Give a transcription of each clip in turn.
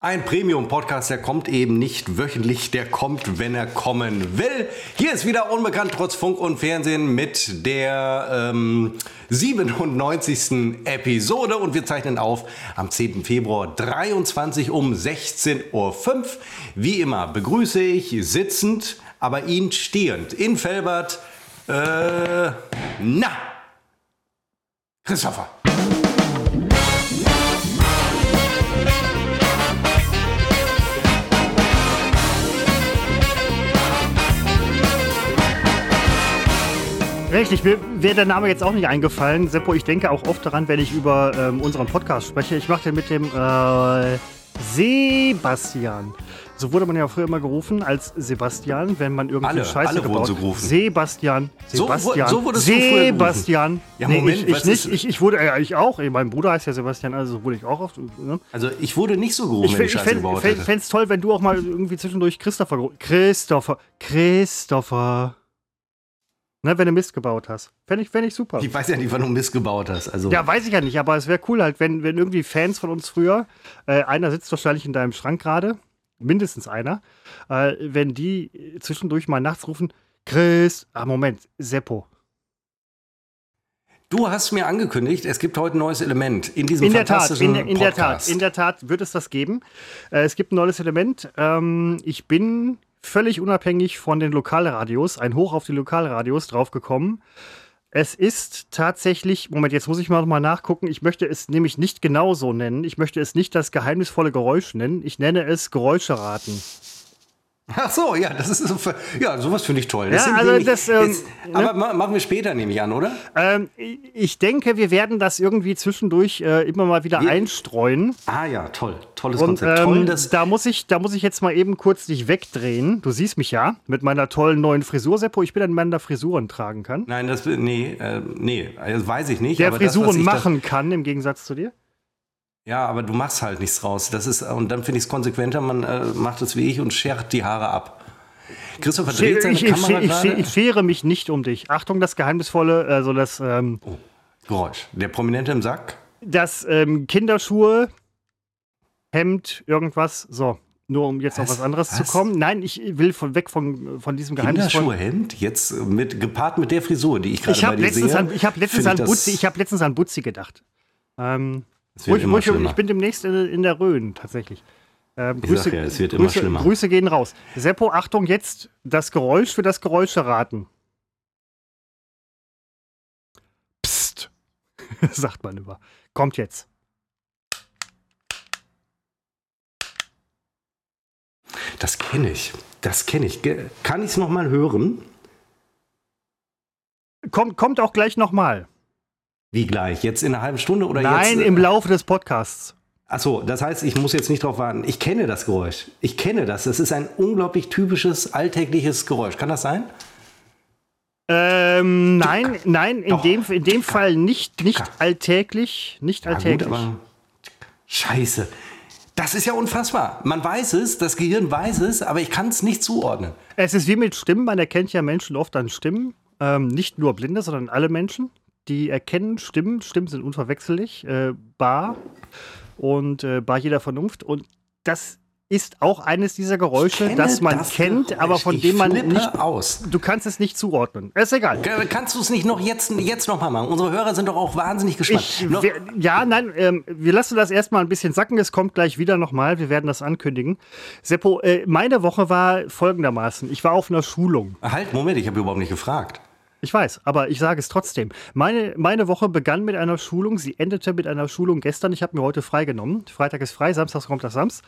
Ein Premium-Podcast, der kommt eben nicht wöchentlich, der kommt, wenn er kommen will. Hier ist wieder Unbekannt trotz Funk und Fernsehen mit der ähm, 97. Episode und wir zeichnen auf am 10. Februar 23 um 16.05 Uhr. Wie immer begrüße ich sitzend, aber ihn stehend in Felbert, äh, na, Christopher. Richtig, mir wäre der Name jetzt auch nicht eingefallen. Seppo, ich denke auch oft daran, wenn ich über ähm, unseren Podcast spreche. Ich mache den mit dem äh, Sebastian. So wurde man ja früher immer gerufen als Sebastian, wenn man irgendwie Alle- Scheiße alle wurden gebaut so gerufen. Sebastian, So Sebastian, so früher gerufen. Sebastian. Ja, nee, Moment, ich, ich nicht. Ich, ich wurde, äh, ich auch. Mein Bruder heißt ja Sebastian, also so wurde ich auch oft. Ne? Also ich wurde nicht so gerufen, Ich, wenn ich Scheiße gebaut fände hätte. es toll, wenn du auch mal irgendwie zwischendurch Christopher. Christopher. Christopher. Ne, wenn du Mist gebaut hast. Fände ich, fänd ich super. Ich weiß ja nicht, wann du Mist gebaut hast. Also Ja, weiß ich ja nicht, aber es wäre cool halt, wenn, wenn irgendwie Fans von uns früher, äh, einer sitzt wahrscheinlich in deinem Schrank gerade, mindestens einer, äh, wenn die zwischendurch mal nachts rufen, Chris, ah Moment, Seppo. du hast mir angekündigt, es gibt heute ein neues Element in diesem In der Tat, in, in der Tat, Podcast. in der Tat wird es das geben. Äh, es gibt ein neues Element. Ähm, ich bin völlig unabhängig von den Lokalradios, ein Hoch auf die Lokalradios draufgekommen. Es ist tatsächlich, Moment, jetzt muss ich mal noch mal nachgucken. Ich möchte es nämlich nicht genau so nennen. Ich möchte es nicht das geheimnisvolle Geräusch nennen. Ich nenne es Geräuscheraten. Ach so, ja, das ist so, ja, sowas finde ich toll. Das Ja, also das, ähm, jetzt, aber ma- machen wir später, nehme ich an, oder? Ähm, ich denke, wir werden das irgendwie zwischendurch äh, immer mal wieder Wir- einstreuen. Ah ja, toll, tolles Und Konzept. toll, ähm, dass da, muss ich, da muss ich jetzt mal eben kurz dich wegdrehen. Du siehst mich ja mit meiner tollen neuen Frisur, Seppo. Ich bin ein Mann, der Frisuren tragen kann. Nein, das nee, äh, nee, das weiß ich nicht. Der aber das, Frisuren ich da- machen kann, im Gegensatz zu dir. ja, aber du machst halt nichts raus. Das ist und dann finde ich es konsequenter. Man äh, macht es wie ich und schert die Haare ab. Christopher Ich, dreht seine ich, ich, Kamera ich, gerade. ich schere mich nicht um dich. Achtung, das Geheimnisvolle, also das, ähm, Oh, Geräusch. Der Prominente im Sack. das ähm, Kinderschuhe, Hemd, irgendwas. So, nur um jetzt auf Was? was anderes zu Was? kommen. Nein, ich will von, weg von, von diesem geheimnisvollen. Kinderschuhe-Hemd, jetzt mit, gepaart mit der Frisur, die ich gerade Ich bei habe dir letztens, sehe. an, ich hab letztens, an Butzi, ich hab letztens an Butzi gedacht. Ähm, Es wird ruhig, immer ruhig, ich bin demnächst in, in der Rhön, tatsächlich. Ähm, Grüße, ja, es wird immer Grüße, schlimmer. Grüße gehen raus. Seppo, Achtung, jetzt das Geräusch für das Geräusch erraten. Psst, sagt man immer. Kommt jetzt. Das kenne ich. Das kenne ich. Kann ich es nochmal hören? Kommt, kommt auch gleich nochmal. Wie gleich? Jetzt in einer halben Stunde oder Nein, jetzt? im Laufe des Podcasts. Achso, das heißt, ich muss jetzt nicht drauf warten. Ich kenne das Geräusch. Ich kenne das. Das ist ein unglaublich typisches, alltägliches Geräusch. Kann das sein? Ähm, nein, nein, in Doch. dem, in dem Fall nicht, nicht alltäglich. Nicht Ja, gut, alltäglich. Scheiße. Das ist ja unfassbar. Man weiß es, das Gehirn weiß es, aber ich kann es nicht zuordnen. Es ist wie mit Stimmen, man erkennt ja Menschen oft an Stimmen. Ähm, nicht nur Blinde, sondern alle Menschen. Die erkennen Stimmen. Stimmen sind unverwechsellich. Äh, bar und äh, bar jeder Vernunft. Und das ist auch eines dieser Geräusche, das man das kennt, Geräusch. aber von ich dem man nicht. aus. Du kannst es nicht zuordnen. Ist egal. Kannst du es nicht noch jetzt, jetzt noch mal machen? Unsere Hörer sind doch auch wahnsinnig gespannt. Ich, wir, ja, nein, ähm, wir lassen das erstmal ein bisschen sacken. Es kommt gleich wieder nochmal. Wir werden das ankündigen. Seppo, äh, meine Woche war folgendermaßen. Ich war auf einer Schulung. halt, Moment, ich habe überhaupt nicht gefragt. Ich weiß, aber ich sage es trotzdem. Meine, meine Woche begann mit einer Schulung, sie endete mit einer Schulung gestern. Ich habe mir heute freigenommen. Freitag ist frei, Samstag kommt das Sams.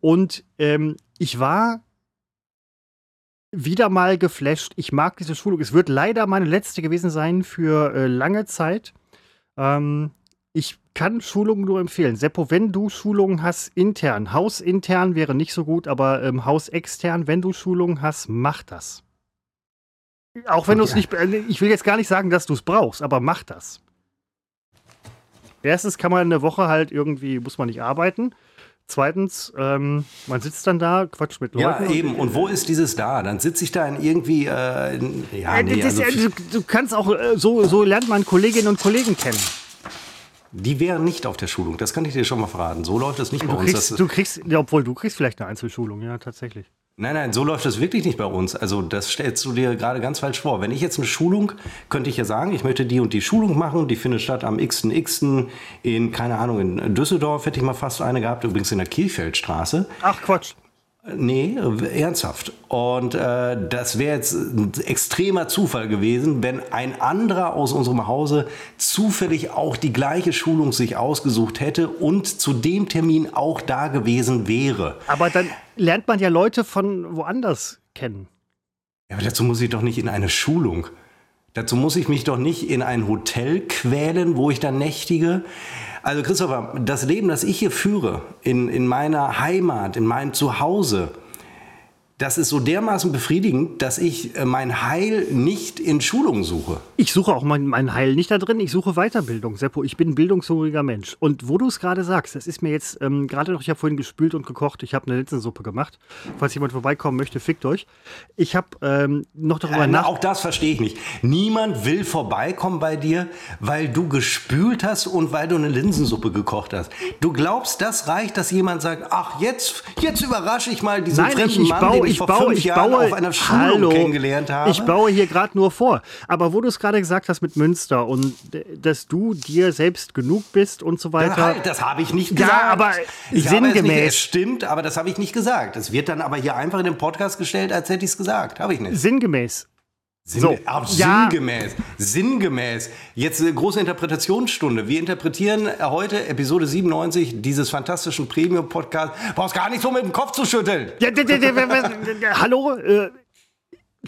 Und ähm, ich war wieder mal geflasht. Ich mag diese Schulung. Es wird leider meine letzte gewesen sein für äh, lange Zeit. Ähm, ich kann Schulungen nur empfehlen. Seppo, wenn du Schulungen hast intern, hausintern wäre nicht so gut, aber ähm, hausextern, wenn du Schulungen hast, mach das. Auch wenn du es nicht, äh, ich will jetzt gar nicht sagen, dass du es brauchst, aber mach das. Erstens kann man eine Woche halt irgendwie, muss man nicht arbeiten. Zweitens, ähm, man sitzt dann da, quatscht mit Leuten. Ja, eben. Und wo ist dieses da? Dann sitze ich da in irgendwie. Äh, in, ja, Äh, nee, das, also, du, du kannst auch, äh, so, so lernt man Kolleginnen und Kollegen kennen. Die wären nicht auf der Schulung, das kann ich dir schon mal verraten. So läuft das nicht Du bei uns. kriegst, Das, du kriegst, ja, obwohl du kriegst vielleicht eine Einzelschulung, ja, tatsächlich. Nein, nein, so läuft das wirklich nicht bei uns. Also das stellst du dir gerade ganz falsch vor. Wenn ich jetzt eine Schulung, könnte ich ja sagen, ich möchte die und die Schulung machen, die findet statt am x.x. in, keine Ahnung, in Düsseldorf hätte ich mal fast eine gehabt, übrigens in der Kielfeldstraße. Ach, Quatsch. Nee, ernsthaft. Und äh, das wäre jetzt ein extremer Zufall gewesen, wenn ein anderer aus unserem Hause zufällig auch die gleiche Schulung sich ausgesucht hätte und zu dem Termin auch da gewesen wäre. Aber dann lernt man ja Leute von woanders kennen. Ja, aber dazu muss ich doch nicht in eine Schulung. Dazu muss ich mich doch nicht in ein Hotel quälen, wo ich dann nächtige. Also Christopher, das Leben, das ich hier führe, in, in meiner Heimat, in meinem Zuhause, das ist so dermaßen befriedigend, dass ich äh, mein Heil nicht in Schulungen suche. Ich suche auch mein, mein Heil nicht da drin, ich suche Weiterbildung, Seppo. Ich bin ein bildungshungriger Mensch. Und wo du es gerade sagst, das ist mir jetzt ähm, gerade noch, ich habe vorhin gespült und gekocht, ich habe eine Linsensuppe gemacht. Falls jemand vorbeikommen möchte, fickt euch. Ich habe ähm, noch darüber Äh, na, nach... auch das verstehe ich nicht. Niemand will vorbeikommen bei dir, weil du gespült hast und weil du eine Linsensuppe gekocht hast. Du glaubst, das reicht, dass jemand sagt, ach, jetzt, jetzt überrasche ich mal diesen Nein, ich, fremden ich Mann, baue, den ich, ich vor baue, fünf ich Jahren baue, auf einer Schulung hallo, kennengelernt habe. Ich baue hier gerade nur vor. Aber wo du es gerade gesagt hast mit Münster und dass du dir selbst genug bist und so Ja, weiter. halt, das habe ich nicht Ja, gesagt. aber ich es, nicht, sinngemäß. es stimmt, aber das habe ich nicht gesagt. Es wird dann aber hier einfach in den Podcast gestellt, als hätte ich es gesagt. Habe ich nicht. Sinngemäß. Sinn, So, auch ja. sinngemäß. Sinngemäß. Jetzt eine große Interpretationsstunde. Wir interpretieren heute Episode 97 dieses fantastischen Premium-Podcasts. Brauchst gar nicht so mit dem Kopf zu schütteln. Ja, Hallo? Äh,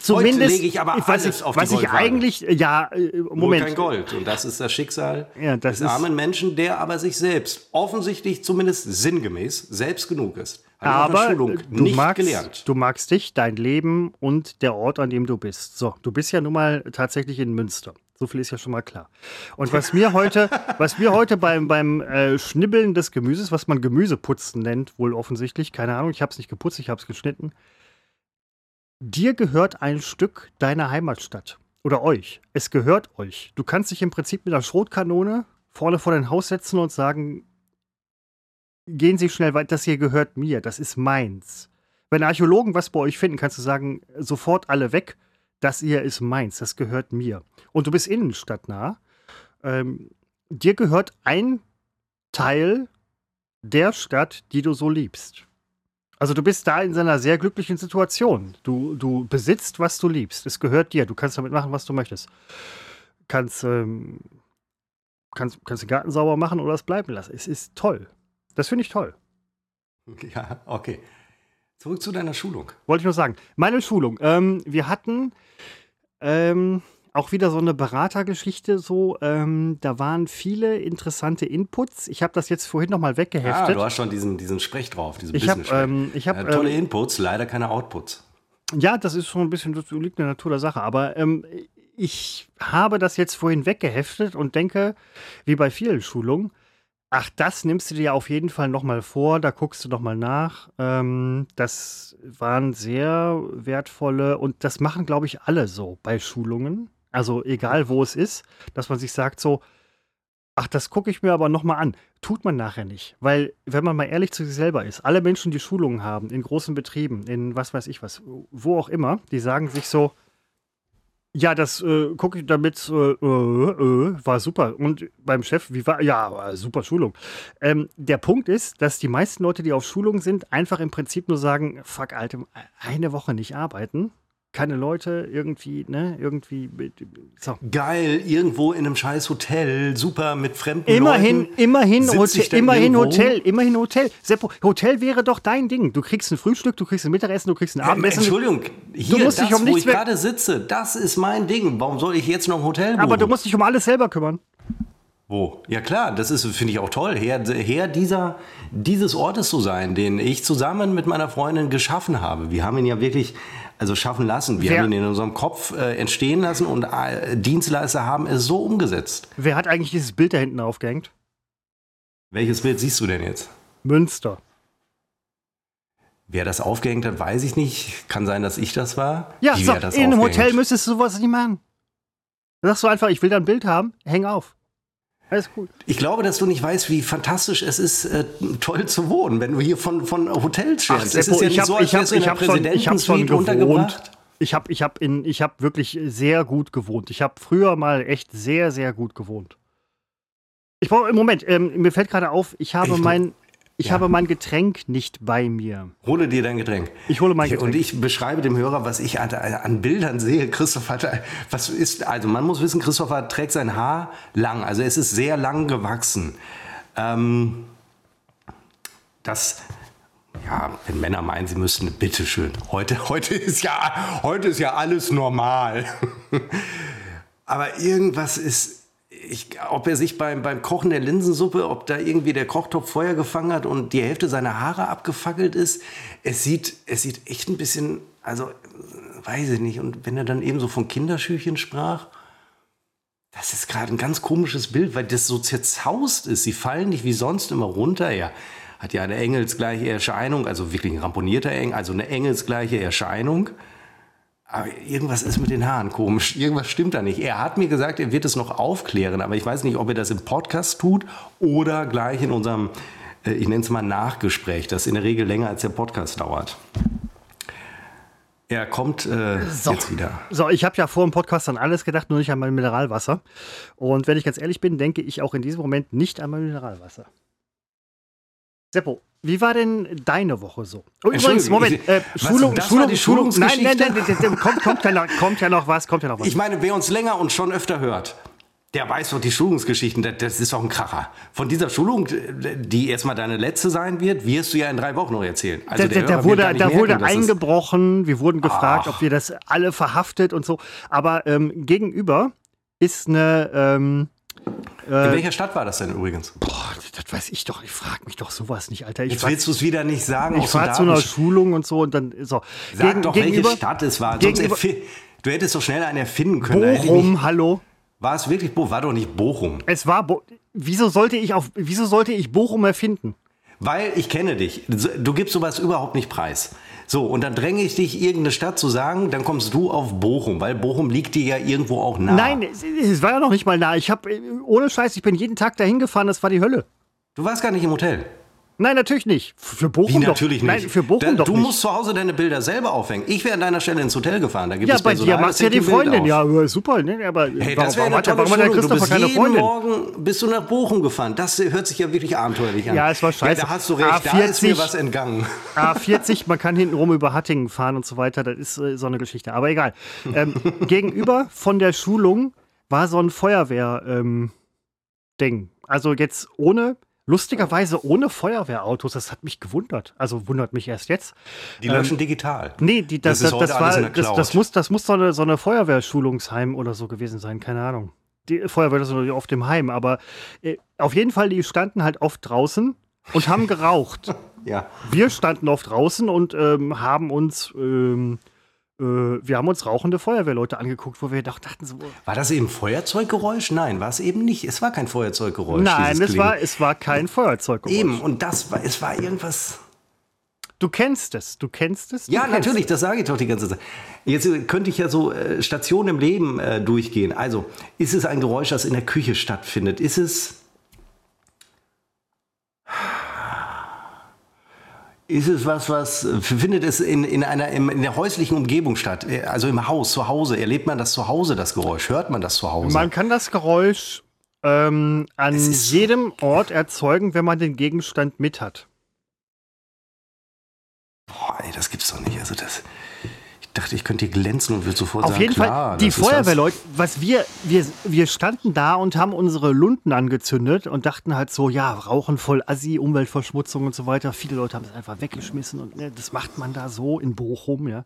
zumindest. lege ich aber was alles ich, auf die was ich Goldwaage. eigentlich. Ja, äh, Nur Moment. kein Gold. Und das ist das Schicksal Ja, das des armen Menschen, der aber sich selbst offensichtlich zumindest sinngemäß selbst genug ist. Auf Aber du magst, gelernt. du magst dich, dein Leben und der Ort, an dem du bist. So, du bist ja nun mal tatsächlich in Münster. So viel ist ja schon mal klar. Und was mir heute, was mir heute beim, beim äh, Schnibbeln des Gemüses, was man Gemüseputzen nennt, wohl offensichtlich, keine Ahnung, ich habe es nicht geputzt, ich habe es geschnitten. Dir gehört ein Stück deiner Heimatstadt. Oder euch. Es gehört euch. Du kannst dich im Prinzip mit einer Schrotkanone vorne vor dein Haus setzen und sagen, gehen Sie schnell weiter, das hier gehört mir, das ist meins. Wenn Archäologen was bei euch finden, kannst du sagen, sofort alle weg, das hier ist meins, das gehört mir. Und du bist innenstadtnah. Ähm, dir gehört ein Teil der Stadt, die du so liebst. Also du bist da in einer sehr glücklichen Situation. Du, du besitzt, was du liebst. Es gehört dir. Du kannst damit machen, was du möchtest. Kannst, ähm, kannst, kannst den Garten sauber machen oder es bleiben lassen. Es ist toll. Das finde ich toll. Ja, okay. Zurück zu deiner Schulung. Wollte ich nur sagen. Meine Schulung. Ähm, wir hatten ähm, auch wieder so eine Beratergeschichte. So, ähm, da waren viele interessante Inputs. Ich habe das jetzt vorhin noch mal Ah, weggeheftet. du hast schon diesen, diesen Sprech drauf, diesen ich habe, Business-Sprech. ähm, ich habe, ja, tolle Inputs, leider keine Outputs. Ja, das ist schon ein bisschen, das liegt in der Natur der Sache. Aber ähm, ich habe das jetzt vorhin weggeheftet und denke, wie bei vielen Schulungen, ach, das nimmst du dir auf jeden Fall nochmal vor, da guckst du nochmal nach. Ähm, das waren sehr wertvolle und das machen, glaube ich, alle so bei Schulungen. Also egal, wo es ist, dass man sich sagt so, ach, das gucke ich mir aber nochmal an. Tut man nachher nicht. Weil, wenn man mal ehrlich zu sich selber ist, alle Menschen, die Schulungen haben, in großen Betrieben, in was weiß ich was, wo auch immer, die sagen sich so, ja, das äh, gucke ich damit, äh, äh, äh, war super. Und beim Chef, wie war, ja, super Schulung. Ähm, der Punkt ist, dass die meisten Leute, die auf Schulung sind, einfach im Prinzip nur sagen, fuck, Alter, eine Woche nicht arbeiten. Keine Leute, irgendwie, ne, irgendwie, so. Geil, irgendwo in einem scheiß Hotel, super mit fremden Immerhin, Leuten. immerhin, Hotel, immerhin irgendwo. Hotel, immerhin Hotel. Seppo, Hotel wäre doch dein Ding. Du kriegst ein Frühstück, du kriegst ein Mittagessen, du kriegst ein Abendessen. Entschuldigung, hier, musst dich das, um wo ich gerade sitze, das ist mein Ding. Warum soll ich jetzt noch ein Hotel buchen? aber du musst dich um alles selber kümmern. Wo? Ja klar, das ist, finde ich auch toll, Herr, Herr dieser, dieses Ortes zu sein, den ich zusammen mit meiner Freundin geschaffen habe. Wir haben ihn ja wirklich, also schaffen lassen. Wir Wer- haben ihn in unserem Kopf äh, entstehen lassen und äh, Dienstleister haben es so umgesetzt. Wer hat eigentlich dieses Bild da hinten aufgehängt? Welches Bild siehst du denn jetzt? Münster. Wer das aufgehängt hat, weiß ich nicht. Kann sein, dass ich das war. Ja, Wie, das in einem? Hotel müsstest du sowas nicht machen. Da sagst du einfach, ich will da ein Bild haben, häng auf. Alles gut. Ich glaube, dass du nicht weißt, wie fantastisch es ist, äh, toll zu wohnen, wenn du hier von, von Hotels schwärmst. Es ist ja nicht so, als wärst du in der Präsidentensuite untergebracht. Ich habe ich hab hab wirklich sehr gut gewohnt. Ich habe früher mal echt sehr, sehr gut gewohnt. Ich brauche, im Moment, ähm, mir fällt gerade auf, ich habe ich mein, ich ja. habe mein Getränk nicht bei mir. Hole dir dein Getränk. Ich hole mein Getränk. Und ich beschreibe dem Hörer, was ich an, an Bildern sehe. Christoph hat, was ist, also man muss wissen, Christopher trägt sein Haar lang. Also es ist sehr lang gewachsen. Ähm, das, ja, wenn Männer meinen, sie müssten, bitteschön. Heute, heute, ist ja, heute ist ja alles normal. Aber irgendwas ist, ich, ob er sich beim, beim Kochen der Linsensuppe, ob da irgendwie der Kochtopf Feuer gefangen hat und die Hälfte seiner Haare abgefackelt ist. Es sieht, es sieht echt ein bisschen, also weiß ich nicht. Und wenn er dann eben so von Kinderschüchen sprach, das ist gerade ein ganz komisches Bild, weil das so zerzaust ist. Sie fallen nicht wie sonst immer runter. Ja, hat ja eine engelsgleiche Erscheinung, also wirklich ein ramponierter Engel, also eine engelsgleiche Erscheinung. Aber irgendwas ist mit den Haaren komisch. Irgendwas stimmt da nicht. Er hat mir gesagt, er wird es noch aufklären, aber ich weiß nicht, ob er das im Podcast tut oder gleich in unserem, äh, ich nenne es mal Nachgespräch, das in der Regel länger als der Podcast dauert. Er kommt äh, so. jetzt wieder. So, ich habe ja vor dem Podcast an alles gedacht, nur nicht an mein Mineralwasser. Und wenn ich ganz ehrlich bin, denke ich auch in diesem Moment nicht an mein Mineralwasser. Seppo, wie war denn deine Woche so? Oh, übrigens, Moment, äh, Schulung, was, Schulung, Schulung, nein, nein, nein, nein kommt, kommt, ja noch, kommt ja noch was, kommt ja noch was. Ich meine, wer uns länger und schon öfter hört, der weiß doch die Schulungsgeschichten, das, das ist doch ein Kracher. Von dieser Schulung, die erstmal deine letzte sein wird, wirst du ja in drei Wochen noch erzählen. Also da, da wurde, da wurde eingebrochen, wir wurden gefragt, Ach. ob wir das alle verhaftet und so. Aber ähm, gegenüber ist eine ähm, in äh, welcher Stadt war das denn übrigens? Boah, das weiß ich doch. Ich frage mich doch sowas nicht, Alter. Ich Jetzt willst du es wieder nicht sagen. Ich fahre zu einer Schulung und so und dann so. Sag Gegen, doch, welche Stadt es war. du hättest doch schnell einen erfinden können. Bochum, mich, hallo. War es wirklich Bochum? War doch nicht Bochum. Es war Bo Wieso sollte ich auf wieso sollte ich Bochum erfinden? Weil ich kenne dich. Du gibst sowas überhaupt nicht preis. So, und dann dränge ich dich, irgendeine Stadt zu sagen, dann kommst du auf Bochum, weil Bochum liegt dir ja irgendwo auch nah. Nein, es, es war ja noch nicht mal nah. Ich habe, ohne Scheiß, ich bin jeden Tag dahin gefahren, das war die Hölle. Du warst gar nicht im Hotel. Nein, natürlich nicht. Für Bochum Wie, natürlich doch. nicht. Nein, für Bochum da, doch du nicht. musst zu Hause deine Bilder selber aufhängen. Ich wäre an deiner Stelle ins Hotel gefahren. Da gibt ja, es bei dir macht ja die Freundin. Ja, super. Ne? Aber hey, das warum, warum, warum hat der Christopher keine Freundin? Morgen bist du nach Bochum gefahren. Das hört sich ja wirklich abenteuerlich an. Ja, es war scheiße. Ja, da hast du recht. A40, da ist mir was entgangen. A40, man kann hinten rum über Hattingen fahren und so weiter. Das ist äh, so eine Geschichte. Aber egal. Ähm, gegenüber von der Schulung war so ein Feuerwehr-Ding. Ähm, also jetzt ohne Lustigerweise ohne Feuerwehrautos, das hat mich gewundert. Also wundert mich erst jetzt. Die löschen ähm, digital. Nee, die, das, das, das, das war, das, das, muss, das muss so eine, so eine Feuerwehrschulungsheim oder so gewesen sein, keine Ahnung. Die Feuerwehr ist natürlich oft im Heim, aber äh, auf jeden Fall, die standen halt oft draußen und haben geraucht. ja. Wir standen oft draußen und ähm, haben uns ähm, äh, wir haben uns rauchende Feuerwehrleute angeguckt, wo wir dachten so. War das eben Feuerzeuggeräusch? Nein, war es eben nicht. Es war kein Feuerzeuggeräusch. Nein, es war, es war kein Feuerzeuggeräusch. Eben, und das war, es war irgendwas. Du kennst es, du kennst es. Du ja, kennst natürlich, es. das sage ich doch die ganze Zeit. Jetzt könnte ich ja so äh, Stationen im Leben äh, durchgehen. Also, ist es ein Geräusch, das in der Küche stattfindet? Ist es Ist es was, was findet es in, in, einer, in der häuslichen Umgebung statt? Also im Haus, zu Hause. Erlebt man das zu Hause, das Geräusch? Hört man das zu Hause? Man kann das Geräusch ähm, an jedem Ort erzeugen, wenn man den Gegenstand mit hat. Boah, ey, das gibt's doch nicht. Also das dachte, ich könnte hier glänzen und würde sofort Auf sagen, jeden klar, Fall, die Feuerwehrleute, was wir, wir, wir standen da und haben unsere Lunden angezündet und dachten halt so, ja, Rauchen voll Assi, Umweltverschmutzung und so weiter. Viele Leute haben es einfach weggeschmissen und ne, das macht man da so in Bochum, ja.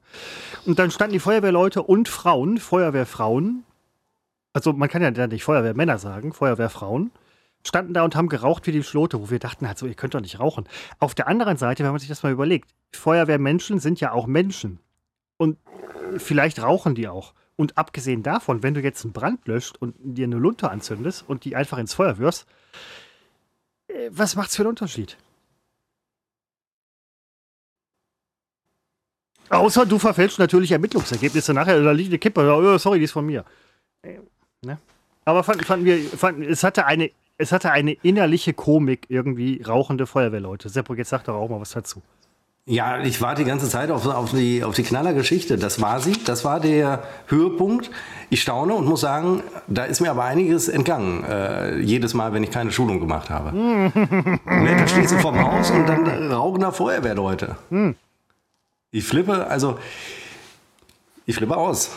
Und dann standen die Feuerwehrleute und Frauen, Feuerwehrfrauen, also man kann ja nicht Feuerwehrmänner sagen, Feuerwehrfrauen, standen da und haben geraucht wie die Schlote, wo wir dachten halt so, ihr könnt doch nicht rauchen. Auf der anderen Seite, wenn man sich das mal überlegt, Feuerwehrmenschen sind ja auch Menschen. Und vielleicht rauchen die auch. Und abgesehen davon, wenn du jetzt einen Brand löscht und dir eine Lunte anzündest und die einfach ins Feuer wirst, äh, was macht's für einen Unterschied? Außer du verfälschst natürlich Ermittlungsergebnisse nachher, da liegt eine Kippe, oh, sorry, die ist von mir. Äh, ne? Aber fanden, fanden wir, fanden, es hatte eine es hatte eine innerliche Komik, irgendwie rauchende Feuerwehrleute. Seppo, jetzt sag doch auch mal was dazu. Ja, ich warte die ganze Zeit auf, auf die, auf die Knallergeschichte. Das war sie, das war der Höhepunkt. Ich staune und muss sagen, da ist mir aber einiges entgangen. Äh, jedes Mal, wenn ich keine Schulung gemacht habe. da stehst du vorm Haus und dann rauchender Feuerwehrleute. Ich flippe, also, ich flippe aus.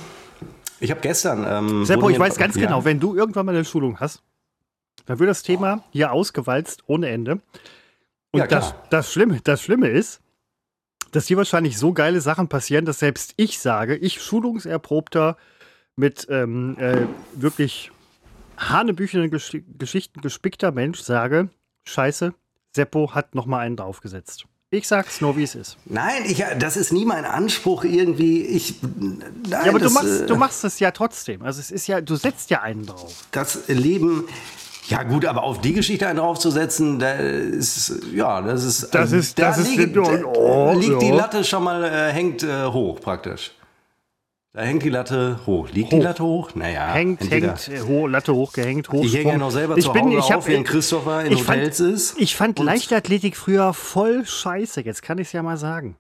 Ich habe gestern. Ähm, Seppo, ich weiß ganz Ja. genau, wenn du irgendwann mal eine Schulung hast, dann wird das Thema hier ausgewalzt ohne Ende. Und Ja, das, das, Schlimme, das Schlimme ist, dass hier wahrscheinlich so geile Sachen passieren, dass selbst ich sage, ich schulungserprobter, mit ähm, äh, wirklich hanebüchenden Gesch Geschichten gespickter Mensch sage, scheiße, Seppo hat noch mal einen draufgesetzt. Ich sag's nur, wie es ist. Nein, ich, das ist nie mein Anspruch irgendwie. Ich, nein, Ja, aber du das, machst, äh, du machst es ja trotzdem. Also es ist ja, du setzt ja einen drauf. das Leben. Ja gut, aber auf die Geschichte einen draufzusetzen, da ist ja, das ist Das ist- da das ist- liegt, oh, liegt die. Latte schon mal äh, hängt äh, hoch praktisch. Da hängt die Latte hoch. Liegt die Hoch. Latte hoch? Naja, hängt, entweder- hängt, äh, ho Latte hochgehängt, hoch. Ich hänge ja noch selber zu Hause auf, während Christopher in Hotels fand, ist. Ich fand Leichtathletik früher voll scheiße. Jetzt kann ich es ja mal sagen.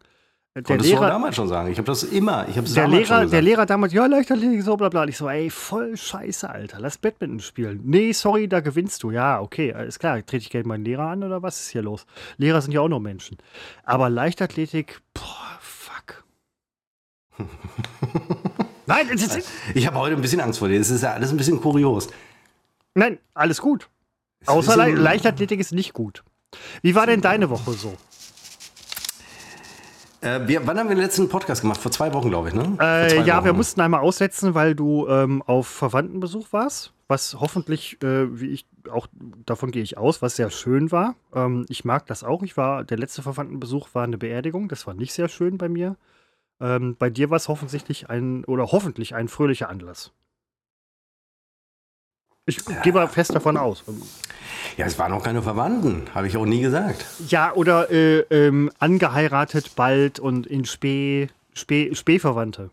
Der Konntest du Lehrer, damals schon sagen. Ich habe das immer. Ich habe der, damals schon Lehrer, der Lehrer damals, ja, Leichtathletik, so bla bla. Und Ich so, ey, voll scheiße, Alter. Lass Badminton spielen. Nee, sorry, da gewinnst du. Ja, okay, alles klar. Trete ich gleich meinen Lehrer an oder was ist hier los? Lehrer sind ja auch nur Menschen. Aber Leichtathletik, boah, fuck. Nein, es ist, Ich habe heute ein bisschen Angst vor dir. Es ist ja alles ein bisschen kurios. nein, alles gut. Außer Le Leichtathletik ist nicht gut. Wie war denn deine Woche so? Äh, wir, wann haben wir den letzten Podcast gemacht? Vor zwei Wochen, glaube ich, ne? Äh, ja, wir Wochen. mussten einmal aussetzen, weil du ähm, auf Verwandtenbesuch warst, was hoffentlich, äh, wie ich auch davon gehe ich aus, was sehr schön war. Ähm, ich mag das auch. Ich war der letzte Verwandtenbesuch war eine Beerdigung. Das war nicht sehr schön bei mir. Ähm, bei dir war es offensichtlich ein oder hoffentlich ein fröhlicher Anlass. Ich gehe mal fest davon aus. Ja, es waren noch keine Verwandten. Habe ich auch nie gesagt. Ja, oder äh, ähm, angeheiratet bald und in Spee, Spee, Spähverwandte.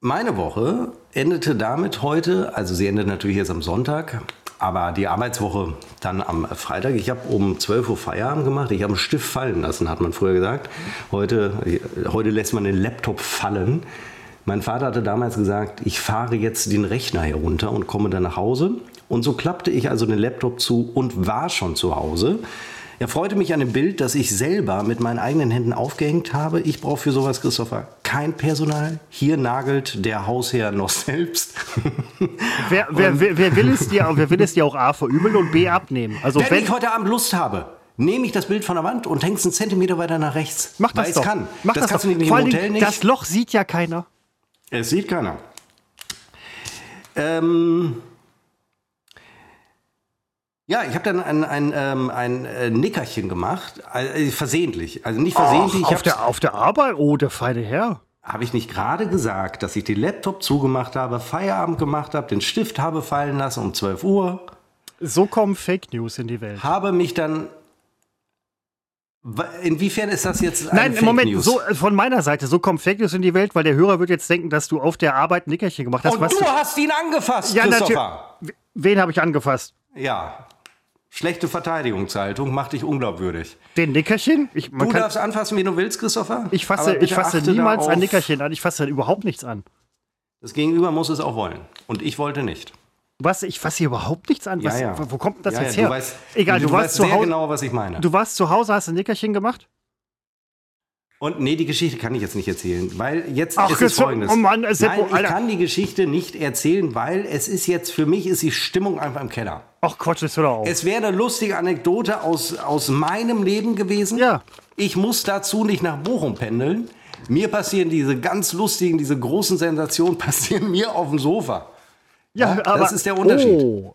Meine Woche endete damit heute, also sie endet natürlich jetzt am Sonntag, aber die Arbeitswoche dann am Freitag. Ich habe um 12 Uhr Feierabend gemacht. Ich habe einen Stift fallen lassen, hat man früher gesagt. Heute, heute lässt man den Laptop fallen. Mein Vater hatte damals gesagt, ich fahre jetzt den Rechner herunter und komme dann nach Hause. Und so klappte ich also den Laptop zu und war schon zu Hause. Er freute mich an dem Bild, das ich selber mit meinen eigenen Händen aufgehängt habe. Ich brauche für sowas, Christopher, kein Personal. Hier nagelt der Hausherr noch selbst. Wer, wer, wer, wer, will es dir, wer will es dir auch A verübeln und B abnehmen? Also Wenn, wenn, ich heute Abend Lust habe, nehme ich das Bild von der Wand und hänge es einen Zentimeter weiter nach rechts. mach das weil doch. es kann. Mach das, das, kannst doch. du nicht Vor im Hotel nicht. das Loch sieht ja keiner. Es sieht keiner. Ähm, ja, ich habe dann ein, ein, ähm, ein äh, Nickerchen gemacht, äh, versehentlich. Also nicht versehentlich. Ach, ich auf, der, auf der Arbeit? Oh, der feine Herr. Habe ich nicht gerade gesagt, dass ich den Laptop zugemacht habe, Feierabend gemacht habe, den Stift habe fallen lassen um 12 Uhr, So kommen Fake News in die Welt. habe mich dann. Inwiefern ist das jetzt ein Nein, Fake Moment, News? so äh, von meiner Seite, so kommen Fake News in die Welt, weil der Hörer wird jetzt denken, dass du auf der Arbeit ein Nickerchen gemacht hast. Und was du hast ihn angefasst, ja, Christopher. Wen habe ich angefasst? Ja. Schlechte Verteidigungshaltung macht dich unglaubwürdig. Den Nickerchen? Ich, Du darfst anfassen, wie du willst, Christopher. ich fasse, ich fasse niemals ein Nickerchen an. Ich fasse überhaupt nichts an. Das Gegenüber muss es auch wollen. Und ich wollte nicht. Was? Ich fasse hier überhaupt nichts an. Was, ja, ja. Wo kommt das ja, jetzt her? Du weißt, Egal, du, du warst weißt zu sehr Hause. genau, was ich meine. Du warst zu Hause, hast ein Nickerchen gemacht? Und nee, die Geschichte kann ich jetzt nicht erzählen, weil jetzt Ach, ist es folgendes. oh Mann, Seppo, Nein, ich kann die Geschichte nicht erzählen, weil es ist jetzt, für mich ist die Stimmung einfach im Keller. Ach Quatsch, das hör auf. Es wäre eine lustige Anekdote aus, aus meinem Leben gewesen. Ja. Ich muss dazu nicht nach Bochum pendeln. Mir passieren diese ganz lustigen, diese großen Sensationen passieren mir auf dem Sofa. Ja, ja, aber, das ist der Unterschied. Oh.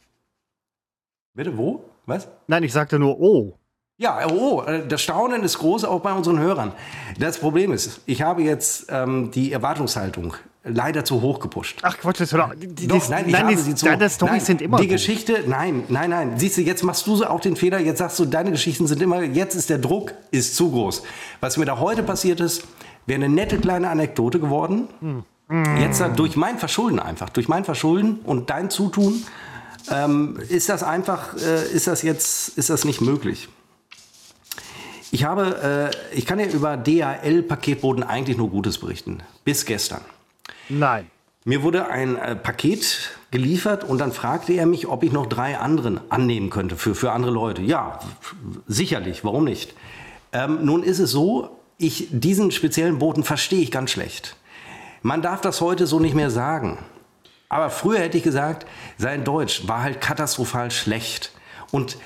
Bitte, wo? Was? Nein, ich sagte nur oh. Ja, oh, äh, das Staunen ist groß, auch bei unseren Hörern. Das Problem ist, ich habe jetzt ähm, die Erwartungshaltung leider zu hoch gepusht. Ach Quatsch, das hör doch. Die, die, Doch, die, nein, ich nein, habe die, sie zu. Deine Storys nein, sind immer Die gut. Geschichte, nein, nein, nein. Siehst du, jetzt machst du auch den Fehler. Jetzt sagst du, deine Geschichten sind immer, jetzt ist der Druck, ist zu groß. Was mir da heute passiert ist, wäre eine nette kleine Anekdote geworden. Hm. Jetzt durch mein Verschulden einfach, durch mein Verschulden und dein Zutun, ähm, ist das einfach, äh, ist das jetzt, ist das nicht möglich? Ich habe, äh, ich kann ja über DHL-Paketboten eigentlich nur Gutes berichten. Bis gestern. Nein. Mir wurde ein äh, Paket geliefert und dann fragte er mich, ob ich noch drei anderen annehmen könnte für, für andere Leute. Ja, sicherlich, warum nicht? Ähm, nun ist es so, ich, diesen speziellen Boten verstehe ich ganz schlecht. Man darf das heute so nicht mehr sagen. Aber früher hätte ich gesagt, sein Deutsch war halt katastrophal schlecht. Und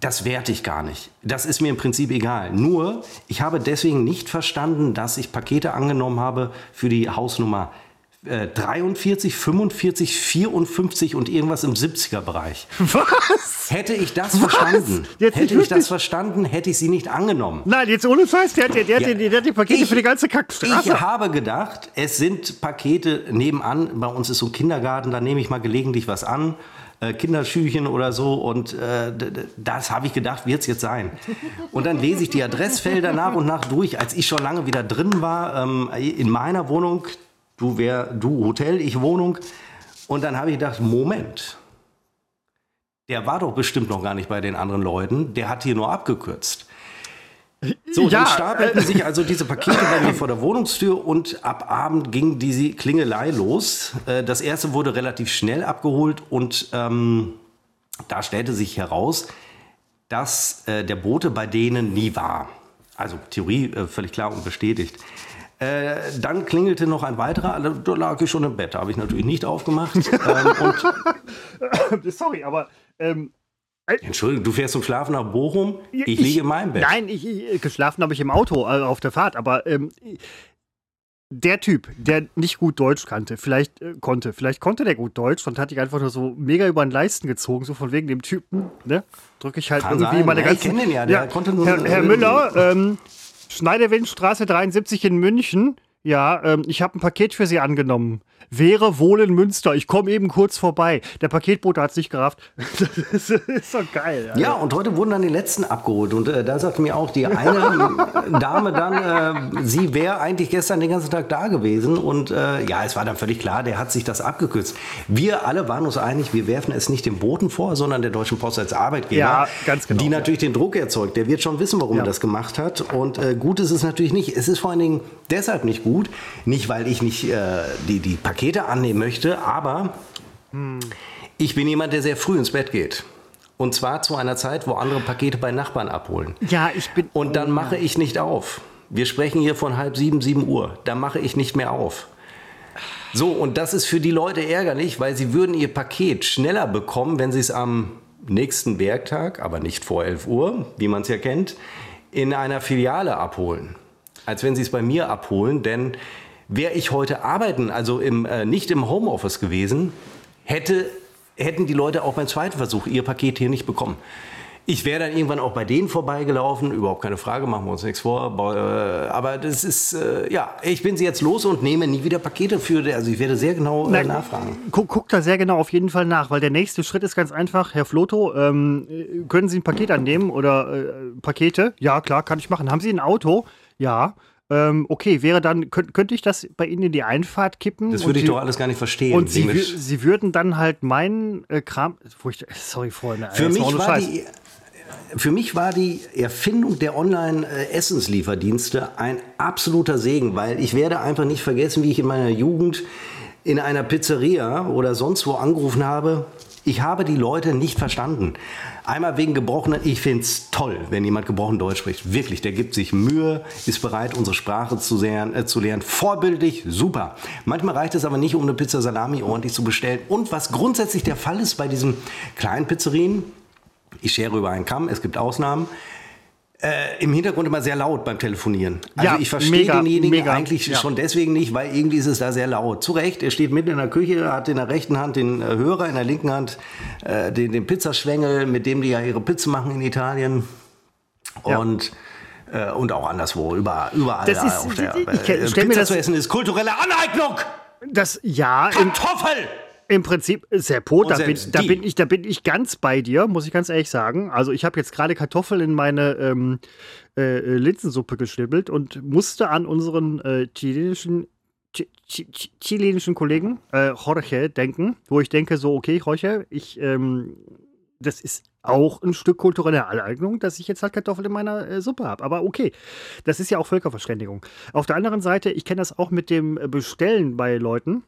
das werte ich gar nicht. Das ist mir im Prinzip egal. Nur, ich habe deswegen nicht verstanden, dass ich Pakete angenommen habe für die Hausnummer 43, 45, 54 und irgendwas im 70er Bereich. Was? Hätte ich das Was? verstanden, jetzt hätte ich das verstanden, hätte ich sie nicht angenommen. Nein, jetzt ohne Scheiß, der hat, der, der, ja. der, der hat die Pakete ich, für die ganze Kackstraße. Ich habe gedacht, es sind Pakete nebenan, bei uns ist so ein Kindergarten, da nehme ich mal gelegentlich was an. Äh, Kinderschüchen oder so und äh, das habe ich gedacht, wird es jetzt sein. Und dann lese ich die Adressfelder nach und nach durch, als ich schon lange wieder drin war ähm, in meiner Wohnung, Du, wär, du Hotel, ich Wohnung. Und dann habe ich gedacht, Moment, der war doch bestimmt noch gar nicht bei den anderen Leuten, der hat hier nur abgekürzt. So, ja, dann stapelten äh, sich also diese Pakete bei mir vor der Wohnungstür und ab Abend ging diese Klingelei los. Äh, das erste wurde relativ schnell abgeholt und ähm, da stellte sich heraus, dass äh, der Bote bei denen nie war. Also Theorie äh, völlig klar und bestätigt. Äh, dann klingelte noch ein weiterer, da lag ich schon im Bett, habe ich natürlich nicht aufgemacht. ähm, Sorry, aber. Ähm, äh, Entschuldigung, du fährst zum Schlafen nach Bochum? Ich, ich liege in meinem Bett. Nein, ich, ich, geschlafen habe ich im Auto also auf der Fahrt, aber ähm, der Typ, der nicht gut Deutsch kannte, vielleicht äh, konnte, vielleicht konnte der gut Deutsch und hat dich einfach nur so mega über den Leisten gezogen, so von wegen dem Typen, ne? Drücke ich halt Kann irgendwie sein. meine ganze. Ich kenne den ja, der ja, konnte nur. Herr, Herr Müller, ähm, Schneiderwindstraße 73 in München. Ja, ähm, ich habe ein Paket für Sie angenommen. Wäre wohl in Münster. Ich komme eben kurz vorbei. Der Paketbote hat es nicht gerafft. das ist doch geil. Alter. Ja, und heute wurden dann die letzten abgeholt. Und äh, da sagte mir auch die eine Dame dann, äh, sie wäre eigentlich gestern den ganzen Tag da gewesen. Und äh, ja, es war dann völlig klar, der hat sich das abgekürzt. Wir alle waren uns einig, wir werfen es nicht dem Boten vor, sondern der Deutschen Post als Arbeitgeber. Ja, ganz genau. Die natürlich ja. den Druck erzeugt. Der wird schon wissen, warum ja. er das gemacht hat. Und äh, gut ist es natürlich nicht. Es ist vor allen Dingen deshalb nicht gut. Nicht, weil ich nicht äh, die, die Pakete Pakete annehmen möchte, aber hm. ich bin jemand, der sehr früh ins Bett geht. Und zwar zu einer Zeit, wo andere Pakete bei Nachbarn abholen. Ja, ich bin. Und dann mache ich nicht auf. Wir sprechen hier von halb sieben, sieben Uhr. Da mache ich nicht mehr auf. So, und das ist für die Leute ärgerlich, weil sie würden ihr Paket schneller bekommen, wenn sie es am nächsten Werktag, aber nicht vor 11 Uhr, wie man es ja kennt, in einer Filiale abholen. Als wenn sie es bei mir abholen, denn Wäre ich heute arbeiten, also im, äh, nicht im Homeoffice gewesen, hätte, hätten die Leute auch beim zweiten Versuch ihr Paket hier nicht bekommen. Ich wäre dann irgendwann auch bei denen vorbeigelaufen, überhaupt keine Frage, machen wir uns nichts vor. Äh, aber das ist, äh, ja, ich bin sie jetzt los und nehme nie wieder Pakete für, also ich werde sehr genau äh, Na, nachfragen. Guck, guck, da sehr genau auf jeden Fall nach, weil der nächste Schritt ist ganz einfach. Herr Floto, ähm, können Sie ein Paket annehmen oder äh, Pakete? Ja, klar, kann ich machen. Haben Sie ein Auto? Ja. Ähm, okay, wäre dann, könnt, könnte ich das bei Ihnen in die Einfahrt kippen? Das würde ich Sie, doch alles gar nicht verstehen. Und Sie, Sie würden dann halt meinen äh, Kram, ich, sorry, Freunde, für mich war die, für mich war die Erfindung der Online-Essenslieferdienste ein absoluter Segen, weil ich werde einfach nicht vergessen, wie ich in meiner Jugend in einer Pizzeria oder sonst wo angerufen habe ich habe die Leute nicht verstanden. Einmal wegen gebrochener, ich finde es toll, wenn jemand gebrochen Deutsch spricht. Wirklich, der gibt sich Mühe, ist bereit, unsere Sprache zu, lernen, äh, zu lernen. Vorbildlich, super. Manchmal reicht es aber nicht, um eine Pizza Salami ordentlich zu bestellen. Und was grundsätzlich der Fall ist bei diesen kleinen Pizzerien, ich schere über einen Kamm, es gibt Ausnahmen, äh, im Hintergrund immer sehr laut beim Telefonieren. Also ja, ich verstehe denjenigen mega, eigentlich ja. schon deswegen nicht, weil irgendwie ist es da sehr laut. Zu Recht, er steht mitten in der Küche, hat in der rechten Hand den äh, Hörer, in der linken Hand äh, den, den Pizzaschwengel, mit dem die ja ihre Pizzen machen in Italien. Und ja. äh, und auch anderswo, überall, überall das ist, auf der, ich, ich, ich, Pizza zu essen ist kulturelle Aneignung. Das ja. Kartoffel! Im Prinzip, Serpo, da bin, da, bin ich, da bin ich ganz bei dir, muss ich ganz ehrlich sagen. Also ich habe jetzt gerade Kartoffeln in meine ähm, äh, Linsensuppe geschnibbelt und musste an unseren äh, chilenischen chi- chi- chilenischen Kollegen, äh, Jorge, denken, wo ich denke, so, okay, Jorge, ich, ähm, das ist auch ein Stück kulturelle Aneignung, dass ich jetzt halt Kartoffeln in meiner äh, Suppe habe. Aber okay, das ist ja auch Völkerverständigung. Auf der anderen Seite, ich kenne das auch mit dem äh, Bestellen bei Leuten.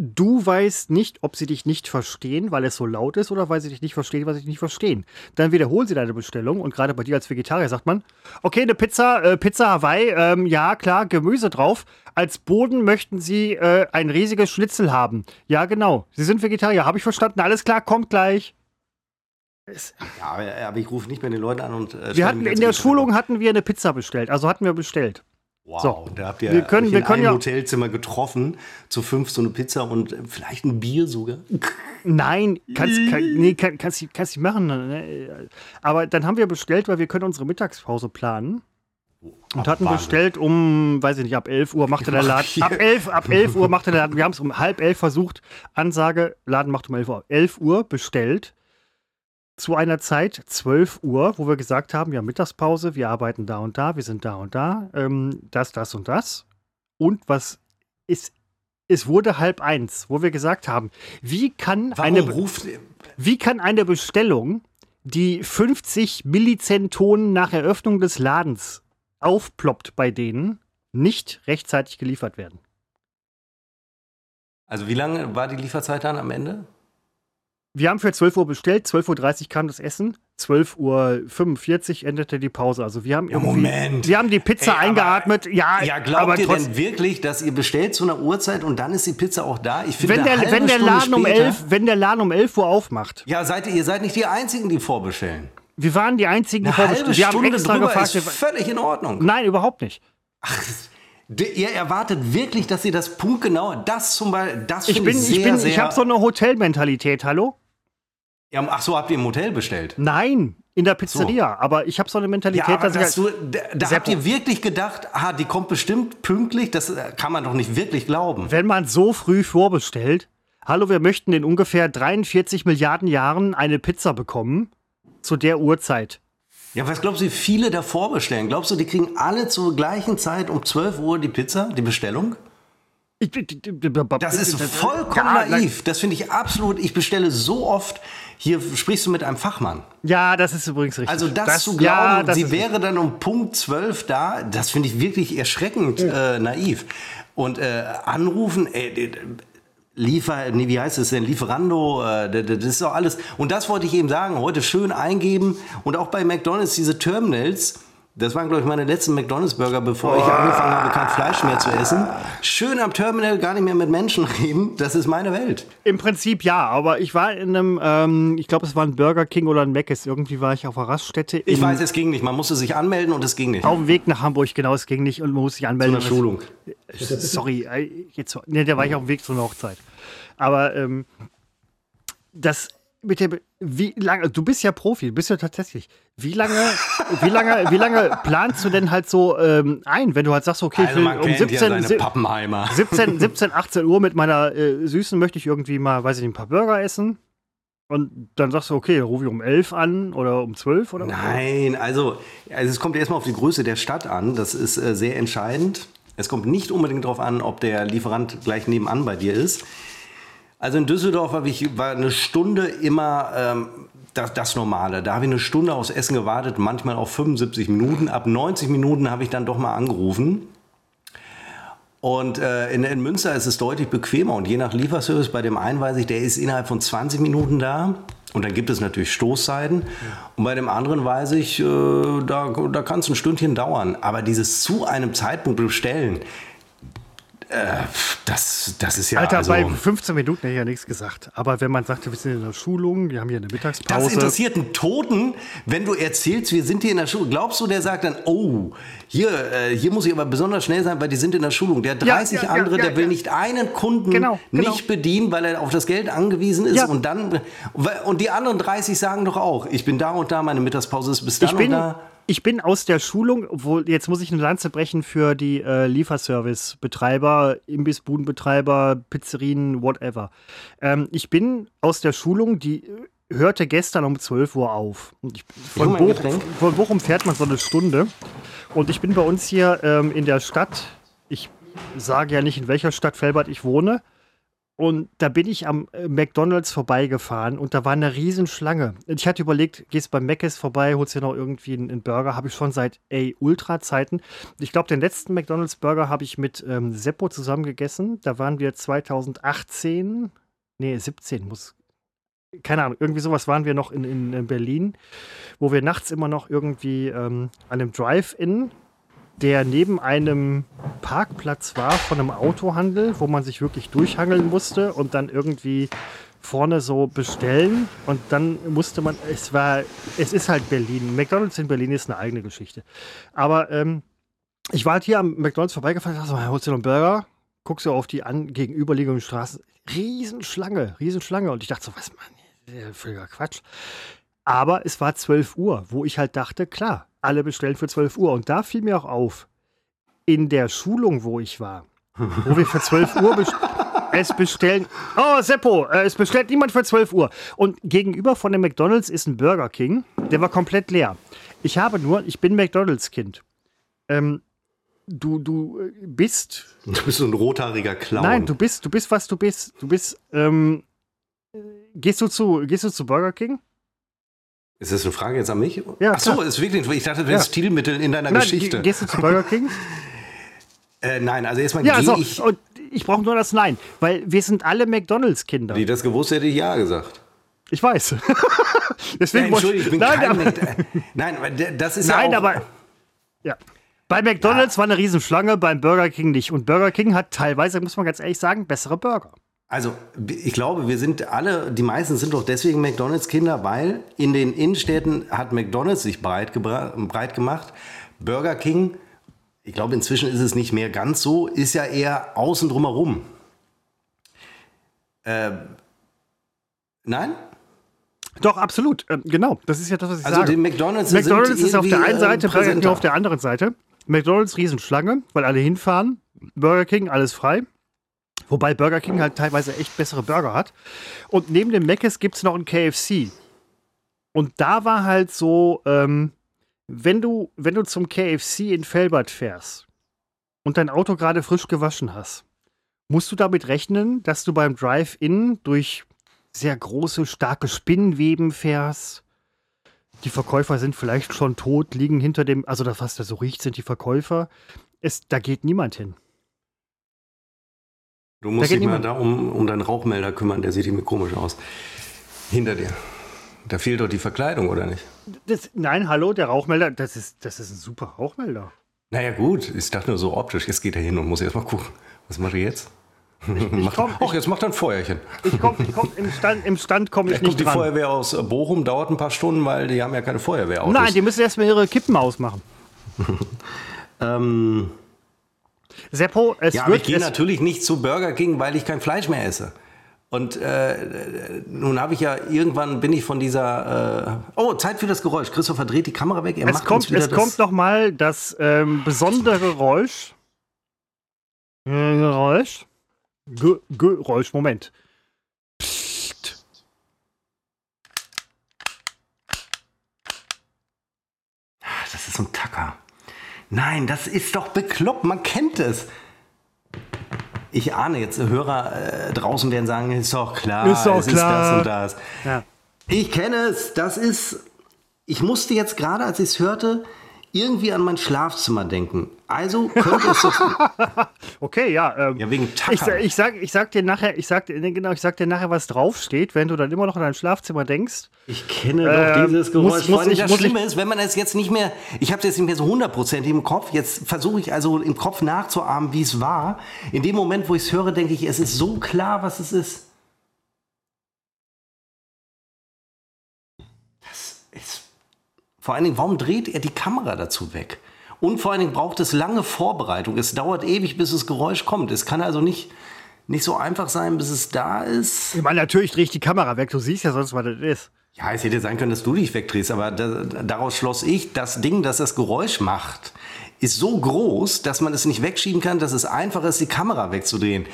Du weißt nicht, ob sie dich nicht verstehen, weil es so laut ist, oder weil sie dich nicht verstehen, weil sie dich nicht verstehen. Dann wiederholen sie deine Bestellung und gerade bei dir als Vegetarier sagt man, okay, eine Pizza, äh, Pizza Hawaii, ähm, ja klar, Gemüse drauf. Als Boden möchten sie äh, ein riesiges Schnitzel haben. Ja, genau. Sie sind Vegetarier, habe ich verstanden. Alles klar, kommt gleich. Ja, aber, aber ich rufe nicht mehr den Leuten an und. Äh, wir hatten in der Schulung hatten wir eine Pizza bestellt, also hatten wir bestellt. Wow, So. da habt ihr Wir können- wir in können einem ja- Hotelzimmer getroffen, zu fünf so eine Pizza und vielleicht ein Bier sogar. Nein, kannst, kann, nee, kann, kannst, du- kannst du machen. Ne? Aber dann haben wir bestellt, weil wir können unsere Mittagspause planen. Und hatten Wahnsinn. bestellt um, weiß ich nicht, ab 11 Uhr machte der Laden. Ab 11, ab 11 Uhr machte der Laden. Wir haben es um halb elf versucht. Ansage, Laden macht um 11 Uhr. 11 Uhr bestellt. Zu einer Zeit, 12 Uhr, wo wir gesagt haben, wir haben Mittagspause, wir arbeiten da und da, wir sind da und da, ähm, das, das und das. Und was ist, es wurde halb eins, wo wir gesagt haben, wie kann Warum eine, ruft. wie kann eine Bestellung, die 50 Millizentonen nach Eröffnung des Ladens aufploppt bei denen, nicht rechtzeitig geliefert werden? Also, wie lange war die Lieferzeit dann am Ende? Wir haben für 12 Uhr bestellt, 12.30 Uhr kam das Essen, 12.45 Uhr endete die Pause. Also wir haben irgendwie, Moment. wir haben die Pizza Ey, aber- eingeatmet. Ja, Ja, glaubt aber ihr denn wirklich, dass ihr bestellt zu einer Uhrzeit und dann ist die Pizza auch da? Ich finde, wenn der, wenn der Laden um später- 11, wenn der Laden um 11 Uhr aufmacht, Ja, seid ihr, ihr seid nicht die Einzigen, die vorbestellen. wir waren die einzigen, die vorbestellt. Wir haben Stunde extra gefragt. ist völlig in Ordnung. Nein, überhaupt nicht. D- Ihr erwartet wirklich, dass ihr das punktgenau, das zum Beispiel, das Ich bin, ich sehr, ich bin, ich habe so eine Hotelmentalität. Hallo? Ja, ach so, habt ihr im Hotel bestellt? Nein, in der Pizzeria. Aber ich habe so eine Ja, Mentalität, aber dass ich dass halt, du, da, da habt ihr wirklich gedacht, ah, die kommt bestimmt pünktlich? Das äh, kann man doch nicht wirklich glauben. wenn man so früh vorbestellt, hallo, wir möchten in ungefähr 43 Milliarden Jahren eine Pizza bekommen zu der Uhrzeit. Ja, was glaubst du, wie viele da vorbestellen? Glaubst du, die kriegen alle zur gleichen Zeit um 12 Uhr die Pizza, die Bestellung? Ich- Das ist vollkommen Ja, na- naiv. Das finde ich absolut. Ich bestelle so oft. Hier sprichst du mit einem Fachmann. Ja, das ist übrigens richtig. Also das, Das- zu glauben, ja, sie wäre dann um Punkt 12 da, das finde ich wirklich erschreckend äh, naiv. Und äh, anrufen, äh, Liefer, nee, wie heißt es denn, Lieferando, äh, das das ist doch alles. Und das wollte ich eben sagen, heute schön eingeben. Und auch bei McDonalds diese Terminals, das waren, glaube ich, meine letzten McDonalds-Burger, bevor ich angefangen habe, kein Fleisch mehr zu essen. Schön am Terminal gar nicht mehr mit Menschen reden, das ist meine Welt. Im Prinzip ja, aber ich war in einem, ähm, ich glaube, es war ein Burger King oder ein Mc's. Irgendwie war ich auf einer Raststätte. Ich weiß, es ging nicht. Man musste sich anmelden und es ging nicht. Auf dem Weg nach Hamburg, genau, es ging nicht und man musste sich anmelden. Zu einer Schulung. Sorry, äh, jetzt, ne, da war ich auf dem Weg zu einer Hochzeit. Aber ähm, das mit der, wie lange, du bist ja Profi, du bist ja tatsächlich. Wie lange, wie lange, wie lange planst du denn halt so ähm, ein, wenn du halt sagst, okay, Also um kennt 17, ja seine si- Pappenheimer. 17, 17, 18 Uhr mit meiner äh, Süßen möchte ich irgendwie mal, weiß ich nicht, ein paar Burger essen. Und dann sagst du, okay, rufe ich um 11 an oder um 12 oder Nein, also, also es kommt erstmal auf die Größe der Stadt an. Das ist äh, sehr entscheidend. Es kommt nicht unbedingt darauf an, ob der Lieferant gleich nebenan bei dir ist. Also in Düsseldorf habe ich war eine Stunde immer ähm, das, das Normale. Da habe ich eine Stunde aufs Essen gewartet, manchmal auch 75 Minuten. Ab 90 Minuten habe ich dann doch mal angerufen. Und äh, in, in Münster ist es deutlich bequemer und je nach Lieferservice, bei dem einen weiß ich, der ist innerhalb von 20 Minuten da. Und dann gibt es natürlich Stoßzeiten. Und bei dem anderen weiß ich, äh, da, da kann es ein Stündchen dauern. Aber dieses zu einem Zeitpunkt bestellen, äh, das, das ist ja. Alter, also, bei 15 Minuten hätte ich ja nichts gesagt. Aber wenn man sagt, wir sind in der Schulung, wir haben hier eine das Mittagspause. interessiert einen Toten, wenn du erzählst, wir sind hier in der Schule. Glaubst du, der sagt dann, oh, hier, äh, hier muss ich aber besonders schnell sein, weil die sind in der Schulung. Der 30 ja, ja, andere, ja, der will nicht einen Kunden Genau, genau. nicht bedienen, weil er auf das Geld angewiesen ist. Und dann und die anderen 30 sagen doch auch, ich bin da und da, meine Mittagspause ist bis dann ich bin, und da. Ich bin aus der Schulung, obwohl jetzt muss ich eine Lanze brechen für die äh, Lieferservice-Betreiber, Imbissbudenbetreiber, Pizzerien, whatever. Ähm, ich bin aus der Schulung, die äh, hörte gestern um 12 Uhr auf. Und ich, von, Getränk. von Bochum fährt man so eine Stunde. Und ich bin bei uns hier ähm, in der Stadt. Ich sage ja nicht, in welcher Stadt Felbert ich wohne. Und da bin ich am äh, McDonalds vorbeigefahren und da war eine Riesenschlange. Ich hatte überlegt, gehst beim Mc's vorbei, holst dir noch irgendwie einen, einen Burger. Habe ich schon seit, ey, Ultra-Zeiten. Ich glaube, den letzten McDonalds-Burger habe ich mit ähm, Seppo zusammen gegessen. Da waren wir 2018, nee, 17 muss, keine Ahnung, irgendwie sowas waren wir noch in, in, in Berlin, wo wir nachts immer noch irgendwie ähm, an einem Drive-In der neben einem Parkplatz war von einem Autohandel, wo man sich wirklich durchhangeln musste und dann irgendwie vorne so bestellen und dann musste man, es war, es ist halt Berlin. McDonalds in Berlin ist eine eigene Geschichte. Aber ähm, ich war halt hier am McDonalds vorbeigefahren, dachte so, holst du noch einen Burger? Guckst du auf die an, gegenüberliegenden Straßen, Riesenschlange, Riesenschlange und ich dachte so, was, Mann, völliger Quatsch. Aber es war 12 Uhr, wo ich halt dachte, klar, alle bestellen für 12 Uhr. Und da fiel mir auch auf, in der Schulung, wo ich war, wo wir für 12 Uhr best es bestellen. Oh, Seppo, äh, es bestellt niemand für 12 Uhr. Und gegenüber von dem McDonalds ist ein Burger King, der war komplett leer. Ich habe nur, ich bin McDonalds-Kind. Ähm, du, du äh, bist. Du bist so ein rothaariger Clown. Nein, du bist, du bist, was du bist. Du bist, ähm, gehst du zu, gehst du zu Burger King? Ist das eine Frage jetzt an mich? Ja, Ach so, ist wirklich. Ich dachte, das wäre ja. Stilmittel in deiner nein, Geschichte. Gehst du zu Burger King? äh, nein, also erstmal ja, gehe so, ich. Ich brauche nur das Nein, weil wir sind alle McDonalds-Kinder. Die das gewusst hätte ich ja gesagt. Ich weiß. Deswegen Entschuldigung, ich bin nein, kein aber, Nein, aber das ist nein, ja auch... aber... Ja. Bei McDonalds ja. war eine Riesenschlange, beim Burger King nicht. Und Burger King hat teilweise, muss man ganz ehrlich sagen, bessere Burger. Also ich glaube, wir sind alle, die meisten sind doch deswegen McDonald's-Kinder, weil in den Innenstädten hat McDonald's sich breit, breit gemacht. Burger King, ich glaube inzwischen ist es nicht mehr ganz so, ist ja eher außen drumherum. Äh, nein? Doch, absolut. Ähm, genau, das ist ja das, was ich also sage. Also McDonald's, McDonald's ist auf der einen Seite, Burger King auf der anderen Seite. McDonald's Riesenschlange, weil alle hinfahren. Burger King alles frei. Wobei Burger King halt teilweise echt bessere Burger hat. Und neben dem Mc's gibt es noch ein KFC. Und da war halt so, ähm, wenn du, wenn du zum KFC in Felbert fährst und dein Auto gerade frisch gewaschen hast, musst du damit rechnen, dass du beim Drive-In durch sehr große, starke Spinnenweben fährst. Die Verkäufer sind vielleicht schon tot, liegen hinter dem, also das, was da so riecht, sind die Verkäufer. Es, da geht niemand hin. Du musst dich mal da um, um deinen Rauchmelder kümmern, der sieht irgendwie komisch aus. Hinter dir. Da fehlt doch die Verkleidung, oder nicht? Das, nein, hallo, der Rauchmelder, das ist, das ist ein super Rauchmelder. Naja, gut, ich dachte nur so optisch. Jetzt geht er hin und muss erst mal gucken. Was macht er jetzt? Ich, ich komm, Ach, jetzt macht er ein Feuerchen. Ich komm, ich komm, Im Stand, im Stand komme ich nicht die dran. Die Feuerwehr aus Bochum dauert ein paar Stunden, weil die haben ja keine Feuerwehrautos. Nein, die müssen erstmal ihre Kippen ausmachen. ähm, Seppo, es ja, wird. ich gehe natürlich nicht zu Burger King, weil ich kein Fleisch mehr esse. Und äh, nun habe ich ja irgendwann bin ich von dieser äh, oh Zeit für das Geräusch. Christopher dreht die Kamera weg. Er es kommt, es kommt noch mal das ähm, besondere Geräusch. Geräusch. Ge Geräusch. Moment. Psst. Das ist so ein Tacker. Nein, das ist doch bekloppt, man kennt es. Ich ahne jetzt, Hörer äh, draußen werden sagen, ist doch klar, ist doch es klar. ist das und das. Ja. Ich kenne es, das ist, ich musste jetzt gerade, als ich es hörte, irgendwie an mein Schlafzimmer denken. Also könnte es doch. okay, ja. Ähm, ja, wegen ich, ich, sag, ich sag dir nachher, ich sag, genau, ich sag dir nachher, was draufsteht, wenn du dann immer noch an dein Schlafzimmer denkst. Ich kenne doch ähm, dieses Geräusch. Muss, muss ich, das Schlimme ist, wenn man es jetzt nicht mehr, ich habe es jetzt nicht mehr so hundertprozentig im Kopf, jetzt versuche ich also im Kopf nachzuahmen, wie es war. In dem Moment, wo ich es höre, denke ich, es ist so klar, was es ist. Das ist. Vor allen Dingen, warum dreht er die Kamera dazu weg? Und vor allen Dingen braucht es lange Vorbereitung. Es dauert ewig, bis das Geräusch kommt. Es kann also nicht, nicht so einfach sein, bis es da ist. Ich meine, natürlich drehe ich die Kamera weg. Du siehst ja sonst, was das ist. Ja, es hätte sein können, dass du dich wegdrehst, aber da, daraus schloss ich, das Ding, das das Geräusch macht, ist so groß, dass man es nicht wegschieben kann, dass es einfach ist, die Kamera wegzudrehen.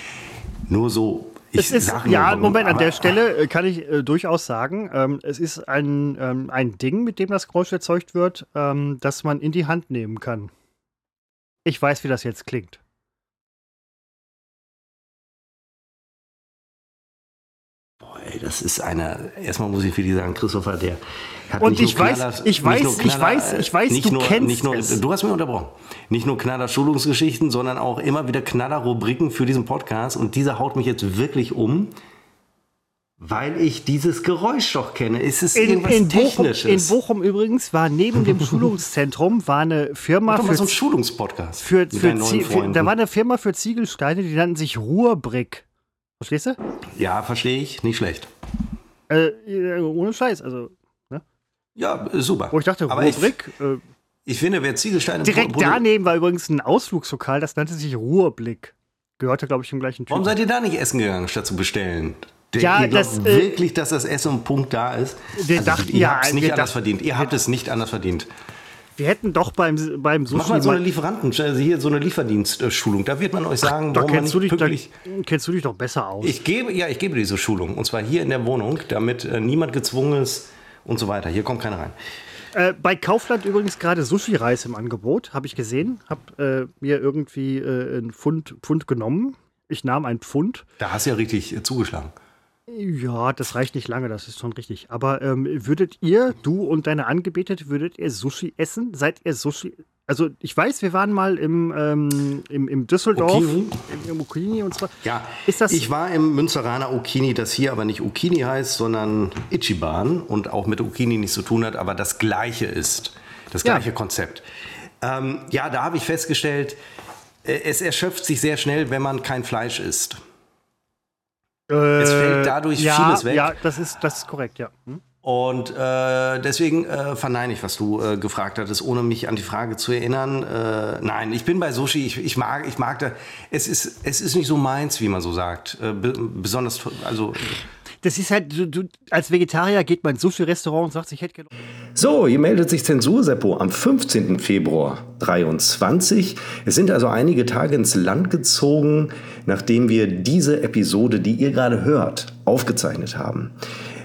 Nur so es ist, ja, warum, Moment, an der Stelle äh, kann ich äh, durchaus sagen, ähm, es ist ein, ähm, ein Ding, mit dem das Geräusch erzeugt wird, ähm, das man in die Hand nehmen kann. Ich weiß, wie das jetzt klingt. Ey, das ist einer, erstmal muss ich für die sagen, Christopher, der hat Und nicht ich nur weiß- Knaller- ich weiß- nur ich weiß- ich weiß, nicht du nur, kennst nicht nur, es. Du hast mich unterbrochen. Nicht nur Knaller Schulungsgeschichten, sondern auch immer wieder Knaller Rubriken für diesen Podcast. Und dieser haut mich jetzt wirklich um, weil ich dieses Geräusch doch kenne. Ist es In, irgendwas in, Bochum, in Technisches? Bochum übrigens war neben dem Schulungszentrum war eine Firma für, so ein Schulungspodcast. für, für, für da war eine Firma für Ziegelsteine, die nannten sich Ruhrbrick. Verstehst du? ja, verstehe ich. Nicht schlecht. Äh, äh, ohne Scheiß, also Ja, äh, super. wo ich dachte Aber ich, Ruhrbrick. Äh, ich finde, wer Ziegelsteine direkt produ- daneben war übrigens ein Ausflugslokal, das nannte sich Ruhrblick. Gehörte, glaube ich, im gleichen Typ. Warum seid ihr da nicht essen gegangen, statt zu bestellen? Der, Ja, ihr glaubt das, äh, wirklich, dass das Essen um Punkt da ist? Wir dachten, ihr ja, habt es nicht anders verdient. Ihr habt es nicht anders verdient. Wir hätten doch beim, beim Sushi Mach mal so eine Lieferanten, also hier so eine Lieferdienstschulung. Da wird man euch sagen, da warum man kennst du, nicht dich, da kennst du dich doch besser aus. Ich gebe, ja, ich gebe diese Schulung. Und zwar hier in der Wohnung, damit äh, niemand gezwungen ist und so weiter. Hier kommt keiner rein. Äh, bei Kaufland übrigens gerade Sushi-Reis im Angebot, habe ich gesehen. Habe äh, mir irgendwie äh, ein Pfund, Pfund genommen. Ich nahm ein Pfund. Da hast du ja richtig äh, zugeschlagen. Ja, das reicht nicht lange, das ist schon richtig. Aber ähm, würdet ihr, du und deine Angebetete, würdet ihr Sushi essen? Seid ihr Sushi? Also ich weiß, wir waren mal im, ähm, im, im Düsseldorf, Okini? im, im Okini und zwar. Ja, Ist das- ich war im Münsteraner Okini, das hier aber nicht Okini heißt, sondern Ichiban und auch mit Okini nichts zu tun hat, aber das gleiche ist. Das Ja. gleiche Konzept. Ähm, ja, da habe ich festgestellt, äh, es erschöpft sich sehr schnell, wenn man kein Fleisch isst. Es fällt dadurch ja, vieles weg. Ja, das ist, das ist korrekt, ja. Hm? Und äh, deswegen äh, verneine ich, was du äh, gefragt hattest, ohne mich an die Frage zu erinnern. Äh, nein, ich bin bei Sushi. Ich, ich mag, ich mag da. Es ist, es ist nicht so meins, wie man so sagt. Äh, be besonders, also Das ist halt, du, du, als Vegetarier geht man ins Sushi-Restaurant und sagt, ich hätte gerne. So, hier meldet sich Zensurseppo am 15. Februar 23. Es sind also einige Tage ins Land gezogen, nachdem wir diese Episode, die ihr gerade hört, aufgezeichnet haben.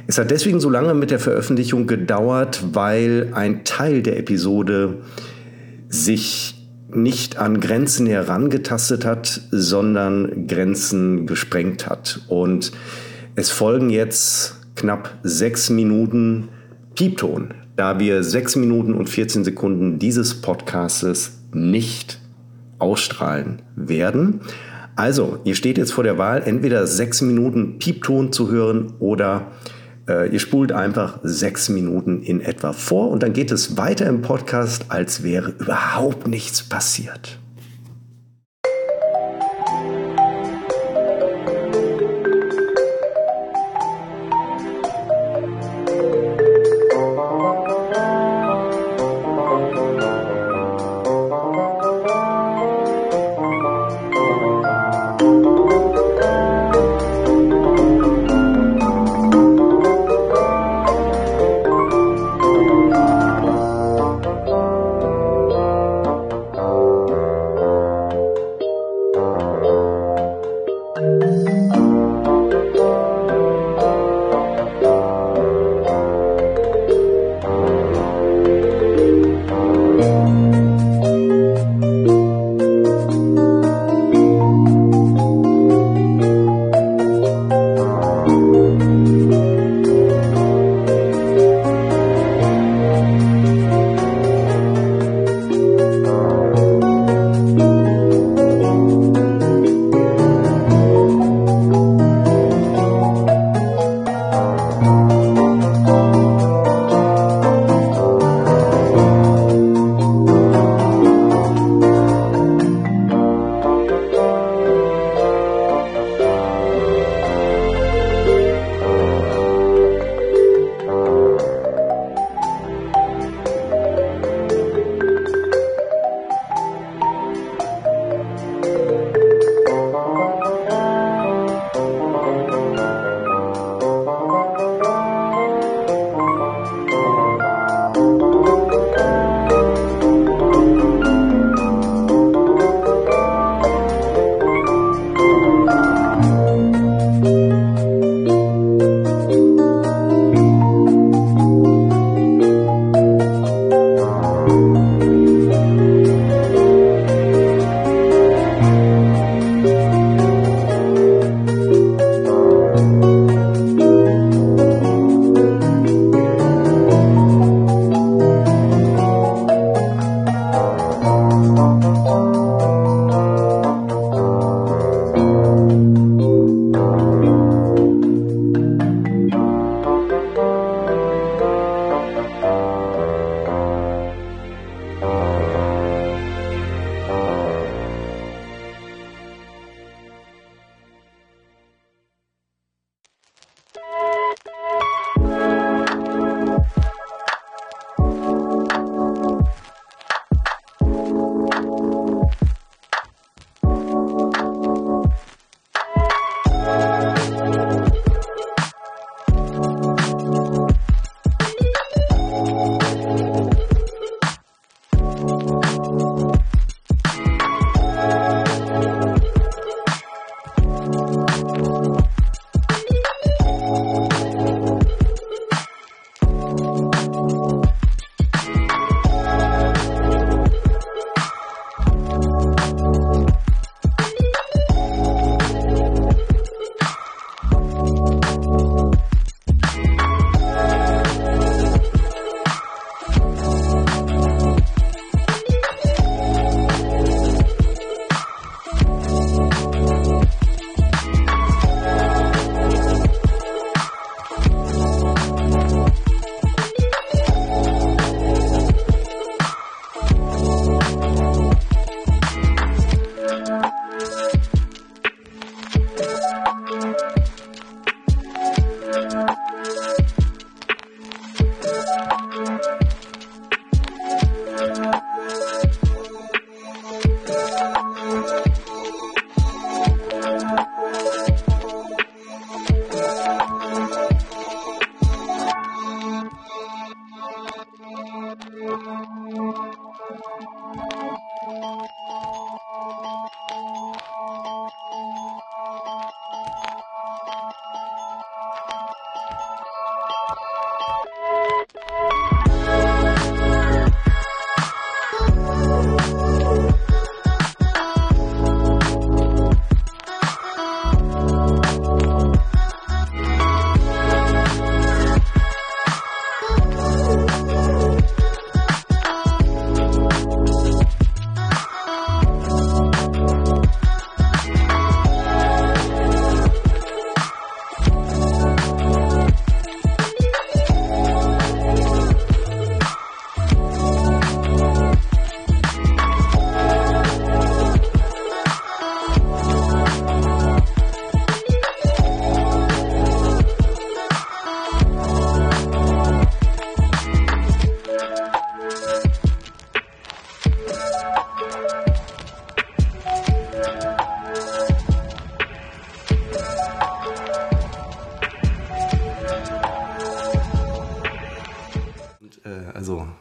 Es hat deswegen so lange mit der Veröffentlichung gedauert, weil ein Teil der Episode sich nicht an Grenzen herangetastet hat, sondern Grenzen gesprengt hat. Und es folgen jetzt knapp sechs Minuten Piepton, da wir sechs Minuten und 14 Sekunden dieses Podcastes nicht ausstrahlen werden. Also, ihr steht jetzt vor der Wahl, entweder sechs Minuten Piepton zu hören oder äh, ihr spult einfach sechs Minuten in etwa vor und dann geht es weiter im Podcast, als wäre überhaupt nichts passiert.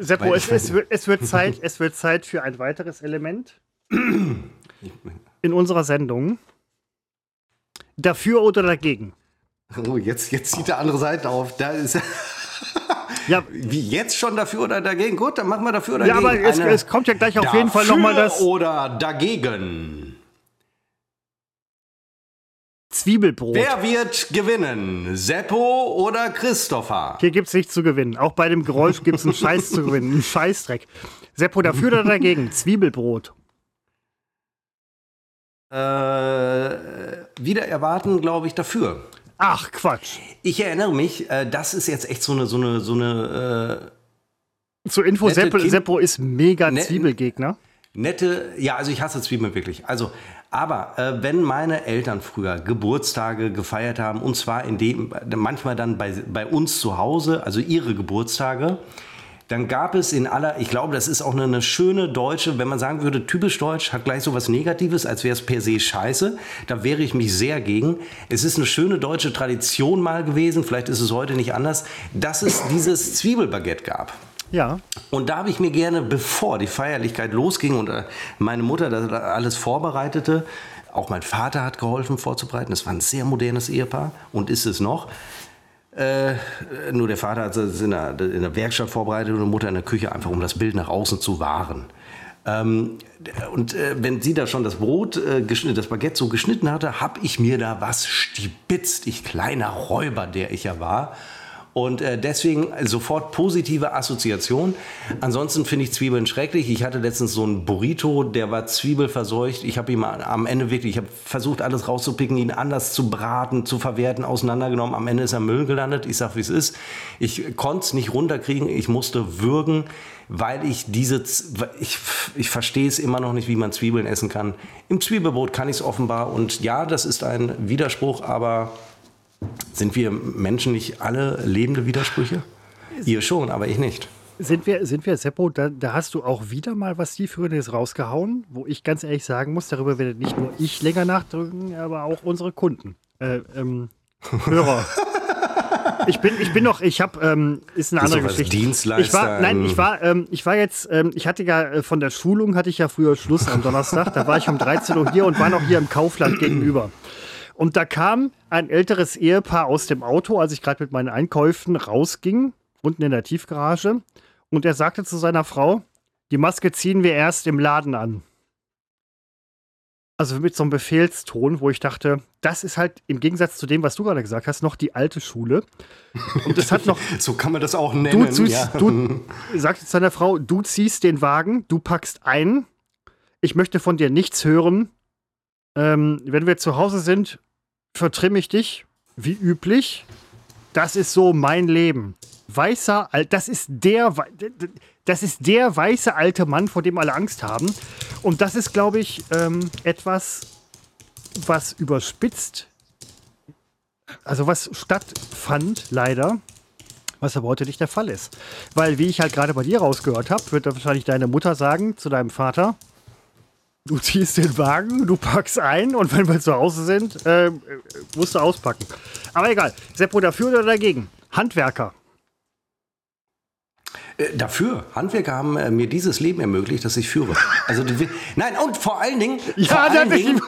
Seppo, es, es, wird, es, wird Zeit, es wird Zeit für ein weiteres Element in unserer Sendung. Dafür oder dagegen? Oh, jetzt, jetzt zieht der andere Seite auf. Da ist Ja, wie jetzt schon dafür oder dagegen? Gut, dann machen wir dafür oder ja aber dagegen. es, Eine es kommt ja gleich auf jeden Fall dafür nochmal das oder dagegen. Zwiebelbrot. Wer wird gewinnen? Seppo oder Christopher? Hier gibt es nichts zu gewinnen. Auch bei dem Geräusch gibt es einen Scheiß zu gewinnen. Einen Scheißdreck. Seppo, dafür oder dagegen? Zwiebelbrot. Äh, wieder erwarten, glaube ich, dafür. Ach, Quatsch. Ich erinnere mich, äh, das ist jetzt echt so eine, so eine, so eine Zur Info, Seppo, Seppo ist mega Ne- Zwiebelgegner. äh, nette, ja, also ich hasse Zwiebeln wirklich. Also, aber äh, wenn meine Eltern früher Geburtstage gefeiert haben, und zwar in dem, manchmal dann bei, bei uns zu Hause, also ihre Geburtstage, dann gab es in aller, ich glaube, das ist auch eine, eine schöne deutsche, wenn man sagen würde, typisch deutsch, hat gleich so was Negatives, als wäre es per se scheiße. Da wehre ich mich sehr gegen. Es ist eine schöne deutsche Tradition mal gewesen, vielleicht ist es heute nicht anders, dass es dieses Zwiebelbaguette gab. Ja. Und da habe ich mir gerne, bevor die Feierlichkeit losging und äh, meine Mutter das alles vorbereitete, auch mein Vater hat geholfen vorzubereiten. Das war ein sehr modernes Ehepaar und ist es noch. Äh, nur der Vater hat es in der, in der Werkstatt vorbereitet und die Mutter in der Küche, einfach um das Bild nach außen zu wahren. Ähm, und äh, wenn sie da schon das Brot, äh, das Baguette so geschnitten hatte, habe ich mir da was stibitzt, ich kleiner Räuber, der ich ja war. Und äh, deswegen sofort positive Assoziation. Ansonsten finde ich Zwiebeln schrecklich. Ich hatte letztens so einen Burrito, der war zwiebelverseucht. Ich habe ihm am Ende wirklich, ich habe versucht, alles rauszupicken, ihn anders zu braten, zu verwerten, auseinandergenommen. Am Ende ist er Müll gelandet. Ich sag, wie es ist. Ich konnte es nicht runterkriegen. Ich musste würgen, weil ich diese, ich, ich verstehe es immer noch nicht, wie man Zwiebeln essen kann. Im Zwiebelbrot kann ich es offenbar. Und ja, das ist ein Widerspruch, aber sind wir Menschen nicht alle lebende Widersprüche? Ihr schon, aber ich nicht. Sind wir, sind wir Seppo, da, da hast du auch wieder mal was Tiefgründiges rausgehauen, wo ich ganz ehrlich sagen muss, darüber werde nicht nur ich länger nachdrücken, aber auch unsere Kunden. Äh, ähm, Hörer. Ich bin, ich bin noch, ich habe, ähm, ist eine andere Geschichte. Dienstleister Ich war, nein, ich war, ähm, ich war jetzt, ähm, ich hatte ja äh, von der Schulung hatte ich ja früher Schluss am Donnerstag. Da war ich um 13 Uhr hier und war noch hier im Kaufland gegenüber. Und da kam ein älteres Ehepaar aus dem Auto, als ich gerade mit meinen Einkäufen rausging, unten in der Tiefgarage. Und er sagte zu seiner Frau, die Maske ziehen wir erst im Laden an. Also mit so einem Befehlston, wo ich dachte, das ist halt im Gegensatz zu dem, was du gerade gesagt hast, noch die alte Schule. Und das hat noch. so kann man das auch nennen. Du, ziehst, ja. du sagst jetzt deiner Frau, du ziehst den Wagen, du packst ein. Ich möchte von dir nichts hören. Ähm, wenn wir zu Hause sind, vertrimme ich dich, wie üblich. Das ist so mein Leben. Weißer, das ist der, das ist der weiße alte Mann, vor dem alle Angst haben. Und das ist, glaube ich, ähm, etwas, was überspitzt, also was stattfand, leider, was aber heute nicht der Fall ist. Weil, wie ich halt gerade bei dir rausgehört habe, wird wahrscheinlich deine Mutter sagen zu deinem Vater, du ziehst den Wagen, du packst ein und wenn wir zu Hause sind, äh, musst du auspacken. Aber egal, Seppo dafür oder dagegen? Handwerker. Äh, dafür. Handwerker haben äh, mir dieses Leben ermöglicht, das ich führe. Also nein und vor allen Dingen, ja, vor allen Dingen,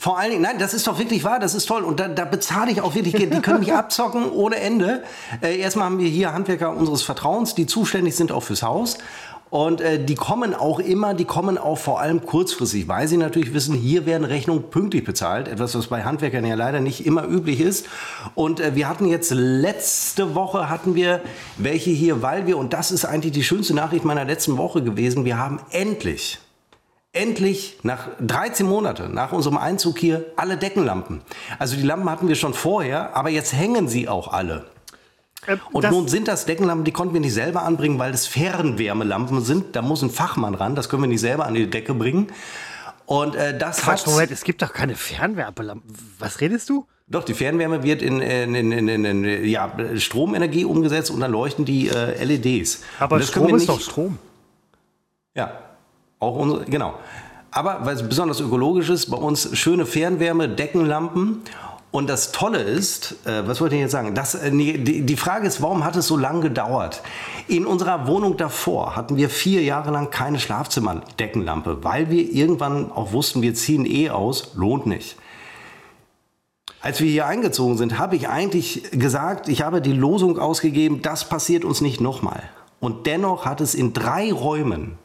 vor allen Dingen, nein, das ist doch wirklich wahr, das ist toll und da, da bezahle ich auch wirklich, die können mich abzocken ohne Ende. Äh, erstmal haben wir hier Handwerker unseres Vertrauens, die zuständig sind auch fürs Haus und äh, die kommen auch immer, die kommen auch vor allem kurzfristig, weil sie natürlich wissen, hier werden Rechnungen pünktlich bezahlt. Etwas, was bei Handwerkern ja leider nicht immer üblich ist. Und äh, wir hatten jetzt letzte Woche hatten wir welche hier, weil wir, und das ist eigentlich die schönste Nachricht meiner letzten Woche gewesen, wir haben endlich endlich nach 13 Monaten nach unserem Einzug hier alle Deckenlampen. Also die Lampen hatten wir schon vorher, aber jetzt hängen sie auch alle. Äh, und nun sind das Deckenlampen, die konnten wir nicht selber anbringen, weil das Fernwärmelampen sind. Da muss ein Fachmann ran, das können wir nicht selber an die Decke bringen. Und äh, das Quatsch, hat. Moment, es gibt doch keine Fernwärmelampen. Was redest du? Doch, die Fernwärme wird in, in, in, in ja, Stromenergie umgesetzt und dann leuchten die äh, LEDs. Aber Strom ist doch Strom. Ja, auch unsere, genau. Aber weil es besonders ökologisch ist, bei uns schöne Fernwärme, Deckenlampen und das Tolle ist, äh, was wollte ich jetzt sagen? Das, äh, die, die Frage ist, warum hat es so lange gedauert? In unserer Wohnung davor hatten wir vier Jahre lang keine Schlafzimmerdeckenlampe, weil wir irgendwann auch wussten, wir ziehen eh aus, lohnt nicht. Als wir hier eingezogen sind, habe ich eigentlich gesagt, ich habe die Losung ausgegeben, das passiert uns nicht nochmal. Und dennoch hat es in drei Räumen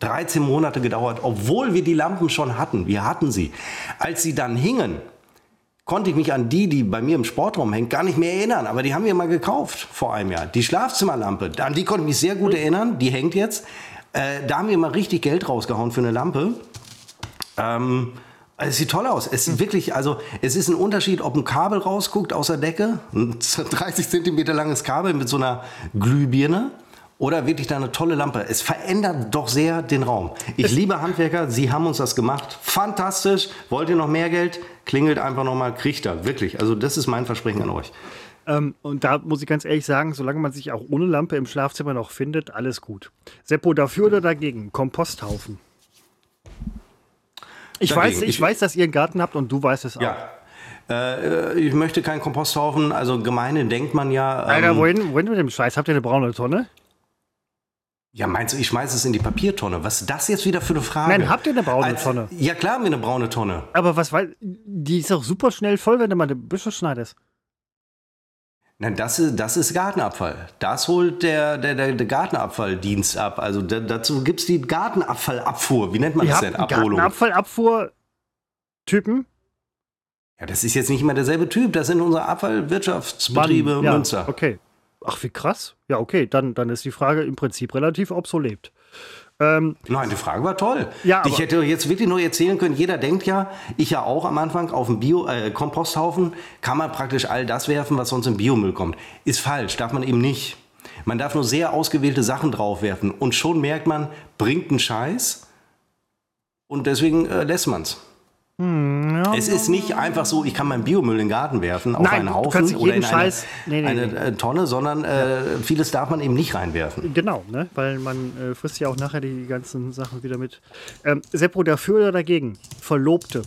13 Monate gedauert, obwohl wir die Lampen schon hatten. Wir hatten sie. Als sie dann hingen, konnte ich mich an die, die bei mir im Sportraum hängt, gar nicht mehr erinnern. Aber die haben wir mal gekauft vor einem Jahr. Die Schlafzimmerlampe, an die konnte ich mich sehr gut erinnern. Die hängt jetzt. Äh, da haben wir mal richtig Geld rausgehauen für eine Lampe. Ähm, es sieht toll aus. Es ist wirklich, also es ist ein Unterschied, ob ein Kabel rausguckt aus der Decke, ein 30 Zentimeter langes Kabel mit so einer Glühbirne oder wirklich da eine tolle Lampe. Es verändert doch sehr den Raum. Ich liebe Handwerker, Sie haben uns das gemacht. Fantastisch. Wollt ihr noch mehr Geld? Klingelt einfach nochmal, kriegt er. Wirklich. Also das ist mein Versprechen an euch. Ähm, und da muss ich ganz ehrlich sagen, solange man sich auch ohne Lampe im Schlafzimmer noch findet, alles gut. Seppo, dafür oder dagegen? Komposthaufen. Ich, weiß, ich, ich, weiß, dass ihr einen Garten habt und du weißt es auch. Ja. Äh, ich möchte keinen Komposthaufen. Also gemeine denkt man ja. Ähm, Alter, wohin, wohin mit dem Scheiß? Habt ihr eine braune Tonne? Ja, meinst du, ich schmeiße es in die Papiertonne? Was ist das jetzt wieder für eine Frage? Nein, habt ihr eine braune Als, Tonne? Ja, klar haben wir eine braune Tonne. Aber was weiß, die ist doch super schnell voll, wenn du mal eine Büsche schneidest. Nein, das ist, das ist Gartenabfall. Das holt der, der, der, der Gartenabfalldienst ab. Also da, dazu gibt es die Gartenabfallabfuhr. Wie nennt man Ihr das denn? Abholung. Gartenabfallabfuhr-Typen? Ja, das ist jetzt nicht mehr derselbe Typ. Das sind unsere Abfallwirtschaftsbetriebe Mann, ja, Münster. Okay. Ach, wie krass. Ja, okay, dann, dann ist die Frage im Prinzip relativ obsolet. Ähm, Nein, die Frage war toll. Ja, ich hätte jetzt wirklich nur erzählen können, jeder denkt ja, ich ja auch am Anfang, auf dem Bio-Komposthaufen äh, kann man praktisch all das werfen, was sonst im Biomüll kommt. Ist falsch, darf man eben nicht. Man darf nur sehr ausgewählte Sachen draufwerfen und schon merkt man, bringt einen Scheiß und deswegen äh, lässt man es. Hm, ja. Es ist nicht einfach so, ich kann meinen Biomüll in den Garten werfen, auf Nein, einen Haufen oder in eine, nee, nee, eine nee. Äh, Tonne, sondern äh, vieles darf man eben nicht reinwerfen. Genau, ne? weil man äh, frisst ja auch nachher die ganzen Sachen wieder mit. Ähm, Seppo, dafür oder dagegen? Verlobte.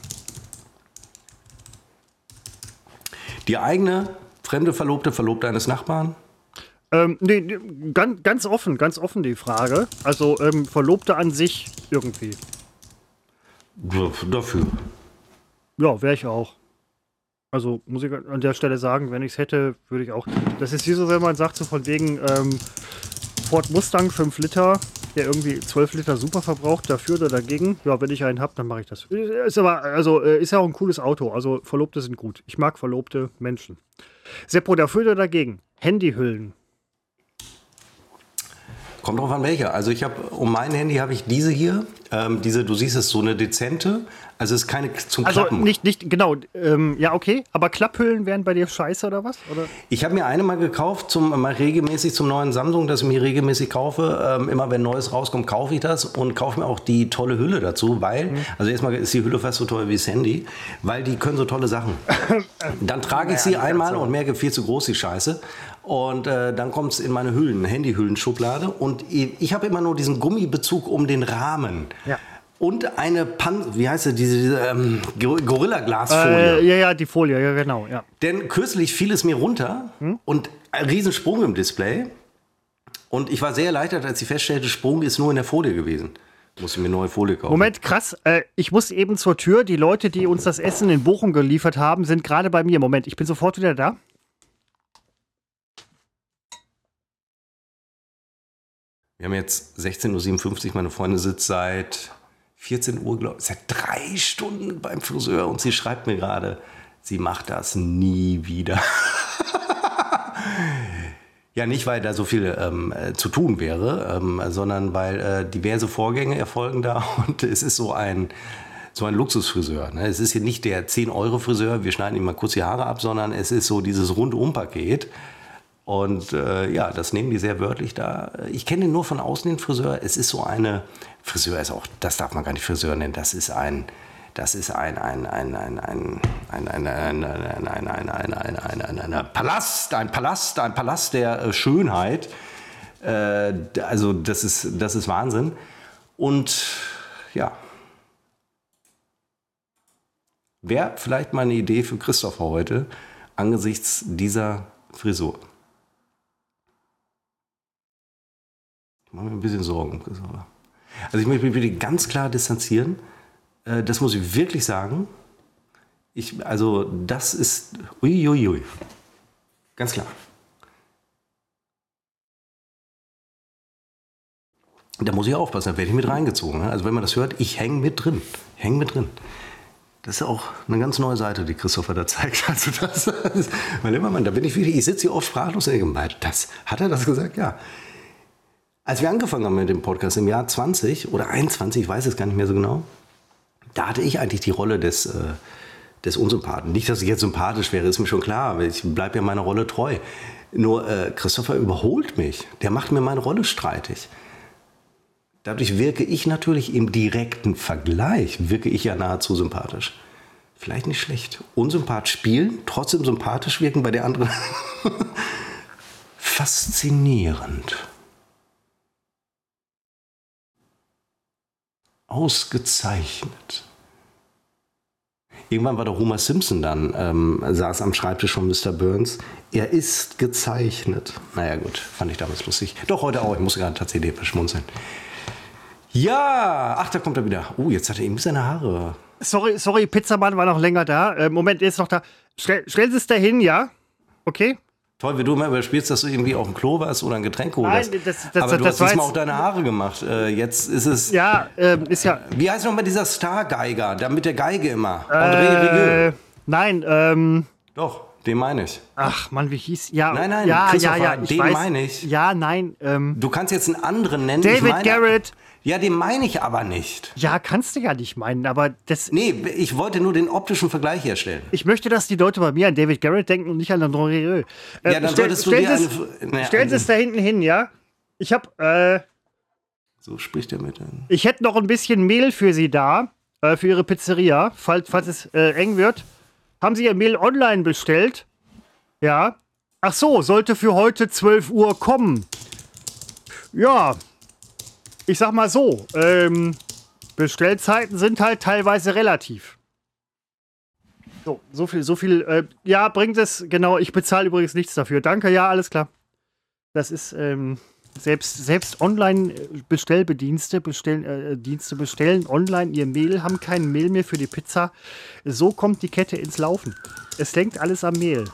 Die eigene fremde Verlobte, Verlobte eines Nachbarn? Ähm, nee, ganz, ganz offen, ganz offen die Frage. Also ähm, Verlobte an sich irgendwie. Dafür. Ja, wäre ich auch. Also muss ich an der Stelle sagen, wenn ich es hätte, würde ich auch. Das ist wie so, wenn man sagt, so von wegen ähm, Ford Mustang 5 Liter, der irgendwie 12 Liter super verbraucht, dafür oder dagegen. Ja, wenn ich einen habe, dann mache ich das. Ist aber, also, äh, ist ja auch ein cooles Auto. Also, Verlobte sind gut. Ich mag verlobte Menschen. Seppo, dafür oder dagegen? Handyhüllen. Kommt drauf an welcher. Also ich habe um mein Handy habe ich diese hier, ähm, diese, du siehst es so eine dezente. Also es ist keine zum Also Klappen. nicht, nicht, genau, ähm, ja, okay. Aber Klapphüllen wären bei dir scheiße oder was? Oder? Ich habe mir eine mal gekauft, zum, mal regelmäßig zum neuen Samsung, das ich mir regelmäßig kaufe. Ähm, immer wenn Neues rauskommt, kaufe ich das und kaufe mir auch die tolle Hülle dazu, weil, also erstmal ist die Hülle fast so teuer wie das Handy, weil die können so tolle Sachen. Dann trage ich sie einmal und merke, viel zu groß die Scheiße. Und äh, dann kommt es in meine Hüllen, Handyhüllenschublade. Und ich, habe immer nur diesen Gummibezug um den Rahmen. Ja. Und eine Pan, wie heißt sie, diese, diese ähm, Gor- Gorilla-Glasfolie. Äh, ja, ja, die Folie, ja, genau. Ja. Denn kürzlich fiel es mir runter und ein Riesensprung im Display. Und ich war sehr erleichtert, als ich feststellte, Sprung ist nur in der Folie gewesen. Muss ich mir neue Folie kaufen. Moment, krass. Äh, ich muss eben zur Tür. Die Leute, die uns das Essen in Bochum geliefert haben, sind gerade bei mir. Moment, ich bin sofort wieder da. Wir haben jetzt 16.57 Uhr, meine Freundin sitzt seit 14 Uhr, glaube ich, seit drei Stunden beim Friseur und sie schreibt mir gerade, sie macht das nie wieder. ja, nicht, weil da so viel ähm, äh, zu tun wäre, ähm, sondern weil äh, diverse Vorgänge erfolgen da und es ist so ein, so ein Luxusfriseur. Ne? Es ist hier nicht der 10-Euro-Friseur, wir schneiden ihm mal kurz die Haare ab, sondern es ist so dieses Rundum-Paket. Und äh, ja, das nehmen die sehr wörtlich da. Ich kenne nur von außen, den Friseur. Es ist so eine, Friseur ist auch, das darf man gar nicht Friseur nennen, das ist ein, das ist ein, ein, ein, ein, ein, ein, ein, ein, ein, ein, ein, ein, ein, ein, ein, ein, Palast, ein Palast, ein Palast der äh, Schönheit. Äh, also das ist, das ist Wahnsinn. Und ja, wäre vielleicht mal eine Idee für Christopher heute angesichts dieser Frisur. Mache mir ein bisschen Sorgen um Christopher. Also ich möchte mich bitte ganz klar distanzieren. Äh, Das muss ich wirklich sagen. Ich, also das ist uiuiui. Ganz klar. Da muss ich aufpassen, da werde ich mit reingezogen. ne? Also wenn man das hört, ich hänge mit drin. Hänge mit drin. Das ist auch eine ganz neue Seite, die Christopher da zeigt. Also das, das mein lieber Mann, da bin ich wirklich, ich sitze hier oft sprachlos und das, hat er das gesagt? Ja. Als wir angefangen haben mit dem Podcast im Jahr 20 oder 21, ich weiß es gar nicht mehr so genau, da hatte ich eigentlich die Rolle des, äh, des Unsympathen. Nicht, dass ich jetzt sympathisch wäre, ist mir schon klar, ich bleibe ja meiner Rolle treu. Nur äh, Christopher überholt mich. Der macht mir meine Rolle streitig. Dadurch wirke ich natürlich im direkten Vergleich, wirke ich ja nahezu sympathisch. Vielleicht nicht schlecht. Unsympathisch spielen, trotzdem sympathisch wirken bei der anderen. Faszinierend. Ausgezeichnet. Irgendwann war der Homer Simpson dann, ähm, saß am Schreibtisch von Mr. Burns. Er ist gezeichnet. Naja, gut, fand ich damals lustig. Doch, heute auch. Ich muss gerade tatsächlich verschmunzeln. Ja, ach, da kommt er wieder. Oh, jetzt hat er irgendwie seine Haare. Sorry, sorry, Pizzamann war noch länger da. Äh, Moment, der ist noch da. Stell, stellen Sie es dahin, ja? Okay? Toll, wie du immer überspielst, dass du irgendwie auf dem Klo warst oder ein Getränk geholt Nein, das- das- Aber du das hast diesmal auch deine Haare gemacht. Äh, jetzt ist es. Ja, ähm, ist ja. Wie heißt nochmal dieser Stargeiger? Der mit der Geige immer. André Rieu. Äh, nein, ähm. Doch, den meine ich. Ach Mann, wie hieß. Ja, Nein, nein, ja, ja, Christopher, ja. Den meine ich. Ja, nein, ähm. Du kannst jetzt einen anderen nennen. David Garrett. Ja, den meine ich aber nicht. Ja, kannst du ja nicht meinen, aber das. Nee, ich wollte nur den optischen Vergleich herstellen. Ich möchte, dass die Leute bei mir an David Garrett denken und nicht an André Rieu. Äh, Ja, dann stell- solltest du stellen dir Sie es- eine- naja, Stellen Sie es da hinten hin, ja? Ich hab, äh, So spricht er mit. ich hätte noch ein bisschen Mehl für Sie da, äh, für Ihre Pizzeria, falls, falls es äh, eng wird. Haben Sie Ihr Mehl online bestellt? Ja. Ach so, sollte für heute 12 Uhr kommen. Ja. Ich sag mal so, ähm, Bestellzeiten sind halt teilweise relativ. So, so viel, so viel. Äh, ja, bringt es, genau. Ich bezahle übrigens nichts dafür. Danke, ja, alles klar. Das ist, ähm, selbst, selbst Online-Bestellbedienste bestellen, äh, Dienste bestellen online ihr Mehl, haben kein Mehl mehr für die Pizza. So kommt die Kette ins Laufen. Es hängt alles am Mehl.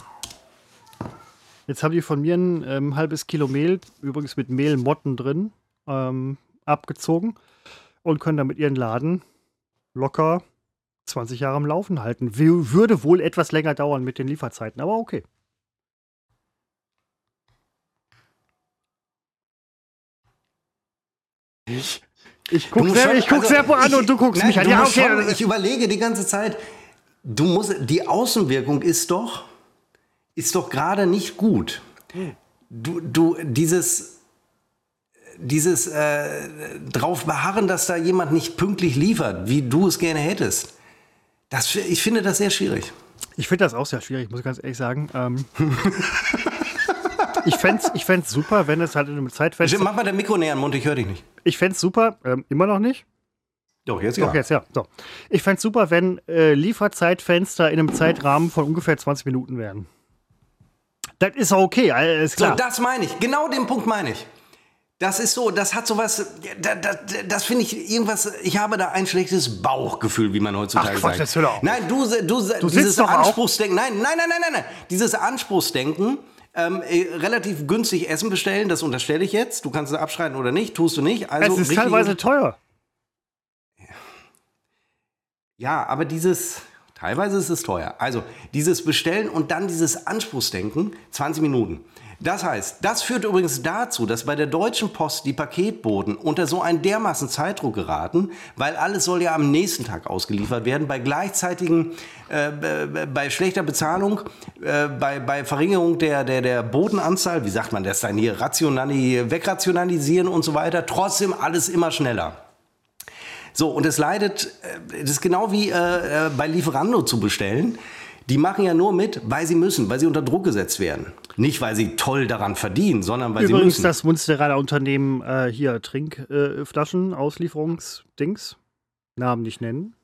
Jetzt haben die von mir ein ähm, halbes Kilo Mehl, übrigens mit Mehlmotten drin. Ähm, abgezogen und können damit ihren Laden locker 20 Jahre am Laufen halten. W würde wohl etwas länger dauern mit den Lieferzeiten, aber okay. Ich, ich gucke sehr, ich guck also, Serpo an ich, und du guckst nein, mich an. Ja, okay. Schon, ich überlege die ganze Zeit, du musst, die Außenwirkung ist doch, ist doch gerade nicht gut. Du, du, dieses, dieses äh, drauf beharren, dass da jemand nicht pünktlich liefert, wie du es gerne hättest. Das, ich finde das sehr schwierig. Ich finde das auch sehr schwierig, muss ich ganz ehrlich sagen. Ähm, ich fände es ich fänd's super, wenn es halt in einem Zeitfenster. Mach mal dein Mikro näher an den Mund, ich höre dich nicht. Ich fände es super, ähm, immer noch nicht. Doch, jetzt ja. Doch, jetzt ja. So. Ich fände es super, wenn äh, Lieferzeitfenster in einem Zeitrahmen von ungefähr 20 Minuten wären. Das ist okay, ist klar. So, das meine ich. Genau den Punkt meine ich. Das ist so, das hat sowas, das, das, das finde ich irgendwas, ich habe da ein schlechtes Bauchgefühl, wie man heutzutage Ach, Quatsch, sagt. Das nein, du, du, du dieses Anspruchsdenken, nein, nein, nein, nein, nein, nein, dieses Anspruchsdenken, ähm, äh, relativ günstig Essen bestellen, das unterstelle ich jetzt. Du kannst es abschreiten oder nicht, tust du nicht. Also es ist teilweise teuer. Ja, aber dieses, teilweise ist es teuer. Also dieses Bestellen und dann dieses Anspruchsdenken, 20 Minuten. Das heißt, das führt übrigens dazu, dass bei der Deutschen Post die Paketboten unter so einen dermaßen Zeitdruck geraten, weil alles soll ja am nächsten Tag ausgeliefert werden, bei gleichzeitigen, äh, bei schlechter Bezahlung, äh, bei, bei Verringerung der, der, der Botenanzahl, wie sagt man das dann hier, rationali wegrationalisieren und so weiter, trotzdem alles immer schneller. So, und es leidet, äh, das ist genau wie äh, äh, bei Lieferando zu bestellen. Die machen ja nur mit, weil sie müssen, weil sie unter Druck gesetzt werden. Nicht, weil sie toll daran verdienen, sondern weil Übrigens sie müssen. Übrigens das Munsteraner Unternehmen äh, hier Trinkflaschen, äh, Auslieferungsdings, Namen nicht nennen.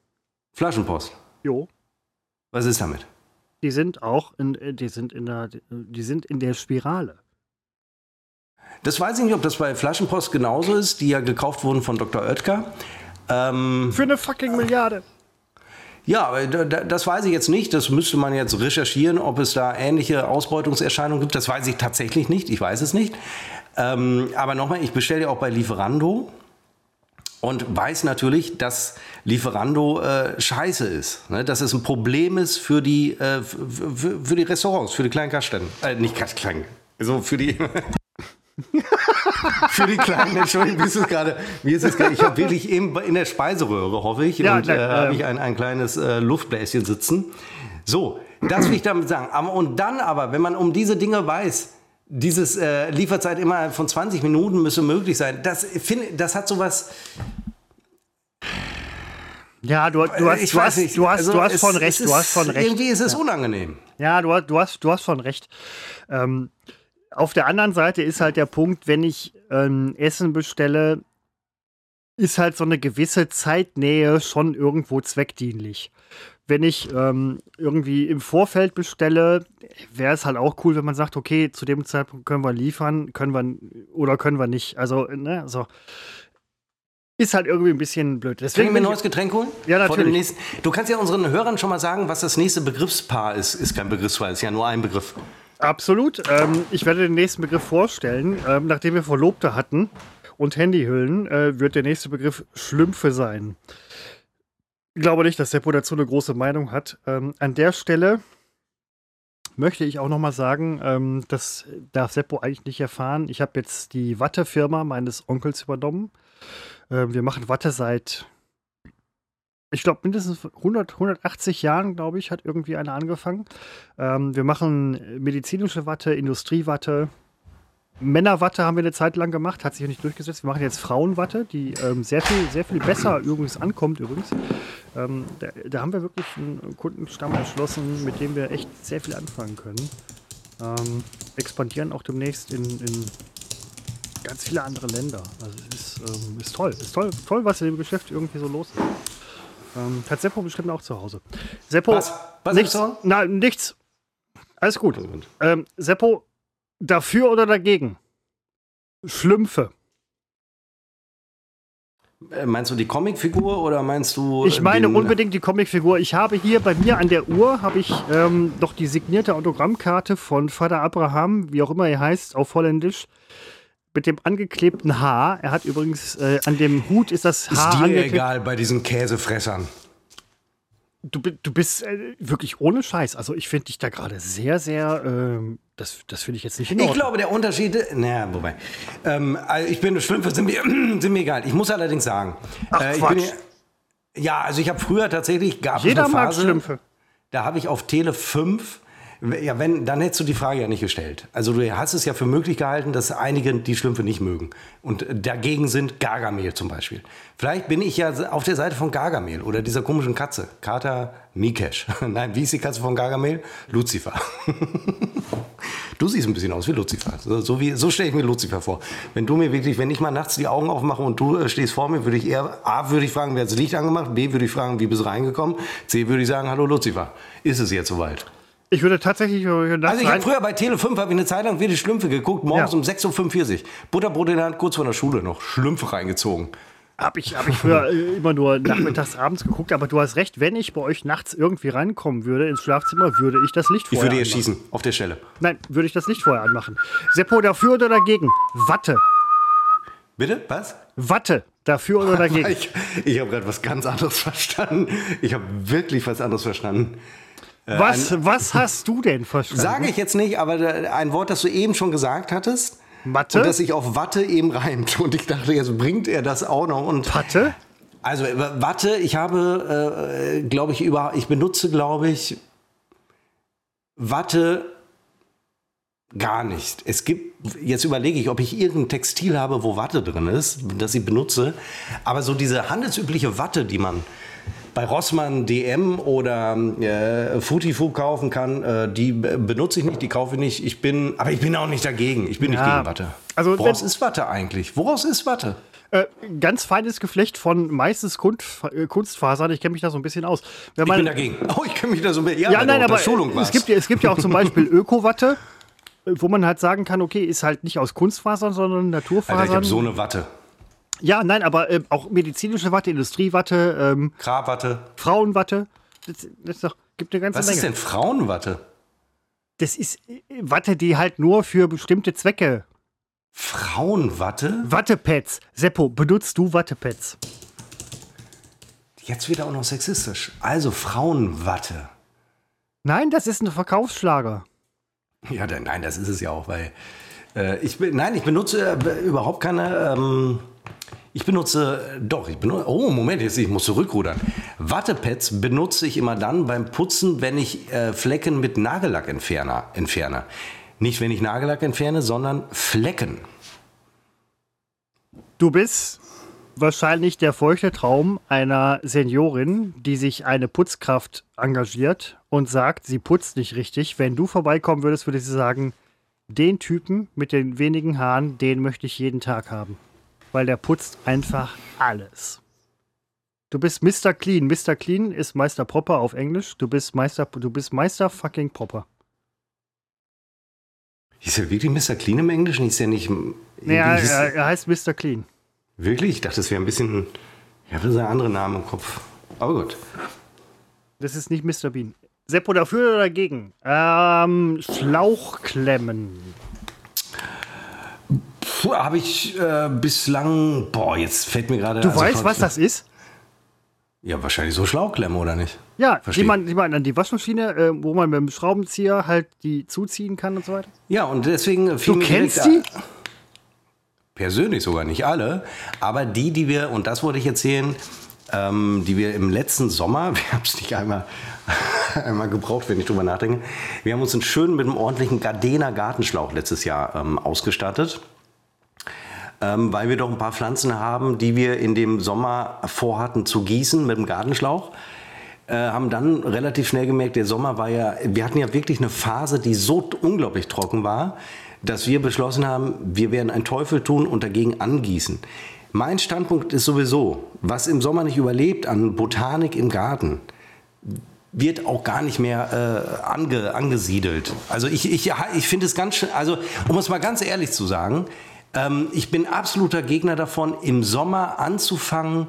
Flaschenpost. Jo. Was ist damit? Die sind auch in, äh, die sind in der, die sind in der Spirale. Das weiß ich nicht, ob das bei Flaschenpost genauso ist, die ja gekauft wurden von Dr. Oetker. Ähm, Für eine fucking Milliarde. Ja, das weiß ich jetzt nicht. Das müsste man jetzt recherchieren, ob es da ähnliche Ausbeutungserscheinungen gibt. Das weiß ich tatsächlich nicht. Ich weiß es nicht. Ähm, aber nochmal, ich bestelle ja auch bei Lieferando und weiß natürlich, dass Lieferando äh, scheiße ist. Ne? Dass es ein Problem ist für die, äh, für, für, die Restaurants, für die kleinen Gaststätten. Äh, nicht klein, also für die. für die Kleinen, Entschuldigung, wie ist es gerade? Wie ist es gerade? Ich habe wirklich eben in der Speiseröhre, hoffe ich, ja, und äh, habe ich ein, ein kleines äh, Luftbläschen sitzen. So, das will ich damit sagen. Aber, und dann aber, wenn man um diese Dinge weiß, dieses äh, Lieferzeit immer von 20 Minuten müsse möglich sein, das, find, das hat sowas. Ja, du, du hast, ich du hast, nicht. du hast, also du hast von recht. Du hast von recht. Irgendwie ist es ja. unangenehm. Ja, du, du, hast, du hast von recht. Ähm, auf der anderen Seite ist halt der Punkt, wenn ich ähm, Essen bestelle, ist halt so eine gewisse Zeitnähe schon irgendwo zweckdienlich. Wenn ich ähm, irgendwie im Vorfeld bestelle, wäre es halt auch cool, wenn man sagt, okay, zu dem Zeitpunkt können wir liefern, können wir oder können wir nicht. Also, ne, so. Ist halt irgendwie ein bisschen blöd. Deswegen Können wir ein neues Getränk holen? Ja, natürlich. Du kannst ja unseren Hörern schon mal sagen, was das nächste Begriffspaar ist. Ist kein Begriffspaar, ist ja nur ein Begriff. Absolut. Ähm, ich werde den nächsten Begriff vorstellen. Ähm, nachdem wir Verlobte hatten und Handyhüllen, äh, wird der nächste Begriff Schlümpfe sein. Ich glaube nicht, dass Seppo dazu eine große Meinung hat. Ähm, an der Stelle möchte ich auch noch mal sagen, ähm, das darf Seppo eigentlich nicht erfahren. Ich habe jetzt die Wattefirma meines Onkels übernommen. Ähm, wir machen Watte seit ich glaube, mindestens 100, 180 Jahren, glaube ich, hat irgendwie einer angefangen. Ähm, wir machen medizinische Watte, Industriewatte. Männerwatte haben wir eine Zeit lang gemacht, hat sich nicht durchgesetzt. Wir machen jetzt Frauenwatte, die ähm, sehr, viel, sehr viel besser übrigens ankommt übrigens. Ähm, da, da, haben wir wirklich einen Kundenstamm erschlossen, mit dem wir echt sehr viel anfangen können. Ähm, expandieren auch demnächst in, in, ganz viele andere Länder. Also es ist, ähm, ist toll. Ist toll, toll, was in dem Geschäft irgendwie so los ist. Ähm, hat Seppo bestimmt auch zu Hause. Seppo. Was? Was nichts. Na, nichts. Alles gut. Ähm, Seppo, dafür oder dagegen? Schlümpfe. Äh, meinst du die Comicfigur oder meinst du. Ich meine unbedingt die Comicfigur. Ich habe hier bei mir an der Uhr habe ich ähm, noch die signierte Autogrammkarte von Vater Abraham, wie auch immer er heißt, auf Holländisch. Mit dem angeklebten Haar. Er hat übrigens äh, an dem Hut ist das Haar Ist dir angeklebt. egal bei diesen Käsefressern. Du, du bist äh, wirklich ohne Scheiß. Also ich finde dich da gerade sehr, sehr. Ähm, das das finde ich jetzt nicht in Ich glaube, der Unterschied, naja, wobei, ähm, also ich bin Schlümpfe, sind mir, sind mir egal. Ich muss allerdings sagen, Ach, äh, ich bin ja, also ich habe früher tatsächlich, gab Jeder es eine mag Phase, Schlümpfe. da habe ich auf Tele 5, ja, wenn, dann hättest du die Frage ja nicht gestellt. Also du hast es ja für möglich gehalten, dass einige die Schlümpfe nicht mögen. Und dagegen sind Gargamel zum Beispiel. Vielleicht bin ich ja auf der Seite von Gargamel oder dieser komischen Katze. Kater Mikesh. Nein, wie ist die Katze von Gargamel? Lucifer. Du siehst ein bisschen aus wie Lucifer. So, so, wie- so stelle ich mir Lucifer vor. Wenn du mir wirklich, wenn ich mal nachts die Augen aufmache und du äh, stehst vor mir, würde ich eher, A, würde ich fragen, wer hat das Licht angemacht? B, würde ich fragen, wie bist du reingekommen? C, würde ich sagen, hallo Lucifer. Ist es jetzt soweit? Ich würde tatsächlich Also ich habe früher bei Tele 5 habe ich eine Zeit lang wie die Schlümpfe geguckt, morgens Ja. um 6.45 Uhr. Butterbrot in der Hand, kurz vor der Schule noch. Schlümpfe reingezogen. Hab ich, hab ich früher äh, immer nur nachmittags, abends geguckt, aber du hast recht, wenn ich bei euch nachts irgendwie reinkommen würde ins Schlafzimmer, würde ich das Licht Ich vorher würde ihr anmachen. schießen, auf der Stelle. Nein, würde ich das Licht vorher anmachen. Seppo, dafür oder dagegen? Watte. Bitte? Was? Watte. Dafür oder dagegen? Ich, ich habe gerade was ganz anderes verstanden. Ich habe wirklich was anderes verstanden. Was, was hast du denn verstanden? Sage ich jetzt nicht, aber da- ein Wort, das du eben schon gesagt hattest. Watte? Und das sich auf Watte eben reimt. Und ich dachte, jetzt bringt er das auch noch. Und Patte? also äh, Watte, ich habe, äh, glaube ich, über, ich benutze, glaube ich, Watte gar nicht. Es gibt, jetzt überlege ich, ob ich irgendein Textil habe, wo Watte drin ist, das ich benutze. Aber so diese handelsübliche Watte, die man bei Rossmann, DM oder äh, Futifu kaufen kann, äh, die be- benutze ich nicht, die kaufe ich nicht. Ich bin, aber ich bin auch nicht dagegen. Ich bin Ja, nicht gegen Watte. also Woraus ist Watte eigentlich? Woraus ist Watte? Äh, ganz feines Geflecht von meistens Kunst, äh, Kunstfasern. Ich kenne mich da so ein bisschen aus. Wenn Ich bin dagegen. Oh, ich kenne mich da so mit. Ja, ja, bei nein, aber Unterschulung äh, es gibt, ja, es gibt ja auch zum Beispiel Öko-Watte, äh, wo man halt sagen kann, okay, ist halt nicht aus Kunstfasern, sondern Naturfasern. Alter, ich habe so eine Watte. Ja, nein, aber äh, auch medizinische Watte, Industriewatte, ähm, Grabwatte. Frauenwatte. Das, das ist doch, gibt eine ganze Was Menge. ist denn Frauenwatte? Das ist äh, Watte, die halt nur für bestimmte Zwecke. Frauenwatte? Wattepads. Seppo, benutzt du Wattepads? Jetzt wieder auch noch sexistisch. Also Frauenwatte. Nein, das ist ein Verkaufsschlager. Ja, dann, nein, das ist es ja auch, weil äh, ich nein, ich benutze äh, überhaupt keine. Ähm, ich benutze, doch, ich benutze. Oh, Moment, jetzt ich muss zurückrudern. Wattepads benutze ich immer dann beim Putzen, wenn ich äh, Flecken mit Nagellackentferner entferne. Nicht, wenn ich Nagellack entferne, sondern Flecken. Du bist wahrscheinlich der feuchte Traum einer Seniorin, die sich eine Putzkraft engagiert und sagt, sie putzt nicht richtig. Wenn du vorbeikommen würdest, würde sie sagen, den Typen mit den wenigen Haaren, den möchte ich jeden Tag haben. Weil der putzt einfach alles. Du bist Mr. Clean. Mr. Clean ist Meister Proper auf Englisch. Du bist Meister, du bist Meister fucking Proper. Ist er wirklich Mr. Clean im Englischen? Ist er nicht. Ist- er, er heißt Mr. Clean. Wirklich? Ich dachte, das wäre ein bisschen. Ich habe so einen anderen Namen im Kopf. Aber gut. Das ist nicht Mr. Bean. Seppo dafür oder dagegen? Ähm, Schlauchklemmen. Habe ich äh, bislang. Boah, jetzt fällt mir gerade. Du also weißt, was das ist? Ja, wahrscheinlich so Schlauchklemmen, oder nicht? Ja, die Verstehe. man, die man an die Waschmaschine, äh, wo man mit dem Schraubenzieher halt die zuziehen kann und so weiter. Ja, und deswegen fiel Du kennst die? Persönlich sogar nicht alle, aber die, die wir, und das wollte ich erzählen, ähm, die wir im letzten Sommer, wir haben es nicht einmal, einmal gebraucht, wenn ich drüber nachdenke, wir haben uns einen schönen mit einem ordentlichen Gardena Gartenschlauch letztes Jahr ähm, ausgestattet. Ähm, weil wir doch ein paar Pflanzen haben, die wir in dem Sommer vorhatten zu gießen mit dem Gartenschlauch. Äh, haben dann relativ schnell gemerkt, der Sommer war ja, wir hatten ja wirklich eine Phase, die so unglaublich trocken war, dass wir beschlossen haben, wir werden einen Teufel tun und dagegen angießen. Mein Standpunkt ist sowieso, was im Sommer nicht überlebt an Botanik im Garten, wird auch gar nicht mehr äh, ange, angesiedelt. Also ich, ich, ich finde es ganz schön, also um es mal ganz ehrlich zu sagen, ähm, ich bin absoluter Gegner davon, im Sommer anzufangen,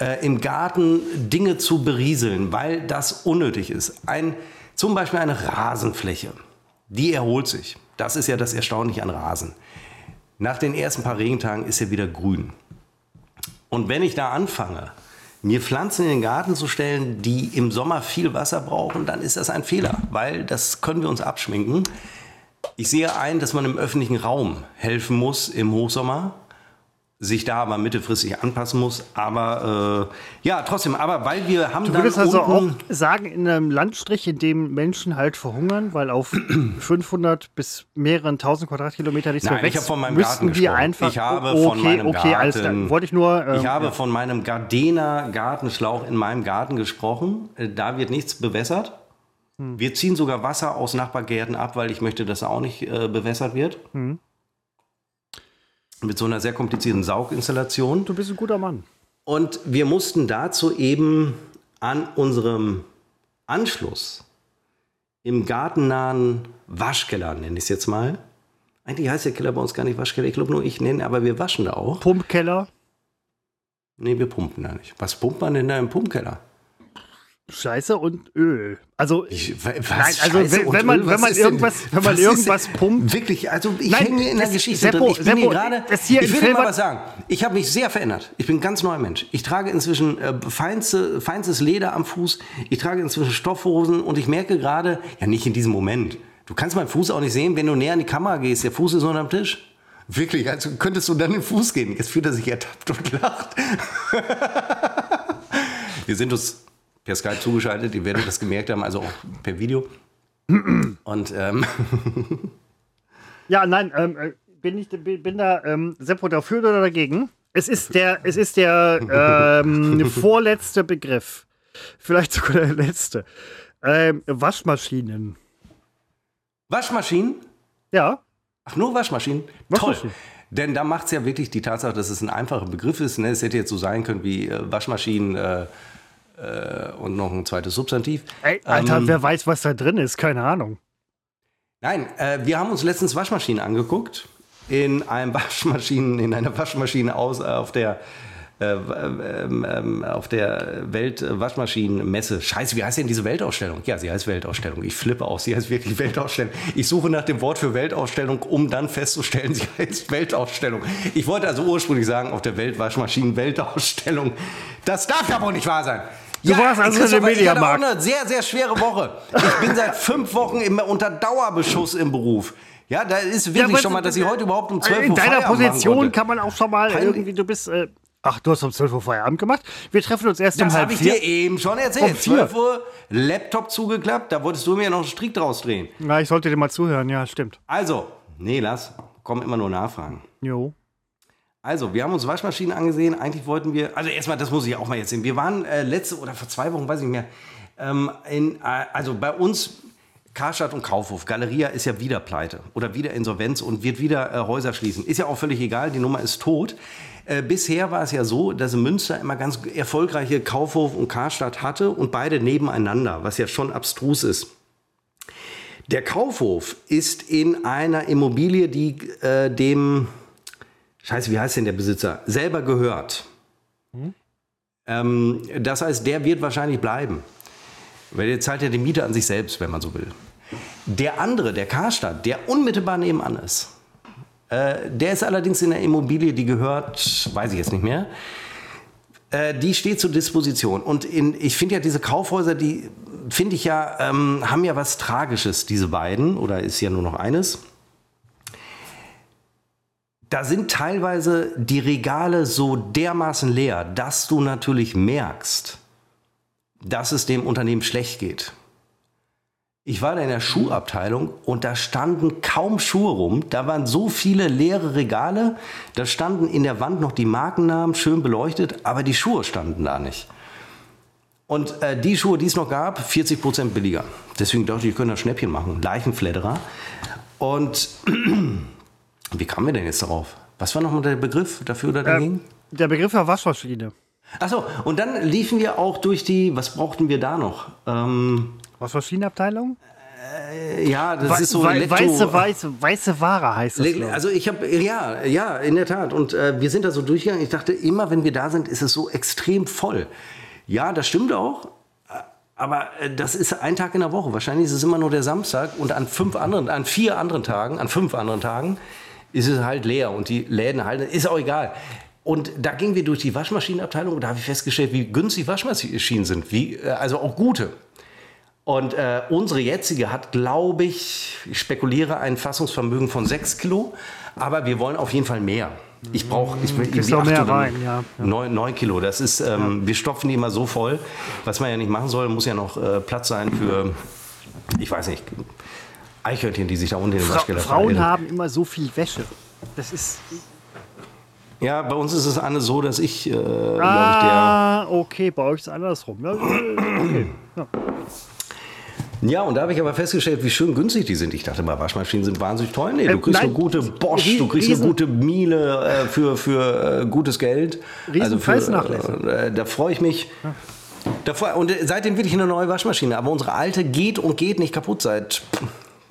äh, im Garten Dinge zu berieseln, weil das unnötig ist. Ein, zum Beispiel eine Rasenfläche, die erholt sich. Das ist ja das Erstaunliche an Rasen. nach den ersten paar Regentagen ist er wieder grün. Und wenn ich da anfange, mir Pflanzen in den Garten zu stellen, die im Sommer viel Wasser brauchen, dann ist das ein Fehler, weil das können wir uns abschminken. Ich sehe ein, dass man im öffentlichen Raum helfen muss im Hochsommer sich da aber mittelfristig anpassen muss. Aber äh, ja, trotzdem, aber weil wir haben Du würdest also auch sagen, in einem Landstrich, in dem Menschen halt verhungern, weil auf 500 bis mehreren tausend Quadratkilometer nichts Nein, mehr wächst, ich habe von meinem müssten Garten gesprochen. einfach... Ich habe okay, von meinem okay, Garten-. Wollte ich nur... ähm, ich habe ja. von meinem Gardena Gartenschlauch in meinem Garten gesprochen. Äh, Da wird nichts bewässert. Hm. Wir ziehen sogar Wasser aus Nachbargärten ab, weil ich möchte, dass er auch nicht äh, bewässert wird. Hm. Mit so einer sehr komplizierten Sauginstallation. Du bist ein guter Mann. Und wir mussten dazu eben an unserem Anschluss im gartennahen Waschkeller, nenne ich es jetzt mal. Eigentlich heißt der Keller bei uns gar nicht Waschkeller, ich glaube nur ich nenne, aber wir waschen da auch. Pumpkeller, Nee, wir pumpen da nicht. Was pumpt man denn da im Pumpkeller? Scheiße und Öl. Also, Ich, was, Nein, also Scheiße wenn- wenn man- Öl? wenn man ist denn- irgendwas- wenn man was irgendwas pumpt- Wirklich, also ich Nein, hänge in der Geschichte Seppo, drin. Ich bin Seppo, hier gerade, das hier ich will dir mal was sagen. Ich habe mich sehr verändert. Ich bin ein ganz neuer Mensch. Ich trage inzwischen äh, feinste, feinstes Leder am Fuß. Ich trage inzwischen Stoffhosen und ich merke gerade, ja nicht in diesem Moment. Du kannst meinen Fuß auch nicht sehen, wenn du näher an die Kamera gehst. Der Fuß ist unterm Tisch. Wirklich, also könntest du dann den Fuß gehen. Jetzt fühlt er sich ertappt und lacht. Wir sind uns per Skype zugeschaltet, ihr werdet das gemerkt haben, also auch per Video. Und ähm, ja, nein, ähm, äh, bin ich bin da ähm, Seppo dafür oder dagegen? Es ist der, es ist der ähm, vorletzte Begriff. Vielleicht sogar der letzte. Ähm, Waschmaschinen. Waschmaschinen? Ja, Ach, nur Waschmaschinen? Waschmaschinen. Toll. Denn da macht es ja wirklich die Tatsache, dass es ein einfacher Begriff ist. Ne? Es hätte jetzt so sein können wie äh, Waschmaschinen äh, äh, und noch ein zweites Substantiv. Ey, Alter, Ähm, wer weiß, was da drin ist, keine Ahnung. Nein, äh, wir haben uns letztens Waschmaschinen angeguckt. In einem Waschmaschinen, in einer Waschmaschine aus, äh, auf der äh, ähm, ähm, auf der Weltwaschmaschinenmesse. Scheiße, wie heißt denn diese Weltausstellung? Ja, sie heißt Weltausstellung. Ich flippe aus, sie heißt wirklich Weltausstellung. Ich suche nach dem Wort für Weltausstellung, um dann festzustellen, sie heißt Weltausstellung. Ich wollte also ursprünglich sagen, auf der Weltwaschmaschinen-Weltausstellung. Das darf ja wohl nicht wahr sein. Du warst also in der Ich hatte auch Mediamarkt. eine sehr, sehr schwere Woche. Ich bin seit fünf Wochen immer unter Dauerbeschuss im Beruf. Ja, da ist wirklich aber- schon mal, dass ich heute überhaupt um 12 Uhr In deiner Feierabend Position kann man auch schon mal Peinlich. irgendwie, du bist. Äh, ach, du hast um 12 Uhr Feierabend gemacht. Wir treffen uns erst um Das halb habe ich vier. dir eben schon Um erzählt. vier. 12 Uhr, Laptop zugeklappt, da wolltest du mir noch einen Strick draus drehen. Na, ich sollte dir mal zuhören, ja, stimmt. Also, nee, lass, kommen immer nur Nachfragen. Jo. Also, wir haben uns Waschmaschinen angesehen. Eigentlich wollten wir, also erstmal, das muss ich auch mal jetzt sehen. Wir waren äh, letzte oder vor zwei Wochen, weiß ich nicht mehr, ähm, in, äh, also bei uns Karstadt und Kaufhof. Galeria ist ja wieder pleite oder wieder Insolvenz und wird wieder äh, Häuser schließen. Ist ja auch völlig egal, die Nummer ist tot. Äh, bisher war es ja so, dass Münster immer ganz erfolgreiche Kaufhof und Karstadt hatte und beide nebeneinander, was ja schon abstrus ist. Der Kaufhof ist in einer Immobilie, die äh, dem Scheiße, wie heißt denn der Besitzer? Selber gehört. Ähm, das heißt, der wird wahrscheinlich bleiben. Weil der zahlt ja die Miete an sich selbst, wenn man so will. Der andere, der Karstadt, der unmittelbar nebenan ist, äh, der ist allerdings in der Immobilie, die gehört, weiß ich jetzt nicht mehr, äh, die steht zur Disposition. Und in, ich finde ja diese Kaufhäuser, die finde ich ja, ähm, haben ja was Tragisches, diese beiden, oder ist ja nur noch eines. Da sind teilweise die Regale so dermaßen leer, dass du natürlich merkst, dass es dem Unternehmen schlecht geht. Ich war da in der Schuhabteilung und da standen kaum Schuhe rum. Da waren so viele leere Regale. Da standen in der Wand noch die Markennamen, schön beleuchtet, aber die Schuhe standen da nicht. Und äh, die Schuhe, die es noch gab, 40 Prozent billiger. Deswegen dachte ich, ich könnte ein Schnäppchen machen. Leichenfledderer. Und wie kamen wir denn jetzt darauf? Was war nochmal der Begriff dafür oder dagegen? Ähm, der Begriff war Waschmaschine. Achso, und dann liefen wir auch durch die, was brauchten wir da noch? Ähm, Waschmaschinenabteilung? ja, das ist so Elektro... weiße, weiße, weiße Ware heißt das. Also ich habe, ja, ja, in der Tat. Und äh, wir sind da so durchgegangen. Ich dachte, immer wenn wir da sind, ist es so extrem voll. Ja, das stimmt auch. Aber äh, das ist ein Tag in der Woche. Wahrscheinlich ist es immer nur der Samstag und an fünf anderen, an vier anderen Tagen, an fünf anderen Tagen ist es halt leer und die Läden halten, ist auch egal. Und da gingen wir durch die Waschmaschinenabteilung und da habe ich festgestellt, wie günstig Waschmaschinen sind, wie, äh, also auch gute. Und äh, unsere jetzige hat, glaube ich, ich spekuliere, ein Fassungsvermögen von 6 Kilo, aber wir wollen auf jeden Fall mehr. Ich brauche, ich will irgendwie auch mehr rein, ja, ja. neun, neun Kilo. Das ist, ähm, wir stopfen die immer so voll. Was man ja nicht machen soll, muss ja noch äh, Platz sein für, ich weiß nicht, Eichhörnchen, die sich da unten in den Fra Waschkeller Frauen verirren. haben immer so viel Wäsche. Das ist. Ja, bei uns ist es Anne so, dass ich, äh, glaube ich, der. Ah, okay, bei euch ist es andersrum. Ja, okay. Ja. Ja, und da habe ich aber festgestellt, wie schön günstig die sind. Ich dachte mal, Waschmaschinen sind wahnsinnig teuer. Nee, du Ähm, kriegst nein, eine gute Bosch, du Riesen- kriegst eine gute Miele äh, für, für äh, gutes Geld. Riesen für, Preisnachlässe. äh, da freue ich mich. Da freu, und äh, seitdem will ich eine neue Waschmaschine. Aber unsere alte geht und geht nicht kaputt seit,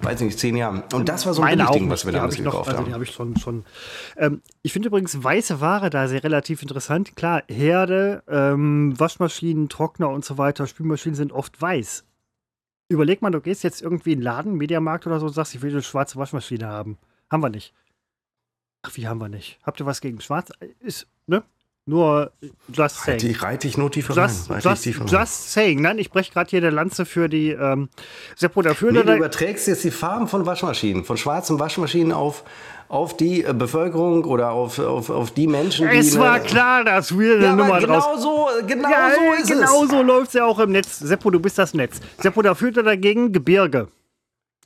weiß nicht, zehn Jahren. Und das war so ein nicht. was wir damals gekauft also haben. die habe ich schon. schon. Ähm, ich finde übrigens weiße Ware da sehr relativ interessant. Klar, Herde, ähm, Waschmaschinen, Trockner und so weiter, Spülmaschinen sind oft weiß. Überleg mal, du gehst jetzt irgendwie in einen Laden, Mediamarkt oder so und sagst, ich will eine schwarze Waschmaschine haben. Haben wir nicht. Ach, wie haben wir nicht? Habt ihr was gegen schwarz? Ist, ne? Nur just saying. Reite ich, reite ich nur tiefer rein. Just, ich just, tiefer rein. just saying. Nein, ich breche gerade hier der Lanze für die ähm, Seppo dafür. Nee, du überträgst jetzt die Farben von Waschmaschinen, von schwarzen Waschmaschinen auf, auf die äh, Bevölkerung oder auf, auf, auf die Menschen, die. es eine- war klar, dass wir eine Ja, Nummer aber draus genau so, genau Ja, so ist genau es. so läuft es ja auch im Netz. Seppo, du bist das Netz. Seppo, da führt er dagegen Gebirge.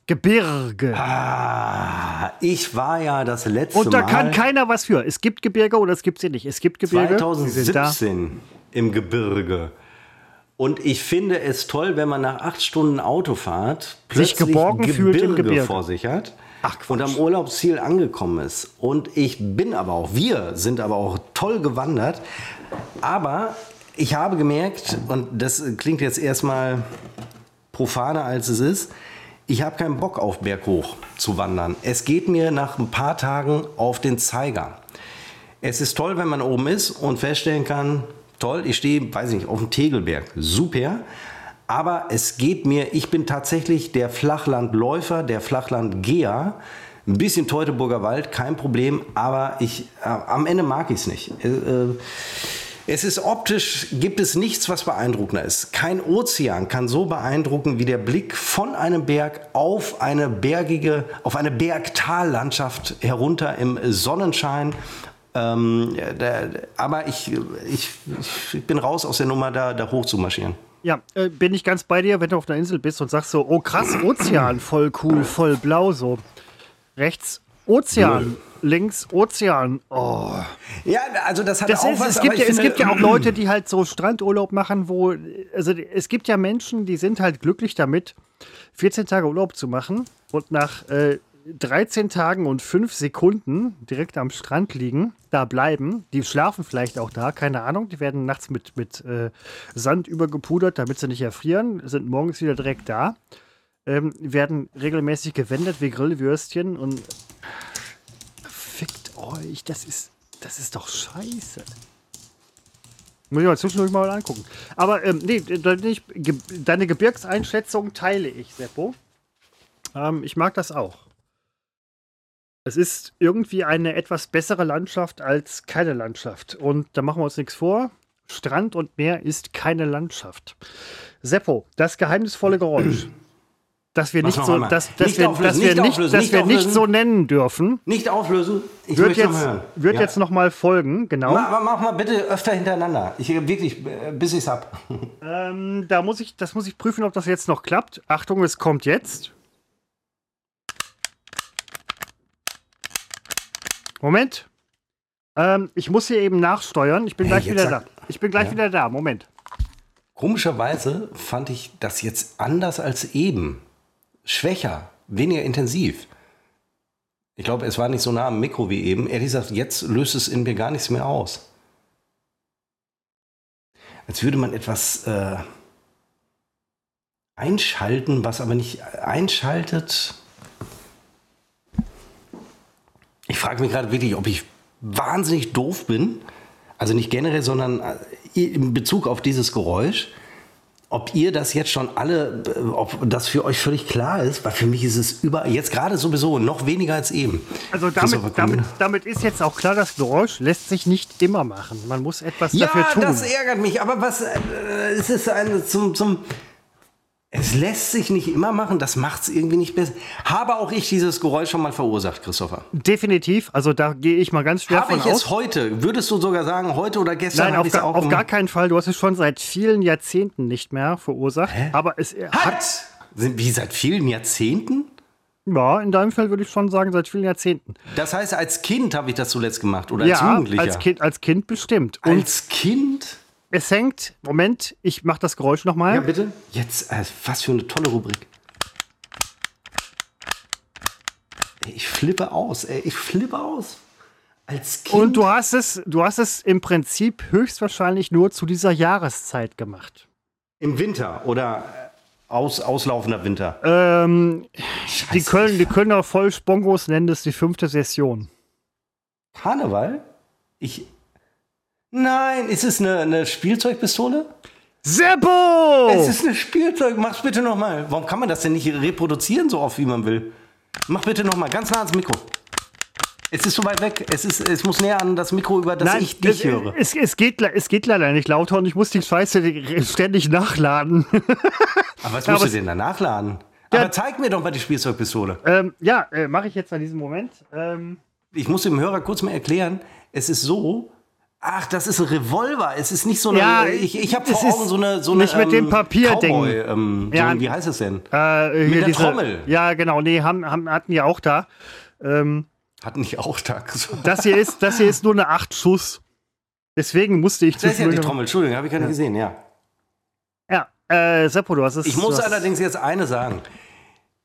Gebirge. Ah, ich war ja das letzte Und da Mal kann keiner was für. Es gibt Gebirge oder es gibt sie nicht. Es gibt Gebirge. die sind da. 2017 im Gebirge. Und ich finde es toll, wenn man nach acht Stunden Autofahrt Sich plötzlich geborgen fühlt im Gebirge. vor sich hat Ach, Quatsch. und am Urlaubsziel angekommen ist. Und ich bin aber auch, wir sind aber auch toll gewandert. Aber ich habe gemerkt, und das klingt jetzt erstmal profaner als es ist, ich habe keinen Bock auf Berghoch zu wandern. Es geht mir nach ein paar Tagen auf den Zeiger. Es ist toll, wenn man oben ist und feststellen kann, toll, ich stehe, weiß ich nicht, auf dem Tegelberg. Super. Aber es geht mir, ich bin tatsächlich der Flachlandläufer, der Flachlandgeher. Ein bisschen Teutoburger Wald, kein Problem, aber ich, äh, am Ende mag ich es nicht. Äh, äh, es ist optisch, gibt es nichts, was beeindruckender ist. Kein Ozean kann so beeindrucken wie der Blick von einem Berg auf eine bergige, auf eine Bergtallandschaft herunter im Sonnenschein. Ähm, da, aber ich, ich, ich bin raus aus der Nummer, da, da hoch zu marschieren. Ja, äh, bin ich ganz bei dir, wenn du auf einer Insel bist und sagst so, oh krass, Ozean, voll cool, voll blau so. Rechts Ozean, links Ozean. Oh. Ja, also das hat Das auch ist, was. es, gibt ja, es finde- gibt ja auch Leute, die halt so Strandurlaub machen, wo, also es gibt ja Menschen, die sind halt glücklich damit, 14 Tage Urlaub zu machen und nach äh, 13 Tagen und 5 Sekunden direkt am Strand liegen, da bleiben. Die schlafen vielleicht auch da, keine Ahnung. Die werden nachts mit, mit äh, Sand übergepudert, damit sie nicht erfrieren, sind morgens wieder direkt da, ähm, werden regelmäßig gewendet wie Grillwürstchen und fickt euch, das ist, das ist doch scheiße. Muss ich mal zwischendurch mal angucken. Aber ähm, nee, deine Gebirgseinschätzung teile ich, Seppo. Ähm, ich mag das auch. Es ist irgendwie eine etwas bessere Landschaft als keine Landschaft. Und da machen wir uns nichts vor. Strand und Meer ist keine Landschaft. Seppo, das geheimnisvolle Geräusch. Das wir nicht noch so, dass, dass Nicht wir, auflösen, dass wir nicht auflösen, dass nicht wir nicht so nennen dürfen, Nicht auflösen. Ich wird noch jetzt, hören. wird Ja. jetzt noch mal folgen. Genau. Mach, mach mal bitte öfter hintereinander. Ich wirklich, äh, bis ich's hab. Ähm, da muss ich, das muss ich prüfen, ob das jetzt noch klappt. Achtung, es kommt jetzt. Moment. Ähm, ich muss hier eben nachsteuern. Ich bin Hey, gleich wieder sag- da. Ich bin gleich Ja. wieder da. Moment. Komischerweise fand ich das jetzt anders als eben. Schwächer, weniger intensiv. Ich glaube, es war nicht so nah am Mikro wie eben. Ehrlich gesagt, jetzt löst es in mir gar nichts mehr aus. Als würde man etwas äh, einschalten, was aber nicht einschaltet. Ich frage mich gerade wirklich, ob ich wahnsinnig doof bin. Also nicht generell, sondern äh, in Bezug auf dieses Geräusch. Ob ihr das jetzt schon alle, äh, ob das für euch völlig klar ist, weil für mich ist es über, jetzt gerade sowieso noch weniger als eben. Also damit, damit, damit ist jetzt auch klar, das Geräusch lässt sich nicht immer machen. Man muss etwas Ja, dafür tun. das ärgert mich, aber was, äh, es ist ein, zum, zum, es lässt sich nicht immer machen, das macht es irgendwie nicht besser. Habe auch ich dieses Geräusch schon mal verursacht, Christopher? Definitiv. Also da gehe ich mal ganz schwer Habe von ich es aus. heute? Würdest du sogar sagen, heute oder gestern Nein, habe auf, gar, auch auf gar keinen Fall. Du hast es schon seit vielen Jahrzehnten nicht mehr verursacht. Aber es hat, Hat! Sind wie seit vielen Jahrzehnten? ja, in deinem Fall würde ich schon sagen, seit vielen Jahrzehnten. Das heißt, als Kind habe ich das zuletzt gemacht oder als ja, Jugendlicher? als kind, als kind bestimmt. Und Als Kind? Es hängt, Moment, ich mache das Geräusch nochmal. Ja, bitte? Jetzt, äh, was für eine tolle Rubrik. Ich flippe aus, ey, ich flippe aus. Als Kind. Und du hast es, du hast es im Prinzip höchstwahrscheinlich nur zu dieser Jahreszeit gemacht. Im Winter oder äh, aus, auslaufender Winter. Ähm, die Scheiße, Köln, die Kölner Vollspongos nennen das die fünfte Session. Karneval? Ich. Nein, ist es eine, eine Spielzeugpistole? Seppo! Es ist eine Spielzeug. Mach's bitte nochmal. Warum kann man das denn nicht reproduzieren, so oft wie man will? Mach bitte nochmal, ganz nah ans Mikro. Es ist so weit weg. Es, ist, es muss näher an das Mikro, über das ich dich es, höre. Es, es, geht, es geht leider nicht lauter und ich muss die Scheiße ständig nachladen. Aber was musst aber du denn da nachladen? Ja. Aber zeig mir doch mal die Spielzeugpistole. ähm, ja, äh, mache ich jetzt an diesem Moment. Ähm, Ich muss dem Hörer kurz mal erklären. Es ist so. Ach, das ist ein Revolver. Es ist nicht so eine. Ja, ich ich habe vor Augen so eine. So eine nicht mit dem Papierding. Ähm, Ja. so, wie heißt es denn? äh, hier der Trommel. Ja, genau. Nee, haben, haben, hatten die auch da. Ähm, Hat nicht auch. So. das, hier ist, das hier ist nur eine 8 Schuss. Deswegen musste ich Das ist ja die Trommel. Entschuldigung, habe ich gar nicht gesehen, ja. Ja, äh, Seppo, du hast es. Ich muss allerdings jetzt eine sagen.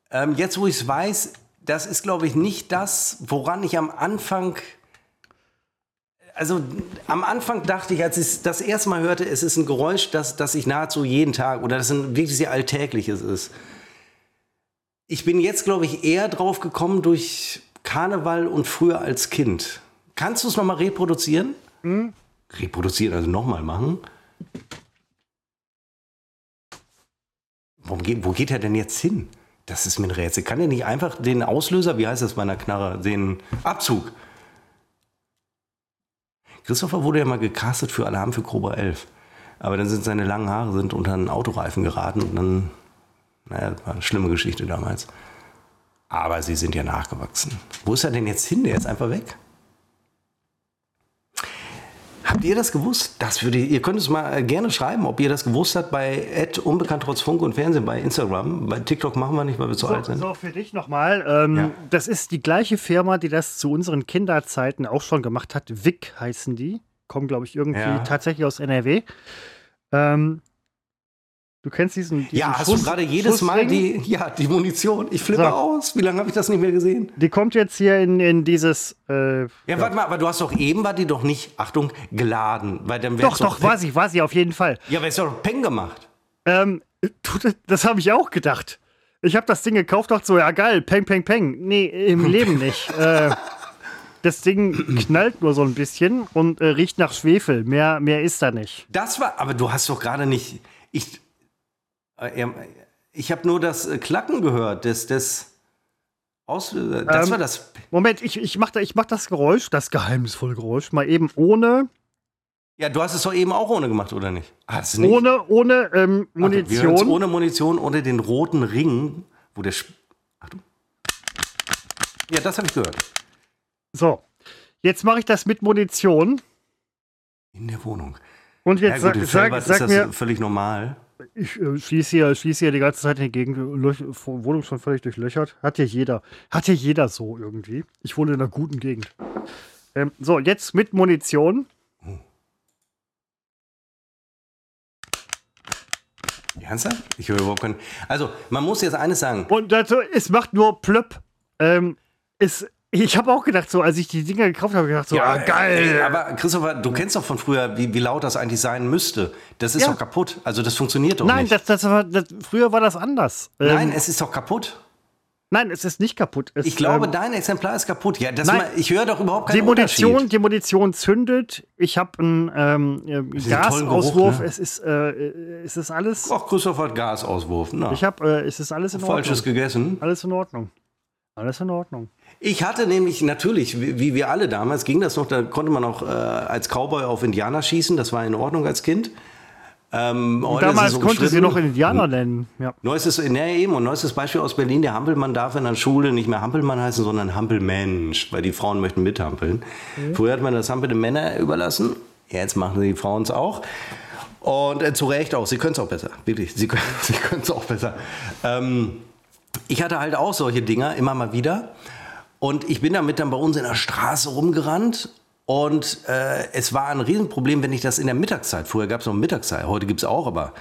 Ähm, jetzt, wo ich es weiß, das ist, glaube ich, nicht das, woran ich am Anfang. Also am Anfang dachte ich, als ich es das erste Mal hörte, es ist ein Geräusch, das, das ich nahezu jeden Tag oder das ein wirklich sehr alltägliches ist. Ich bin jetzt, glaube ich, eher drauf gekommen durch Karneval und früher als Kind. Kannst du es nochmal reproduzieren? Reproduzieren, also nochmal machen. Warum geht, wo geht er denn jetzt hin? Das ist mir ein Rätsel. Kann er nicht einfach den Auslöser, wie heißt das bei einer Knarre, den Abzug? Christopher wurde ja mal gecastet für Alarm für Cobra 11. Aber dann sind seine langen Haare sind unter einen Autoreifen geraten und dann, naja, das war eine schlimme Geschichte damals. Aber sie sind ja nachgewachsen. Wo ist er denn jetzt hin? Der ist einfach weg. Habt ihr das gewusst? Das würde, ihr könnt es mal äh, gerne schreiben, ob ihr das gewusst habt bei unbekannt trotz Funk und Fernsehen bei Instagram. Bei TikTok machen wir nicht, weil wir zu alt So, sind. so für dich nochmal. Ähm, Ja. Das ist die gleiche Firma, die das zu unseren Kinderzeiten auch schon gemacht hat. Vic heißen die. Kommen, glaube ich, irgendwie Ja. tatsächlich aus NRW. Ähm, du kennst diesen. diesen Ja, hast du Schuss- gerade jedes Mal die, ja, die Munition? Ich flippe So. aus. Wie lange habe ich das nicht mehr gesehen? Die kommt jetzt hier in, in dieses. Äh, Ja, warte mal, aber du hast doch eben, war die doch nicht, Achtung, geladen. Weil dann doch, wär's doch, war sie, war sie auf jeden Fall. Ja, aber es ist doch Peng gemacht. Ähm, du, das- habe ich auch gedacht. Ich habe das Ding gekauft, dachte so, ja geil, peng, peng, peng. Nee, im Leben nicht. Äh, das Ding knallt nur so ein bisschen und äh, riecht nach Schwefel. Mehr, mehr ist da nicht. Das war, aber du hast doch gerade nicht, ich, ich habe nur das äh, Klacken gehört, das, das. Das Ähm, war das. Moment, ich, ich mache ich mach das Geräusch, das geheimnisvolle Geräusch, mal eben ohne, Ja, du hast es doch eben auch ohne gemacht, oder nicht? Hast du nicht? ohne, ohne ähm, Warte, Munition. ohne Munition, ohne den roten Ring, wo der. Sp Achtung. Ja, das habe ich gehört. So, jetzt mache ich das mit Munition. In der Wohnung. Und Ja, jetzt gut, in sag, Felbert sag, ist sag das mir, völlig normal. Ich äh, schieße hier, schieß hier die ganze Zeit in die Gegend, löch, Wohnung schon völlig durchlöchert. Hat ja jeder. Hat ja jeder so irgendwie. Ich wohne in einer guten Gegend. Ähm, so, jetzt mit Munition. Ernsthaft? Ich höre überhaupt keinen. Also, man muss jetzt eines sagen. Und dazu, es macht nur plöpp. Ähm, es, ich habe auch gedacht, so, als ich die Dinger gekauft habe, gedacht, so, ah, geil. Ey, aber Christopher, du kennst doch von früher, wie, wie laut das eigentlich sein müsste. Das ist Ja. doch kaputt. Also, das funktioniert doch Nein, nicht. das, das war, das, früher war das anders. Ähm, Nein, es ist doch kaputt. Nein, es ist nicht kaputt. Es, Ich glaube, ähm, dein Exemplar ist kaputt. Ja, das nein. mal, ich höre doch überhaupt keinen die Munition, die Munition zündet. Ich habe einen ähm, äh, Gasauswurf. Geruch, ne? Es ist, äh, äh, es ist alles. Ach, Christoph hat Gasauswurf. Na, Ich habe, äh, es ist alles in Falsches Ordnung. gegessen. Alles in Ordnung. Alles in Ordnung. Ich hatte nämlich natürlich, wie, wir alle damals, ging das noch, da konnte man auch äh, als Cowboy auf Indianer schießen. Das war in Ordnung als Kind. Ähm, Damals konnte sie noch Indianer nennen. Ja. Neuestes, ne, eben, und neuestes Beispiel aus Berlin, der Hampelmann darf in der Schule nicht mehr Hampelmann heißen, sondern Hampelmensch, weil die Frauen möchten mithampeln. Früher hat man das Hampel den Männern überlassen, jetzt machen die Frauen es auch. Und äh, zu Recht auch, sie können es auch besser, wirklich, sie können es auch besser. Ähm, ich hatte halt auch solche Dinger immer mal wieder. Und ich bin damit dann bei uns in der Straße rumgerannt. Und äh, es war ein Riesenproblem, wenn ich das in der Mittagszeit, früher gab es noch Mittagszeit, heute gibt es auch, aber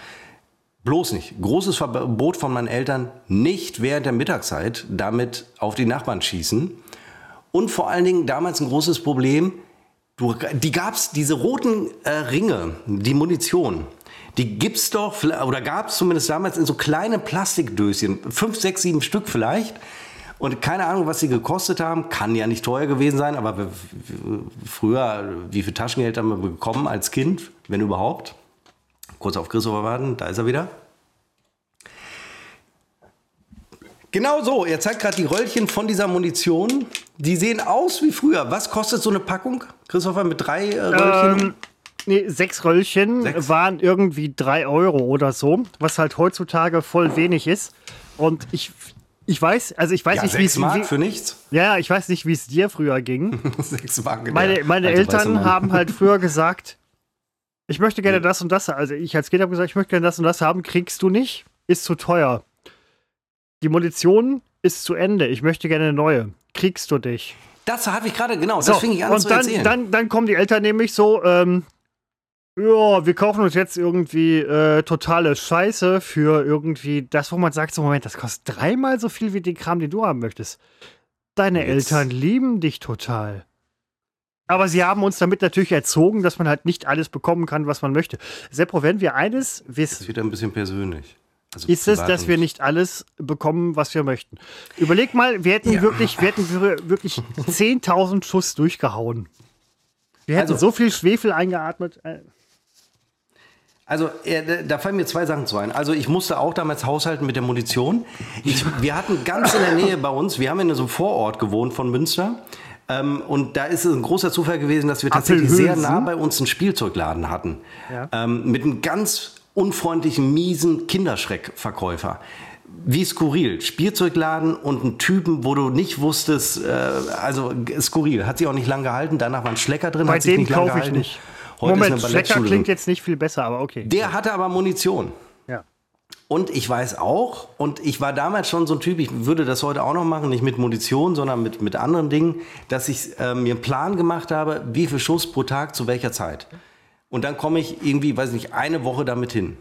bloß nicht. Großes Verbot von meinen Eltern, nicht während der Mittagszeit damit auf die Nachbarn schießen. Und vor allen Dingen damals ein großes Problem, du, die gab es, diese roten äh, Ringe, die Munition, die gibt's doch, oder gab es zumindest damals in so kleinen Plastikdöschen, fünf, sechs, sieben Stück vielleicht. Und keine Ahnung, was sie gekostet haben, kann ja nicht teuer gewesen sein, aber früher, wie viel Taschengeld haben wir bekommen als Kind, wenn überhaupt? Kurz auf Christopher warten, da ist er wieder. Genau so, er zeigt gerade die Röllchen von dieser Munition. Die sehen aus wie früher. Was kostet so eine Packung, Christopher, mit drei äh, Röllchen? Ähm, nee, sechs Röllchen Sechs? waren irgendwie drei Euro oder so, was halt heutzutage voll wenig ist. Und ich, ich weiß, also ich weiß ja, nicht, wie es Mark für nichts. ja, ich weiß nicht, wie es dir früher ging. sechs Mark. in Meine, meine weiße Eltern haben halt früher gesagt, ich möchte gerne das und das. Also ich als Kind habe gesagt, ich möchte gerne das und das haben, kriegst du nicht, ist zu teuer. Die Munition ist zu Ende, ich möchte gerne eine neue, kriegst du dich. Das habe ich gerade, genau, So, das fing ich an und zu dann, erzählen. dann, dann kommen die Eltern nämlich so, ähm, ja, wir kaufen uns jetzt irgendwie äh, totale Scheiße für irgendwie das, wo man sagt, so Moment, das kostet dreimal so viel wie den Kram, den du haben möchtest. Deine Jetzt- Eltern lieben dich total. Aber sie haben uns damit natürlich erzogen, dass man halt nicht alles bekommen kann, was man möchte. Seppo, wenn wir eines das wissen, ist wieder ein bisschen persönlich. Also ist es, dass wir nicht alles bekommen, was wir möchten. Überleg mal, wir hätten Ja. wirklich, wir hätten wirklich 10.000 Schuss durchgehauen. Wir hätten Also- so viel Schwefel eingeatmet. Also, äh, da fallen mir zwei Sachen zu ein. Also, ich musste auch damals haushalten mit der Munition. Ich, wir hatten ganz in der Nähe bei uns, wir haben in so einem Vorort gewohnt von Münster. Ähm, und da ist es ein großer Zufall gewesen, dass wir tatsächlich sehr nah bei uns einen Spielzeugladen hatten. Ja. Ähm, mit einem ganz unfreundlichen, miesen Kinderschreckverkäufer. Wie skurril. Spielzeugladen und einen Typen, wo du nicht wusstest, äh, also skurril. Hat sich auch nicht lange gehalten. Danach war ein Schlecker drin. Bei hat sich dem nicht lange kaufe ich gehalten. nicht. Heute Moment, Schlecker klingt jetzt nicht viel besser, aber okay. Der hatte aber Munition. ja. Und ich weiß auch, und ich war damals schon so ein Typ, ich würde das heute auch noch machen, nicht mit Munition, sondern mit, mit anderen Dingen, dass ich äh, mir einen Plan gemacht habe, wie viel Schuss pro Tag zu welcher Zeit. Und dann komme ich irgendwie, weiß nicht, eine Woche damit hin.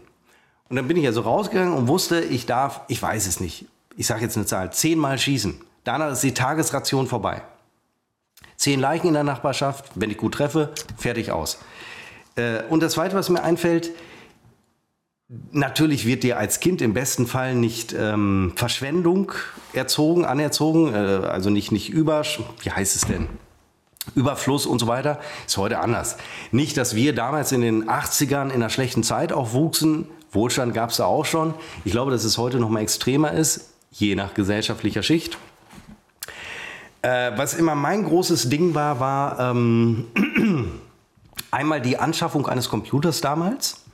Und dann bin ich also rausgegangen und wusste, ich darf, ich weiß es nicht, ich sage jetzt eine Zahl, zehnmal schießen. Danach ist die Tagesration vorbei. Zehn Leichen in der Nachbarschaft, wenn ich gut treffe, fertig aus. Äh, und das Zweite, was mir einfällt, Natürlich wird dir als Kind im besten Fall nicht ähm, Verschwendung erzogen, anerzogen, äh, also nicht, nicht über, wie heißt es denn? Überfluss und so weiter, ist heute anders. Nicht, dass wir damals in den 80ern in einer schlechten Zeit aufwuchsen, Wohlstand gab es da auch schon. Ich glaube, dass es heute noch mal extremer ist, je nach gesellschaftlicher Schicht. Äh, was immer mein großes Ding war, war ähm, einmal die Anschaffung eines Computers damals.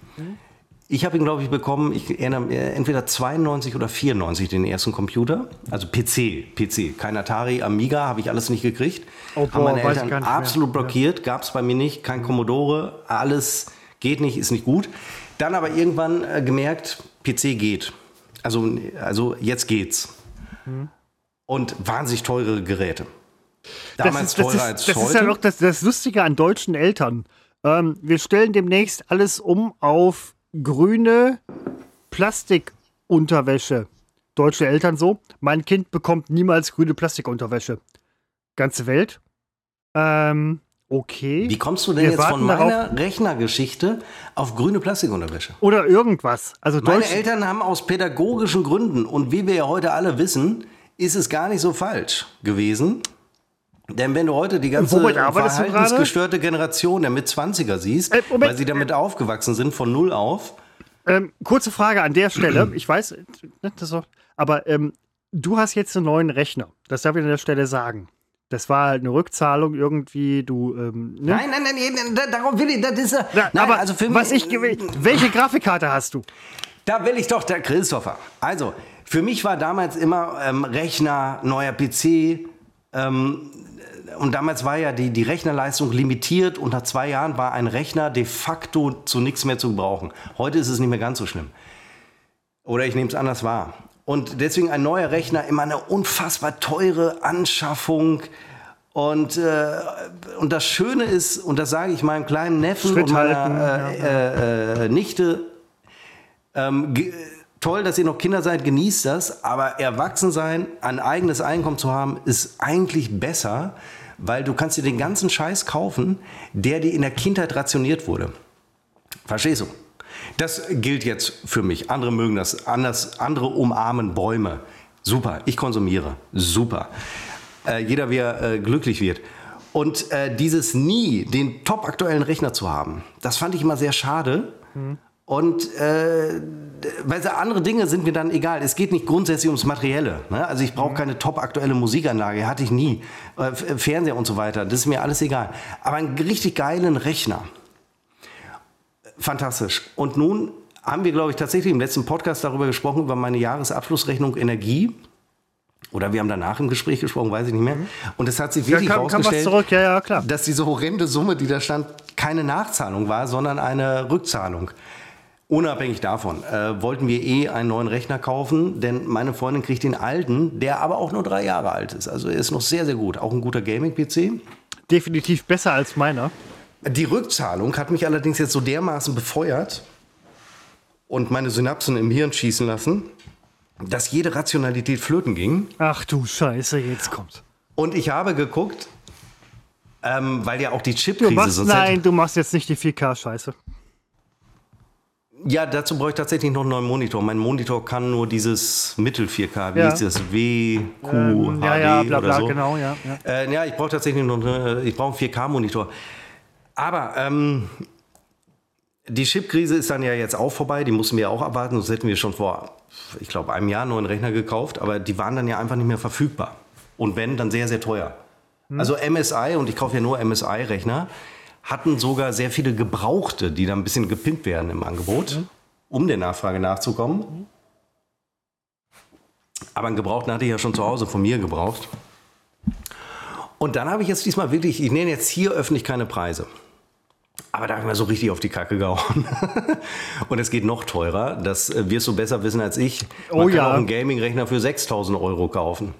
Ich habe ihn, glaube ich, bekommen, ich erinnere mich, äh, entweder 92 oder 94 den ersten Computer. Also PC, PC. Kein Atari, Amiga, habe ich alles nicht gekriegt. Oh, haben meine boah, weiß ich Eltern absolut blockiert, gab es bei mir nicht. Kein Commodore, alles geht nicht, ist nicht gut. Dann aber irgendwann äh, gemerkt, PC geht. Also, also jetzt geht's. Hm. Und wahnsinnig teure Geräte. Das Damals ist, das teurer ist, als das heute. ist ja noch das, das Lustige an deutschen Eltern. Ähm, wir stellen demnächst alles um auf grüne Plastikunterwäsche. Deutsche Eltern so. Mein Kind bekommt niemals grüne Plastikunterwäsche. Ganze Welt. Ähm, okay. Wie kommst du denn Wir jetzt von meiner Rechnergeschichte auf grüne Plastikunterwäsche? Oder irgendwas. Also Meine Deutsch, Eltern haben aus pädagogischen Gründen und wie wir ja heute alle wissen, ist es gar nicht so falsch gewesen. Denn wenn du heute die ganze verhaltensgestörte Generation der Mitzwanziger siehst, Äh, weil sie damit aufgewachsen sind von null auf, Ähm, kurze Frage an der Stelle. Ich weiß, ne, auch, aber ähm, du hast jetzt einen neuen Rechner. Das darf ich an der Stelle sagen. Das war halt eine Rückzahlung irgendwie. Du, ähm, ne? Nein, nein, nein, nein, da- darum will ich, das ist ja. Nein, aber also für was mich, ich, welche Grafikkarte hast du? Da will ich doch der Christopher. Also, für mich war damals immer ähm, Rechner, neuer PC. Ähm, und damals war ja die, die Rechnerleistung limitiert und nach zwei Jahren war ein Rechner de facto zu nichts mehr zu gebrauchen. Heute ist es nicht mehr ganz so schlimm. Oder ich nehme es anders wahr. Und deswegen ein neuer Rechner immer eine unfassbar teure Anschaffung. Und, äh, und das Schöne ist, und das sage ich meinem kleinen Neffen Schritt und meiner halten, äh, äh, äh, Nichte, ähm, toll, dass ihr noch Kinder seid, genießt das, aber erwachsen sein, ein eigenes Einkommen zu haben, ist eigentlich besser, weil du kannst dir den ganzen Scheiß kaufen, der dir in der Kindheit rationiert wurde. Verstehst du? Das gilt jetzt für mich. Andere mögen das anders. Andere umarmen Bäume. Super. Ich konsumiere. Super. Äh, jeder, wie er äh, glücklich wird. Und äh, dieses nie, den top aktuellen Rechner zu haben, das fand ich immer sehr schade. Und äh, weil so andere Dinge sind mir dann egal. Es geht nicht grundsätzlich ums Materielle. Ne? Also ich brauche keine top aktuelle Musikanlage, hatte ich nie. Äh, F- Fernseher und so weiter, das ist mir alles egal. Aber einen richtig geilen Rechner, fantastisch. Und nun haben wir, glaube ich, tatsächlich im letzten Podcast darüber gesprochen, über meine Jahresabschlussrechnung Energie. Oder wir haben danach im Gespräch gesprochen, weiß ich nicht mehr. Und es hat sich Ja, wirklich kam, kam was rausgestellt, zurück, ja, ja, klar. dass diese horrende Summe, die da stand, keine Nachzahlung war, sondern eine Rückzahlung. Unabhängig davon äh, wollten wir eh einen neuen Rechner kaufen, denn meine Freundin kriegt den alten, der aber auch nur drei Jahre alt ist. Also er ist noch sehr, sehr gut. Auch ein guter Gaming-PC. Definitiv besser als meiner. Die Rückzahlung hat mich allerdings jetzt so dermaßen befeuert und meine Synapsen im Hirn schießen lassen, dass jede Rationalität flöten ging. Ach du Scheiße, jetzt kommt. Und ich habe geguckt, ähm, weil ja auch die Chipkrise nein, du machst jetzt nicht die 4K-Scheiße. Ja, dazu brauche ich tatsächlich noch einen neuen Monitor. Mein Monitor kann nur dieses Mittel 4K, wie Ja. hieß das? WQHD Ähm, ja, ja, bla bla, oder so. genau, ja. ja. Äh, ja, ich brauche tatsächlich noch eine, ich brauche einen 4K-Monitor. Aber ähm, die Chipkrise ist dann ja jetzt auch vorbei. Die mussten wir auch abwarten. Sonst hätten wir schon vor, ich glaube, einem Jahr einen neuen Rechner gekauft. Aber die waren dann ja einfach nicht mehr verfügbar. Und wenn, dann sehr, sehr teuer. Also MSI, und ich kaufe ja nur MSI-Rechner, hatten sogar sehr viele Gebrauchte, die dann ein bisschen gepimpt werden im Angebot, um der Nachfrage nachzukommen. Aber einen Gebrauchten hatte ich ja schon zu Hause von mir gebraucht. Und dann habe ich jetzt diesmal wirklich, ich nenne jetzt hier öffentlich keine Preise. Aber da habe ich mir so richtig auf die Kacke gehauen. Und es geht noch teurer. Das äh, wirst du besser wissen als ich. Man Oh kann ja. auch einen Gaming-Rechner für 6000 Euro kaufen.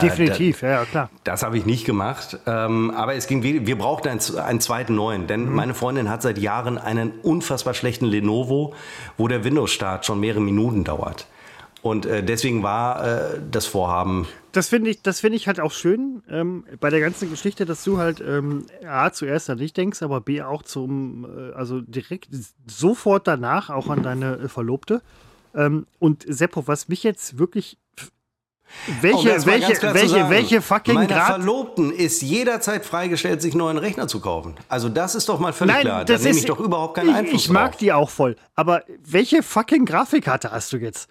Definitiv, ja, ja, klar. Das habe ich nicht gemacht. Ähm, aber es ging, wir wir brauchten einen, einen zweiten neuen. Denn Mhm. meine Freundin hat seit Jahren einen unfassbar schlechten Lenovo, wo der Windows-Start schon mehrere Minuten dauert. Und äh, deswegen war äh, das Vorhaben Das finde ich, das finde ich halt auch schön ähm, bei der ganzen Geschichte, dass du halt ähm, A zuerst an dich denkst, aber B auch zum, äh, also direkt sofort danach auch an deine äh, Verlobte. Ähm, und Seppo, was mich jetzt wirklich welche, Um welche, welche, sagen, welche fucking Meiner Grad. Verlobten ist jederzeit freigestellt, sich neuen Rechner zu kaufen. Also das ist doch mal völlig klar. Da das nehme ich doch überhaupt keinen Einfluss Ich mag drauf. die auch voll. Aber welche fucking Grafikkarte hast du jetzt?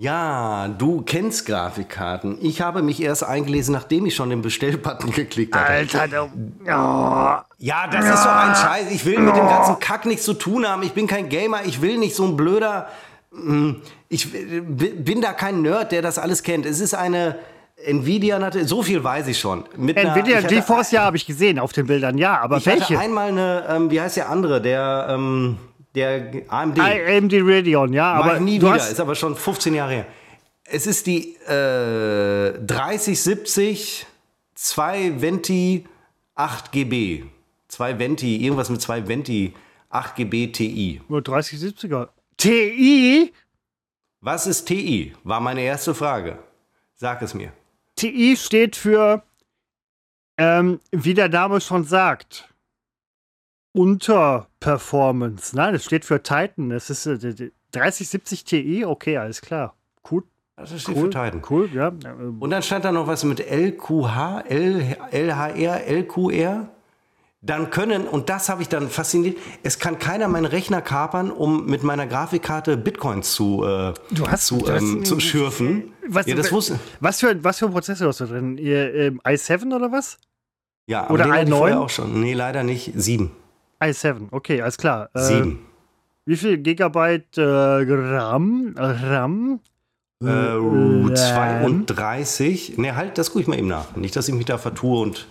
Ja, du kennst Grafikkarten. Ich habe mich erst eingelesen, nachdem ich schon den Bestellbutton geklickt hatte. Alter, du. Oh. Ja, das ist doch ein Scheiß. Ich will mit dem ganzen Kack nichts zu tun haben. Ich bin kein Gamer. Ich will nicht so ein blöder. mm, Ich äh, bin da kein Nerd, der das alles kennt. Es ist eine Nvidia. So viel weiß ich schon. Mit einer- Nvidia hatte- GeForce, ja, habe ich gesehen auf den Bildern, ja, aber Ich welche? hatte einmal eine, ähm, wie heißt der andere, der, ähm, der AMD. AMD Radeon, ja, Mach aber nie du wieder, hast, ist aber schon 15 Jahre her. Es ist die äh, 3070 2 Venti 8 GB. 2 Venti, irgendwas mit 2 Venti 8 GB TI. nur 3070er. TI? Was ist TI? War meine erste Frage. Sag es mir. TI steht für, ähm, wie der Name schon sagt, Unterperformance. Nein, das steht für Titan. Das ist äh, die- die 3070 Ti. Okay, alles klar. Gut. Das steht Cool, für Titan. cool, ja. Und dann stand da noch was mit LQH, L, LHR, LQR. Dann können, und das habe ich dann fasziniert, es kann keiner meinen Rechner kapern, um mit meiner Grafikkarte Bitcoins zu, äh, hast- zu, ähm, zu schürfen. Was, ja, das wusste was, für, was für ein Prozessor hast du drin? Ihr, ähm, i7 oder was? ja, Oder den hatte ich i9? vorher auch schon. Nee, leider nicht. Sieben. i7, okay, alles klar. Äh, Sieben. Wie viel Gigabyte äh, RAM? RAM? Äh, RAM. 32. Ne, halt, das gucke ich mal eben nach. Nicht, dass ich mich da vertue und.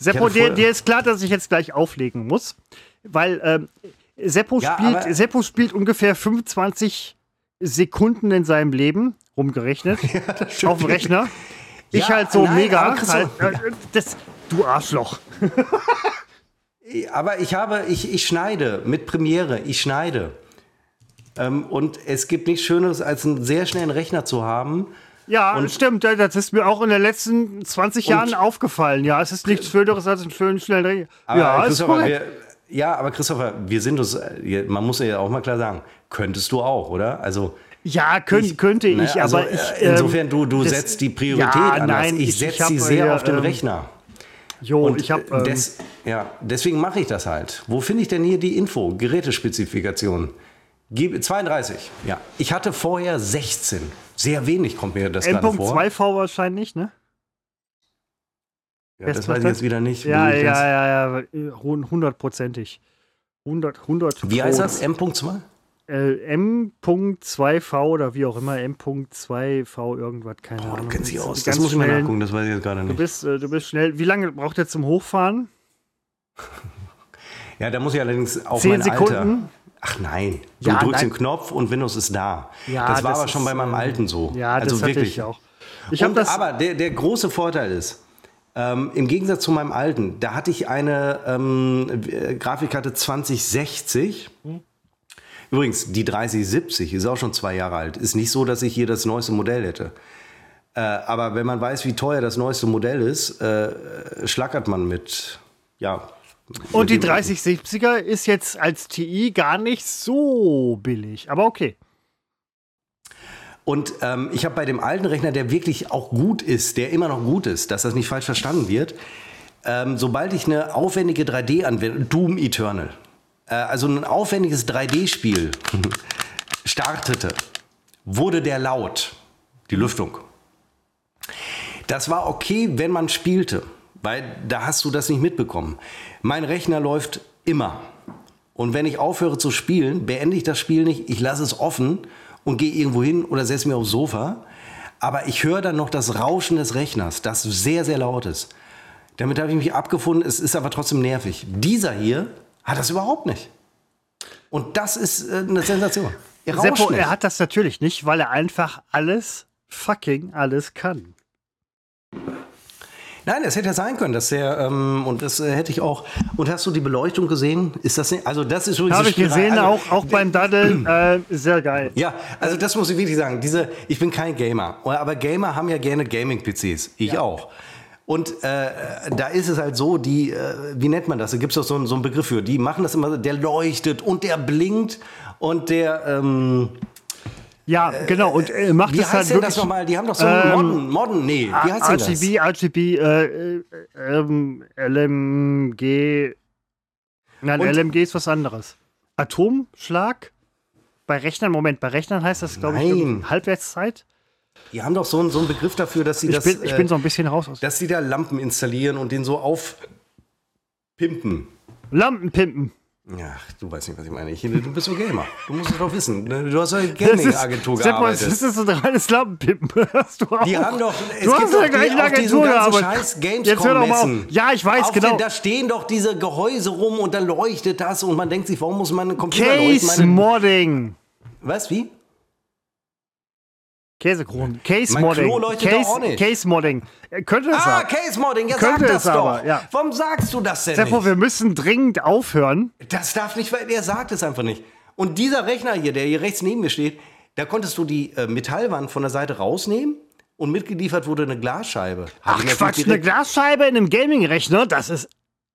Seppo, dir, dir ist klar, dass ich jetzt gleich auflegen muss, weil ähm, Seppo, Ja, spielt, Seppo spielt ungefähr 25 Sekunden in seinem Leben, rumgerechnet, auf dem Rechner. Ich Ja, halt so nein, mega. Halt, äh, das, du Arschloch. Aber ich habe, ich, ich schneide mit Premiere, ich schneide. Ähm, und es gibt nichts Schöneres, als einen sehr schnellen Rechner zu haben. Ja, Und- stimmt. ja, Das ist mir auch in den letzten 20 Jahren aufgefallen. Ja, es ist nichts Schöneres als einen schönen, schnellen Rechner. Aber Ja, ist Christopher, korrekt. wir, ja, aber Christopher, wir sind uns, äh, man muss ja auch mal klar sagen, könntest du auch, oder? Also, Ja, könnt, könnte ich, ne, also, aber ich. äh, insofern, ähm, du, du das- setzt die Priorität ja, anders. Nein, ich ich setze sie sehr hier, auf den ähm, Rechner. Jo, Und ich habe. äh, des, ja, deswegen mache ich das halt. Wo finde ich denn hier die Info? Gerätespezifikation. Gib- 32. Ja. Ich hatte vorher 16. Sehr wenig kommt mir das gerade vor. M.2V wahrscheinlich, ne? Ja, das weiß ich jetzt wieder nicht. Ja, ja, ja, ja, hundertprozentig. 100, 100. Wie heißt das? M.2? Äh, M.2V oder wie auch immer, M.2V irgendwas, keine Oh, Ahnung. du kennst dich aus. Das muss ich mal nachgucken, das weiß ich jetzt gerade Du nicht. bist, äh, du bist schnell. Wie lange braucht er zum Hochfahren? Ja, da muss ich allerdings auf Zehn mein Sekunden? Alter. Ach nein, du Ja, drückst nein. den Knopf und Windows ist da. Ja, das war das aber schon ist, bei meinem ähm, alten so. Ja, also das hatte wirklich. ich auch. Ich Und, das. aber der, der große Vorteil ist, ähm, im Gegensatz zu meinem alten, da hatte ich eine ähm, äh, Grafikkarte 2060. Übrigens, die 3070 ist auch schon zwei Jahre alt. Ist nicht so, dass ich hier das neueste Modell hätte. Äh, aber wenn man weiß, wie teuer das neueste Modell ist, äh, schlackert man mit, ja. Und die dem- 3070er ist jetzt als TI gar nicht so billig. Aber okay. Und ähm, ich habe bei dem alten Rechner, der wirklich auch gut ist, der immer noch gut ist, dass das nicht falsch verstanden wird, ähm, sobald ich eine aufwendige 3D-Anwendung, Doom Eternal, äh, also ein aufwendiges 3D-Spiel startete, wurde der laut, die Lüftung. Das war okay, wenn man spielte, weil da hast du das nicht mitbekommen. Mein Rechner läuft immer. Und wenn ich aufhöre zu spielen, beende ich das Spiel nicht, ich lasse es offen und gehe irgendwo hin oder setze mich aufs Sofa. Aber ich höre dann noch das Rauschen des Rechners, das sehr, sehr laut ist. Damit habe ich mich abgefunden, es ist aber trotzdem nervig. Dieser hier hat das überhaupt nicht. Und das ist äh, eine Sensation. Er Seppo, er hat das natürlich nicht, weil er einfach alles, fucking alles kann. Nein, das hätte ja sein können, dass der, ähm, und das äh, hätte ich auch. Und hast du die Beleuchtung gesehen? Ist das nicht, also das ist übrigens Habe ich gesehen, also, auch, auch beim Daddeln. Äh, sehr geil. Ja, also das muss ich wirklich sagen. Diese, ich bin kein Gamer, aber Gamer haben ja gerne Gaming-PCs. Ich auch. Und äh, da ist es halt so, die, äh, wie nennt man das? Da gibt es doch so, einen- so einen Begriff für. Die machen das immer, der leuchtet und der blinkt und der, ähm, Ja, genau. Und äh, macht wie es heißt halt denn wirklich. das nochmal? Die haben doch so Ähm, Modden, Modden, nee, wie heißt denn das? RGB, RGB, äh, äh, ähm, LMG. Nein, Und- LMG ist was anderes. Atomschlag? Bei Rechnern, Moment, bei Rechnern heißt das, glaube ich, Halbwertszeit. Die haben doch so, einen- so einen Begriff dafür, dass sie Ich, das, bin, ich äh, bin so ein bisschen raus aus. dass sie da Lampen installieren und den so aufpimpen. Lampenpimpen. Ja, du weißt nicht, was ich meine. Ich, du bist so Gamer. Du musst es doch wissen. ne? Du hast ja ist, Gaming-Agentur gearbeitet. ist das so ein reines Lampenpimpen? Hast du auch. Die haben doch, es du gibt hast doch ja der auf diesen Agentur ganzen gearbeitet. scheiß Jetzt hör doch mal auf. Ja, ich weiß, auf genau. Den, da stehen doch diese Gehäuse rum und dann leuchtet das und man denkt sich, warum muss mein Computer Case leuchten? Meine, Modding. was, wie? Käsekronen. Case Modding. Case. Case Modding. Könnte es Ah, sein. Case Modding, ja Könnte sag das es doch. aber, ja. Warum sagst du das denn Seppo, nicht? wir müssen dringend aufhören. Das darf nicht, weil er sagt es einfach nicht. Und dieser Rechner hier, der hier rechts neben mir steht, da konntest du die äh, Metallwand von der Seite rausnehmen und mitgeliefert wurde eine Glasscheibe. Ach Quatsch, eine Glasscheibe in einem Gaming-Rechner, das ist.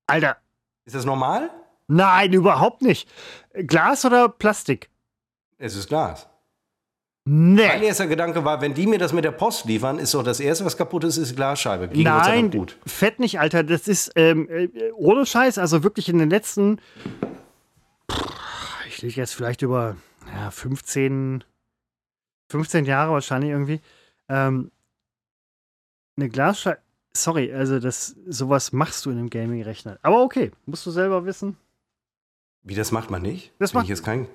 Alter, Ist das normal? nein, überhaupt nicht. Glas oder Plastik? Es ist Glas. Nee. Mein erster Gedanke war, wenn die mir das mit der Post liefern, ist doch das erste, was kaputt ist, ist Glasscheibe. Ging Nein, gut. fett nicht, Alter. Das ist ähm, äh, ohne Scheiß, also wirklich in den letzten, ich liege jetzt vielleicht über ja, 15, 15 Jahre wahrscheinlich irgendwie, ähm, eine Glasscheibe. Sorry, also das sowas machst du in einem Gaming-Rechner. Aber okay, musst du selber wissen. Wie, das macht man nicht? Das Bin macht- ich jetzt kein.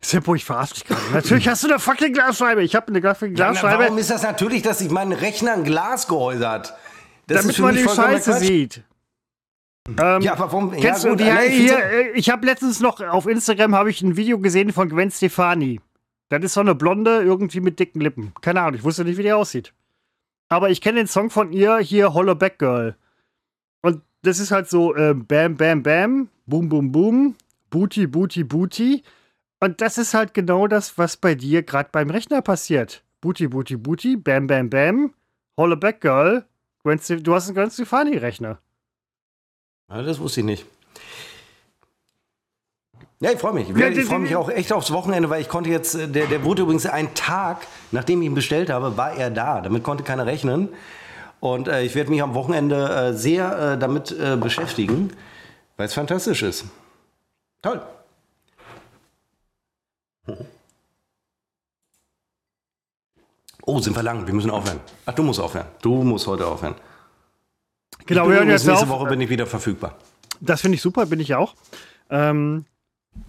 Seppo, ich verarsche dich gerade. Natürlich hast du eine fucking Glasscheibe. Ich habe eine fucking Ja, na, Glasscheibe, warum ist das natürlich, dass sich mein Rechner ein Glasgehäuse hat? Das damit man die Scheiße sieht. Ähm, Ja, aber warum? Ja, Kennst du gut, die, allein hier, diese- äh, ich habe letztens noch auf Instagram habe ich ein Video gesehen von Gwen Stefani. Das ist so eine Blonde, irgendwie mit dicken Lippen. Keine Ahnung, ich wusste nicht, wie die aussieht. Aber ich kenne den Song von ihr, hier Hollow Back Girl. Und das ist halt so äh, Bam, Bam, Bam, Boom, Boom, Boom, Booty, Booty, Booty. Und das ist halt genau das, was bei dir gerade beim Rechner passiert. Booty, Booty, Booty, Bam, Bam, Bam, Hollow Back Girl. Du hast einen Gwen Stefani-Rechner. Ja, das wusste ich nicht. Ja, ich freue mich. Ich, freue mich auch echt aufs Wochenende, weil ich konnte jetzt, äh, der, der wurde übrigens einen Tag, nachdem ich ihn bestellt habe, war er da. Damit konnte keiner rechnen. Und äh, ich werde mich am Wochenende äh, sehr äh, damit äh, beschäftigen, weil es fantastisch ist. Toll. Oh, sind wir lang. Wir müssen aufhören. Ach, du musst aufhören. Du musst heute aufhören. Genau, wir hören jetzt nächste auf. Woche bin ich wieder verfügbar. Das finde ich super, bin ich ja auch. Ähm,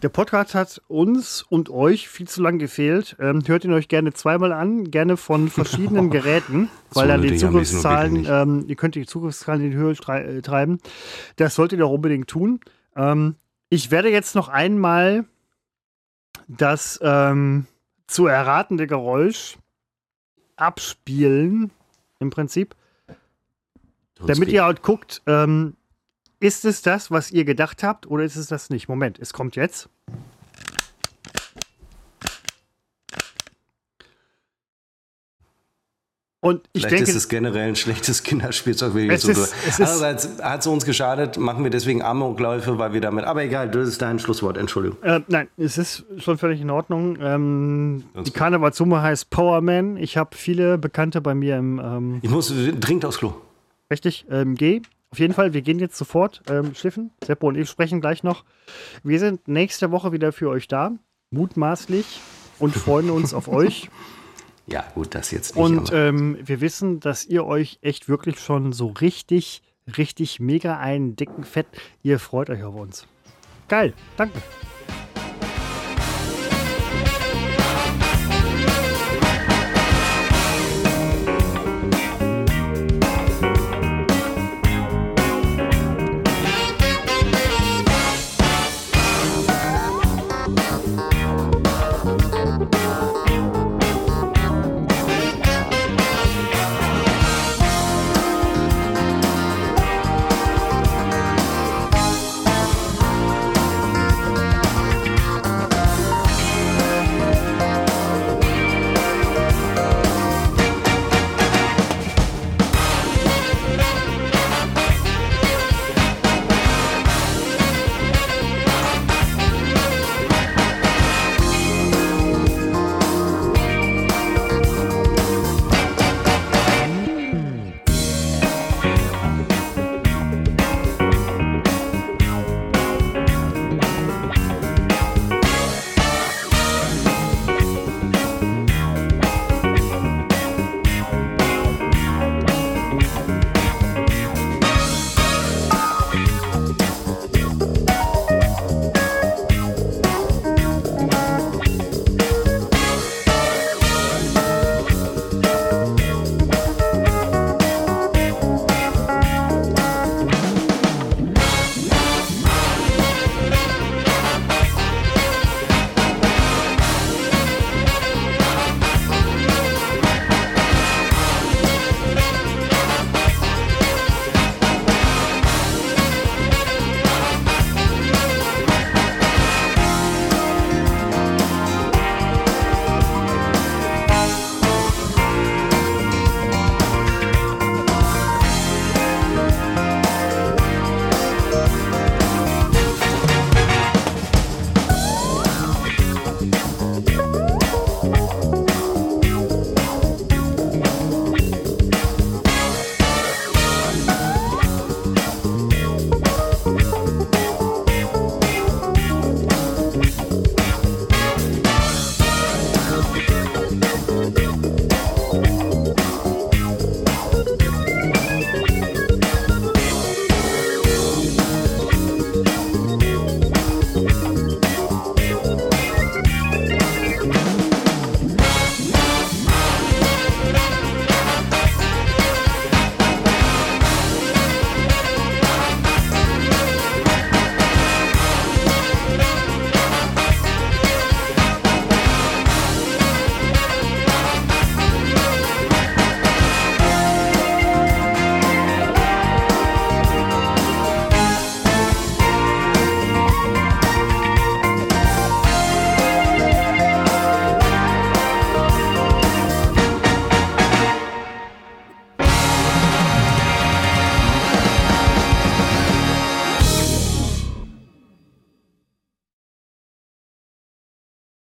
der Podcast hat uns und euch viel zu lang gefehlt. Ähm, hört ihn euch gerne zweimal an, gerne von verschiedenen Geräten, So weil dann die Zugriffszahlen, ähm, ihr könnt die Zugriffszahlen in die Höhe äh, treiben. Das solltet ihr auch unbedingt tun. Ähm, ich werde jetzt noch einmal das ähm, zu erratende Geräusch abspielen, im Prinzip damit ihr halt guckt, ähm, ist es das, was ihr gedacht habt, oder ist es das nicht? Moment, es kommt jetzt. Und ich Vielleicht denke, ist es generell ein schlechtes Kinderspielzeug. Ich Es so ist- es Andererseits hat es uns geschadet, machen wir deswegen Amokläufe, weil wir damit. Aber egal, das ist dein Schlusswort, Entschuldigung. äh, nein, es ist schon völlig in Ordnung. Ähm, die. Karnevalsumme heißt Powerman. Ich habe viele Bekannte bei mir im, ähm, Ich muss dringend aufs Klo. richtig, ähm, G. Auf jeden Fall, wir gehen jetzt sofort ähm, schiffen. Seppo und ich sprechen gleich noch. Wir sind nächste Woche wieder für euch da, mutmaßlich, und freuen uns auf euch. Ja, gut, das jetzt nicht. Und ähm, wir wissen, dass ihr euch echt wirklich schon so richtig, richtig mega einen dicken Fett, ihr freut euch auf uns. Geil, danke.